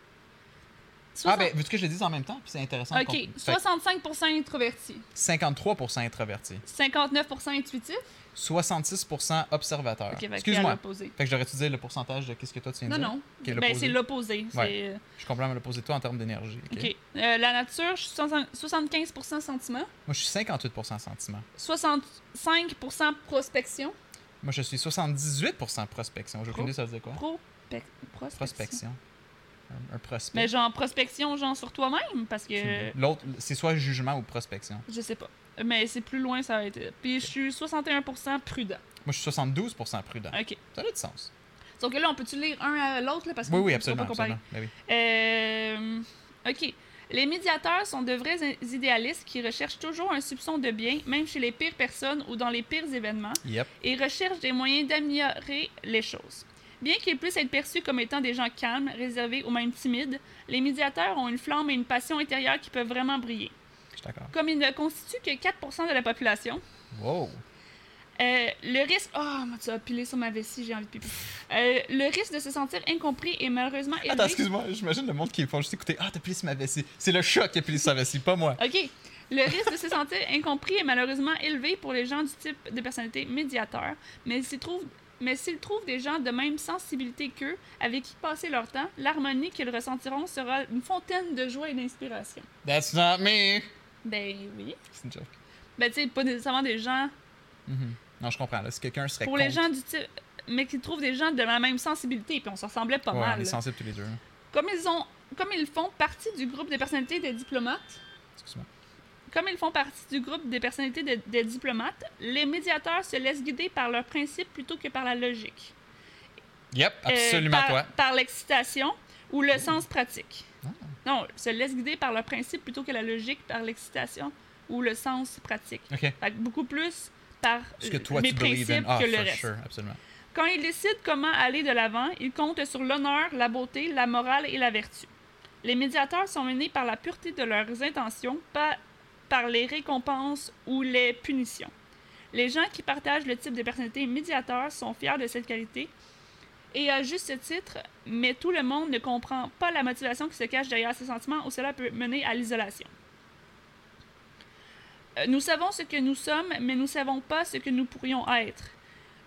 Speaker 1: Ah,
Speaker 2: 60
Speaker 1: ben, veux-tu que je le dise en même temps? Puis c'est intéressant.
Speaker 2: Ok,
Speaker 1: que
Speaker 2: 65% introverti,
Speaker 1: 53% introverti.
Speaker 2: 59% intuitif?
Speaker 1: 66% observateur.
Speaker 2: Ok, fait que
Speaker 1: Excuse-moi. Fait que j'aurais dû dire le pourcentage de qu'est-ce que toi tu viens de
Speaker 2: Non,
Speaker 1: dire?
Speaker 2: non.
Speaker 1: Ok,
Speaker 2: ben, c'est l'opposé.
Speaker 1: Ouais.
Speaker 2: euh,
Speaker 1: Je comprends l'opposé de toi en termes d'énergie. ok?
Speaker 2: Euh, la nature, je suis 60 75% sentiment,
Speaker 1: Moi, je suis 58% sentiment.
Speaker 2: 65% prospection.
Speaker 1: Moi, je suis 78% prospection. J'ai aucune idée ça veut dire quoi?
Speaker 2: Pro prospection.
Speaker 1: Prospection. Un, un prospect.
Speaker 2: Mais genre prospection, genre sur toi-même, parce que
Speaker 1: L'autre, c'est soit jugement ou prospection.
Speaker 2: je sais pas. Mais c'est plus loin, ça va être. Puis je suis 61% prudent.
Speaker 1: Moi, je suis 72% prudent.
Speaker 2: Ok.
Speaker 1: Ça a du sens.
Speaker 2: Sauf que là, on peut-tu lire un à l'autre, là, parce que
Speaker 1: Oui, oui, absolument.
Speaker 2: pas
Speaker 1: absolument. Ben oui.
Speaker 2: Euh, ok. Les médiateurs sont de vrais idéalistes qui recherchent toujours un soupçon de bien, même chez les pires personnes ou dans les pires événements,
Speaker 1: Yep.
Speaker 2: et recherchent des moyens d'améliorer les choses. Bien qu'ils puissent être perçus comme étant des gens calmes, réservés ou même timides, les médiateurs ont une flamme et une passion intérieure qui peuvent vraiment briller.
Speaker 1: Je suis d'accord.
Speaker 2: Comme ils ne constituent que 4% de la population,
Speaker 1: Wow.
Speaker 2: euh, le risque. Oh, tu as pilé sur ma vessie, j'ai envie de pipi. Euh, le risque de se sentir incompris est malheureusement élevé.
Speaker 1: Attends, excuse-moi, j'imagine le monde qui font juste écouter. Ah, t'as plié sur ma vessie. C'est le chat qui a plié sur sa vessie, pas moi.
Speaker 2: OK. Le risque de se sentir incompris est malheureusement élevé pour les gens du type de personnalité médiateur, mais s'ils trouvent, mais s'ils trouvent des gens de même sensibilité qu'eux, avec qui passer leur temps, l'harmonie qu'ils ressentiront sera une fontaine de joie et d'inspiration.
Speaker 1: That's not me.
Speaker 2: Ben oui.
Speaker 1: C'est une joke.
Speaker 2: Ben tu sais, pas nécessairement des gens...
Speaker 1: Mhm. Non, je comprends. Là, si quelqu'un serait
Speaker 2: Pour les gens du type... Mais qui trouvent des gens de la même sensibilité, puis on s'en ressemblait pas
Speaker 1: Ouais,
Speaker 2: mal.
Speaker 1: on est sensibles tous les deux.
Speaker 2: Comme ils ont... Comme ils font partie du groupe des personnalités des diplomates,
Speaker 1: Excuse-moi.
Speaker 2: Comme ils font partie du groupe des personnalités de- des diplomates, les médiateurs se laissent guider par leurs principes plutôt que par la logique.
Speaker 1: Yep,
Speaker 2: Euh,
Speaker 1: absolument
Speaker 2: par,
Speaker 1: toi.
Speaker 2: Par l'excitation ou le sens pratique.
Speaker 1: Ah.
Speaker 2: Non, se laissent guider par le principe plutôt que la logique, par l'excitation ou le sens pratique.
Speaker 1: OK.
Speaker 2: Fait que beaucoup plus par
Speaker 1: que toi,
Speaker 2: mes principes
Speaker 1: Ah,
Speaker 2: que le reste.
Speaker 1: sure, absolument.
Speaker 2: Quand ils décident comment aller de l'avant, ils comptent sur l'honneur, la beauté, la morale et la vertu. Les médiateurs sont menés par la pureté de leurs intentions, pas par les récompenses ou les punitions. Les gens qui partagent le type de personnalité médiateur sont fiers de cette qualité, et à juste titre, mais tout le monde ne comprend pas la motivation qui se cache derrière ces sentiments ou cela peut mener à l'isolation. Euh, Nous savons ce que nous sommes, mais nous ne savons pas ce que nous pourrions être.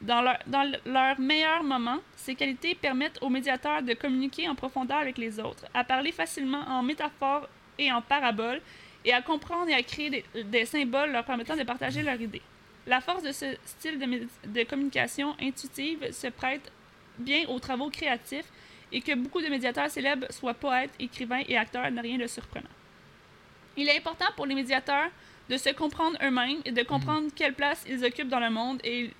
Speaker 2: Dans leur, dans le- leur meilleur moment, ces qualités permettent aux médiateurs de communiquer en profondeur avec les autres, à parler facilement en métaphores et en paraboles, et à comprendre et à créer des, des symboles leur permettant de partager leurs idées. La force de ce style de, communication intuitive se prête bien aux travaux créatifs et que beaucoup de médiateurs célèbres soient poètes, écrivains et acteurs n'a rien de surprenant. Il est important pour les médiateurs de se comprendre eux-mêmes et de comprendre quelle place ils occupent dans le monde et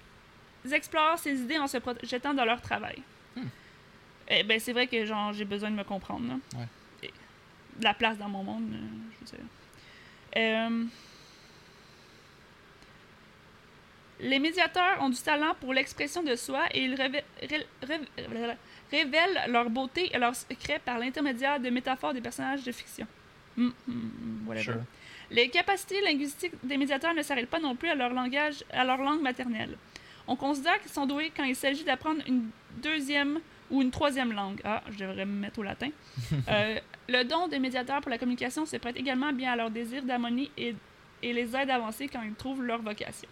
Speaker 2: ils explorent ces idées en se projetant dans leur travail.
Speaker 1: Hmm.
Speaker 2: Eh ben, c'est vrai que genre j'ai besoin de me comprendre. là.
Speaker 1: Ouais.
Speaker 2: Et la place dans mon monde, euh, je veux dire. Euh, Les médiateurs ont du talent pour l'expression de soi et ils révé- ré- ré- révèlent leur beauté et leurs secrets par l'intermédiaire de métaphores des personnages de fiction. Hmm, hmm, hmm.
Speaker 1: Sure.
Speaker 2: Les capacités linguistiques des médiateurs ne s'arrêtent pas non plus à leur langage, à leur langue maternelle. On considère qu'ils sont doués quand il s'agit d'apprendre une deuxième ou une troisième langue. Ah, je devrais me mettre au latin. Euh, le don des médiateurs pour la communication se prête également bien à leur désir d'harmonie et, et les aide à avancer quand ils trouvent leur vocation.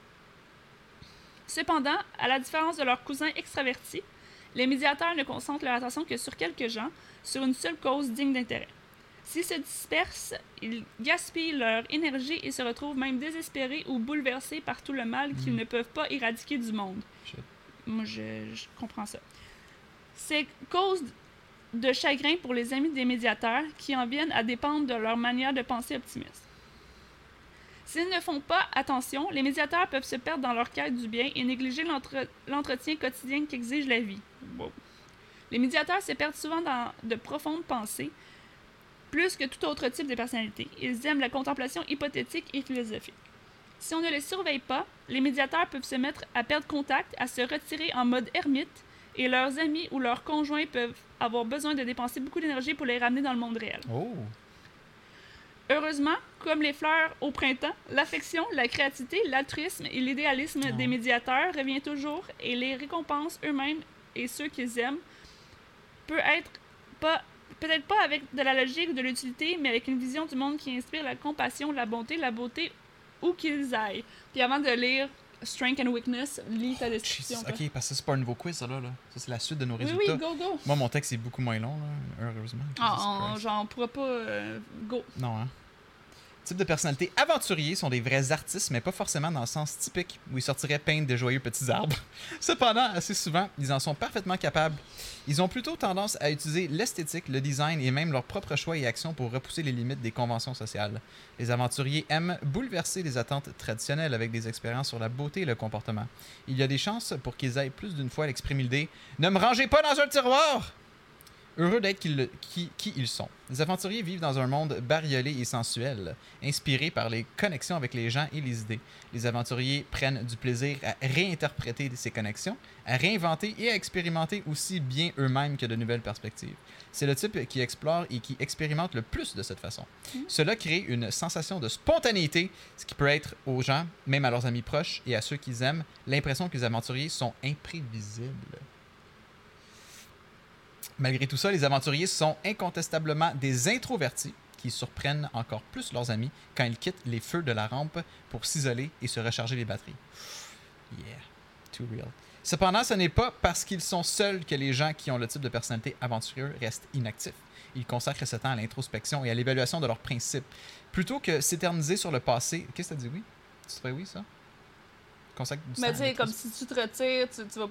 Speaker 2: Cependant, à la différence de leurs cousins extravertis, les médiateurs ne concentrent leur attention que sur quelques gens, sur une seule cause digne d'intérêt. S'ils se dispersent, ils gaspillent leur énergie et se retrouvent même désespérés ou bouleversés par tout le mal qu'ils
Speaker 1: Mm.
Speaker 2: ne peuvent pas éradiquer du monde.
Speaker 1: Shit.
Speaker 2: Moi, je, je comprends ça. C'est cause de chagrin pour les amis des médiateurs qui en viennent à dépendre de leur manière de penser optimiste. S'ils ne font pas attention, les médiateurs peuvent se perdre dans leur quête du bien et négliger l'entre- l'entretien quotidien qu'exige la vie. Les médiateurs se perdent souvent dans de profondes pensées, plus que tout autre type de personnalité. Ils aiment la contemplation hypothétique et philosophique. Si on ne les surveille pas, les médiateurs peuvent se mettre à perdre contact, à se retirer en mode ermite, et leurs amis ou leurs conjoints peuvent avoir besoin de dépenser beaucoup d'énergie pour les ramener dans le monde réel.
Speaker 1: Oh.
Speaker 2: Heureusement, comme les fleurs au printemps, l'affection, la créativité, l'altruisme et l'idéalisme
Speaker 1: Ah.
Speaker 2: des médiateurs revient toujours et les récompenses eux-mêmes et ceux qu'ils aiment peut être pas peut-être pas avec de la logique ou de l'utilité, mais avec une vision du monde qui inspire la compassion, la bonté, la beauté où qu'ils aillent. Puis avant de lire Strength and Weakness, lis ta description.
Speaker 1: Jesus. Ok, parce que c'est pas un nouveau quiz, ça, là. là. Ça, c'est la suite de nos
Speaker 2: Oui,
Speaker 1: résultats.
Speaker 2: oui, go, go.
Speaker 1: Moi, mon texte est beaucoup moins long, là, heureusement.
Speaker 2: Ah, on, genre, on pourra pas. euh, go.
Speaker 1: Non, hein. Type de personnalité aventuriers sont des vrais artistes, mais pas forcément dans le sens typique où ils sortiraient peindre de joyeux petits arbres. Cependant, assez souvent, ils en sont parfaitement capables. Ils ont plutôt tendance à utiliser l'esthétique, le design et même leurs propres choix et actions pour repousser les limites des conventions sociales. Les aventuriers aiment bouleverser les attentes traditionnelles avec des expériences sur la beauté et le comportement. Il y a des chances pour qu'ils aillent plus d'une fois à l'exprimer l'idée Ne me rangez pas dans un tiroir Heureux d'être qui, le- qui- qui ils sont. Les aventuriers vivent dans un monde bariolé et sensuel, inspiré par les connexions avec les gens et les idées. Les aventuriers prennent du plaisir à réinterpréter ces connexions, à réinventer et à expérimenter aussi bien eux-mêmes que de nouvelles perspectives. C'est le type qui explore et qui expérimente le plus de cette façon. Cela crée une sensation de spontanéité, ce qui peut être aux gens, même à leurs amis proches et à ceux qu'ils aiment, l'impression que les aventuriers sont imprévisibles. Malgré tout ça, les aventuriers sont incontestablement des introvertis qui surprennent encore plus leurs amis quand ils quittent les feux de la rampe pour s'isoler et se recharger les batteries. Yeah, too real. Cependant, ce n'est pas parce qu'ils sont seuls que les gens qui ont le type de personnalité aventureuse restent inactifs. Ils consacrent ce temps à l'introspection et à l'évaluation de leurs principes. Plutôt que s'éterniser sur le passé. Qu'est-ce que tu dit? Oui? Tu dirais oui, ça? Consacre du
Speaker 2: Mais tu sais, comme si tu te retires, tu, tu vas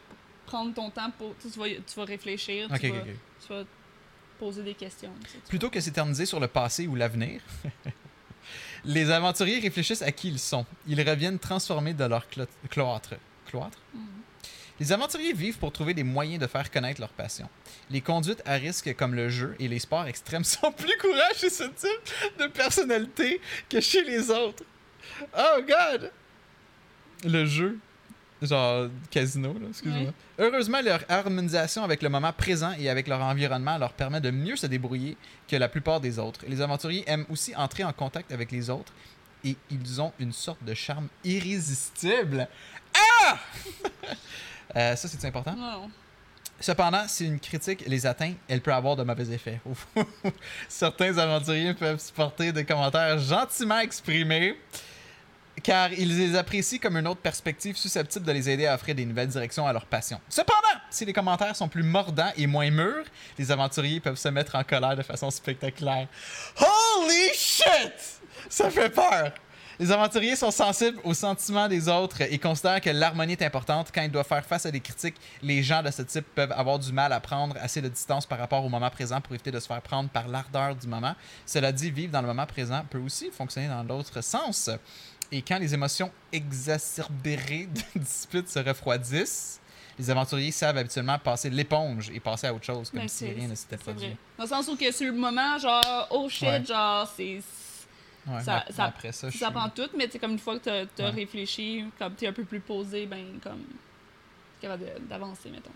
Speaker 2: prendre ton temps pour. Tu, vas, tu vas réfléchir, tu, vas,
Speaker 1: ok.
Speaker 2: tu vas poser des questions. tu sais, tu
Speaker 1: Plutôt que s'éterniser sur le passé ou l'avenir, les aventuriers réfléchissent à qui ils sont. Ils reviennent transformés de leur clo- cloître. Cloître?
Speaker 2: Mhm.
Speaker 1: Les aventuriers vivent pour trouver des moyens de faire connaître leur passion. Les conduites à risque comme le jeu et les sports extrêmes sont plus courants chez ce type de personnalité que chez les autres. Oh god! Le jeu. Genre casino, là, excuse-moi. Heureusement, leur harmonisation avec le moment présent et avec leur environnement leur permet de mieux se débrouiller que la plupart des autres. Les aventuriers aiment aussi entrer en contact avec les autres et ils ont une sorte de charme irrésistible. Ah! Euh, ça, c'est important?
Speaker 2: Non.
Speaker 1: Cependant, si une critique les atteint, elle peut avoir de mauvais effets. Certains aventuriers peuvent supporter des commentaires gentiment exprimés, car ils les apprécient comme une autre perspective susceptible de les aider à offrir des nouvelles directions à leur passion. Cependant, si les commentaires sont plus mordants et moins mûrs, les aventuriers peuvent se mettre en colère de façon spectaculaire. Holy shit! Ça fait peur! Les aventuriers sont sensibles aux sentiments des autres et considèrent que l'harmonie est importante. Quand ils doivent faire face à des critiques, les gens de ce type peuvent avoir du mal à prendre assez de distance par rapport au moment présent pour éviter de se faire prendre par l'ardeur du moment. Cela dit, vivre dans le moment présent peut aussi fonctionner dans l'autre sens. Et quand les émotions exacerbées de dispute se refroidissent, les aventuriers savent habituellement passer l'éponge et passer à autre chose, comme
Speaker 2: Ben,
Speaker 1: si
Speaker 2: c'est-
Speaker 1: rien ne s'était
Speaker 2: C'est
Speaker 1: produit.
Speaker 2: vrai. Dans le sens où que sur le moment, genre, oh shit,
Speaker 1: Ouais.
Speaker 2: genre, c'est.
Speaker 1: Ouais,
Speaker 2: Ça- ça-
Speaker 1: après ça, je
Speaker 2: Ça
Speaker 1: suis-
Speaker 2: prend tout, mais tu sais, comme une fois que t'as t'as
Speaker 1: Ouais.
Speaker 2: réfléchi, comme t'es un peu plus posé, ben, comme. capable d'avancer, mettons.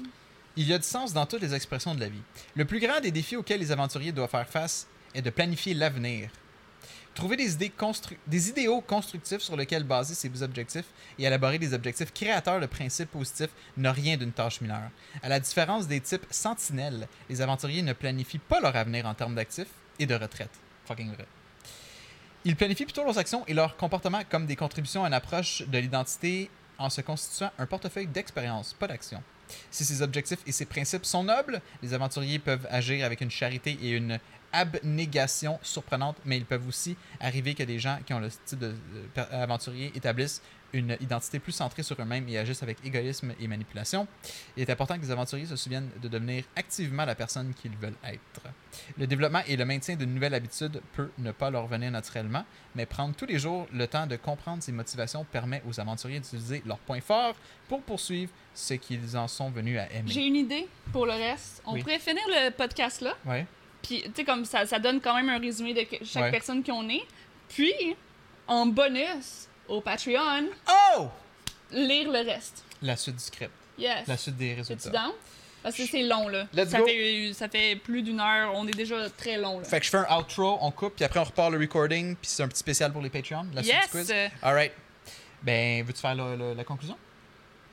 Speaker 1: Il y a du sens dans toutes les expressions de la vie. Le plus grand des défis auxquels les aventuriers doivent faire face est de planifier l'avenir. Trouver des, idées constru- des idéaux constructifs sur lesquels baser ses objectifs et élaborer des objectifs créateurs de principes positifs n'a rien d'une tâche mineure. À la différence des types sentinelles, les aventuriers ne planifient pas leur avenir en termes d'actifs et de retraite. Fucking vrai. Ils planifient plutôt leurs actions et leurs comportements comme des contributions à une approche de l'identité en se constituant un portefeuille d'expérience, pas d'action. Si ces objectifs et ces principes sont nobles, les aventuriers peuvent agir avec une charité et une abnégation surprenante, mais ils peuvent aussi arriver que des gens qui ont le style de euh, per- aventurier établissent une identité plus centrée sur eux-mêmes et agissent avec égoïsme et manipulation. Il est important que les aventuriers se souviennent de devenir activement la personne qu'ils veulent être. Le développement et le maintien d'une nouvelle habitude peut ne pas leur venir naturellement, mais prendre tous les jours le temps de comprendre ces motivations permet aux aventuriers d'utiliser leurs points forts pour poursuivre ce qu'ils en sont venus à aimer.
Speaker 2: J'ai une idée pour le reste. On
Speaker 1: Oui.
Speaker 2: pourrait finir le podcast là,
Speaker 1: Ouais.
Speaker 2: Puis tu sais, comme ça, ça donne quand même un résumé de que- chaque
Speaker 1: Ouais.
Speaker 2: personne qu'on est. Puis, en bonus, au Patreon,
Speaker 1: Oh!
Speaker 2: lire le reste.
Speaker 1: La suite du script.
Speaker 2: Yes.
Speaker 1: La suite des résultats.
Speaker 2: down? Parce que c'est long, là.
Speaker 1: Let's
Speaker 2: ça,
Speaker 1: go.
Speaker 2: Fait, ça fait plus d'une heure. On est déjà très long, là.
Speaker 1: Fait que je fais un outro, on coupe, puis après on repart le recording, puis c'est un petit spécial pour les Patreons, la suite
Speaker 2: yes!
Speaker 1: du quiz.
Speaker 2: euh,
Speaker 1: Alright. Ben, veux-tu faire le- la conclusion?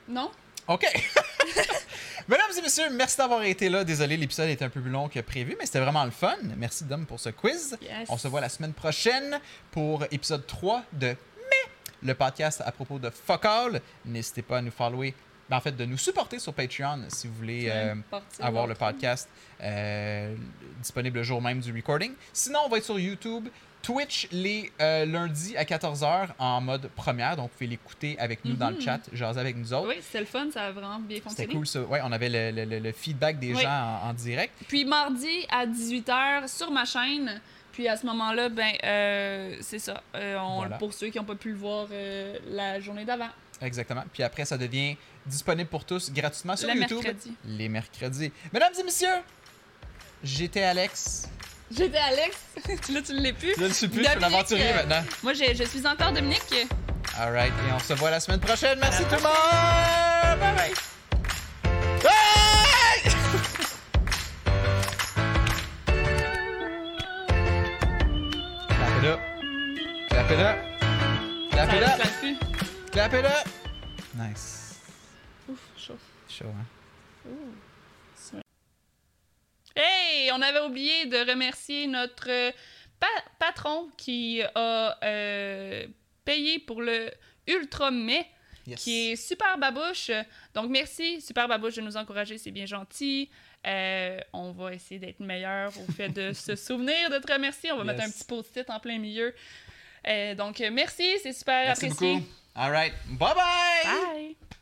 Speaker 2: non?
Speaker 1: OK. Mesdames et messieurs, merci d'avoir été là. Désolé, l'épisode est un peu plus long que prévu, mais c'était vraiment le fun. Merci, Dom, pour ce quiz.
Speaker 2: Yes.
Speaker 1: On se voit la semaine prochaine pour épisode 3 de Mais, le podcast à propos de Fuck All. N'hésitez pas à nous follower, ben, en fait, de nous supporter sur Patreon si vous voulez euh, avoir le podcast euh, disponible le jour même du recording. Sinon, on va être sur YouTube. Twitch les euh, lundis à 14h en mode première, donc vous pouvez l'écouter avec nous dans le
Speaker 2: Mhm.
Speaker 1: chat, jaser avec nous autres.
Speaker 2: Oui, c'était le fun, ça a vraiment bien
Speaker 1: C'était
Speaker 2: fonctionné.
Speaker 1: cool ça. Ouais, on avait le, le- le- feedback des
Speaker 2: Oui.
Speaker 1: gens en, en direct.
Speaker 2: Puis mardi à 18h sur ma chaîne. Puis à ce moment-là, ben, euh, c'est ça. Euh, on,
Speaker 1: Voilà.
Speaker 2: Pour ceux qui n'ont pas pu le voir euh, la journée d'avant.
Speaker 1: Exactement. Puis après, ça devient disponible pour tous gratuitement sur
Speaker 2: Le
Speaker 1: YouTube.
Speaker 2: mercredi.
Speaker 1: Les mercredis. Mesdames et messieurs, j'étais Alex.
Speaker 2: J'étais Alex. Là, tu ne l'es plus.
Speaker 1: Je ne suis plus, je suis un
Speaker 2: Dominique,
Speaker 1: aventurier
Speaker 2: euh,
Speaker 1: maintenant.
Speaker 2: Moi, j'ai- je suis encore Dominique.
Speaker 1: Alright, et on se voit la semaine prochaine. Merci tout le monde! Bye bye! Clap it up. Clap it up. It. Clap it up. Nice.
Speaker 2: Ouf, chaud.
Speaker 1: Chaud, hein?
Speaker 2: Ouh. Hey, on avait oublié de remercier notre euh, pa- patron qui a euh, payé pour le Ultra Mai,
Speaker 1: Yes.
Speaker 2: qui est Super Babouche. Donc merci, Super Babouche, de nous encourager, c'est bien gentil. Euh, on va essayer d'être meilleur au fait de se souvenir de te remercier. On va mettre un petit post-it en plein milieu. Euh, donc merci, c'est super
Speaker 1: Merci
Speaker 2: apprécié.
Speaker 1: beaucoup. Alright. Bye bye!
Speaker 2: Bye!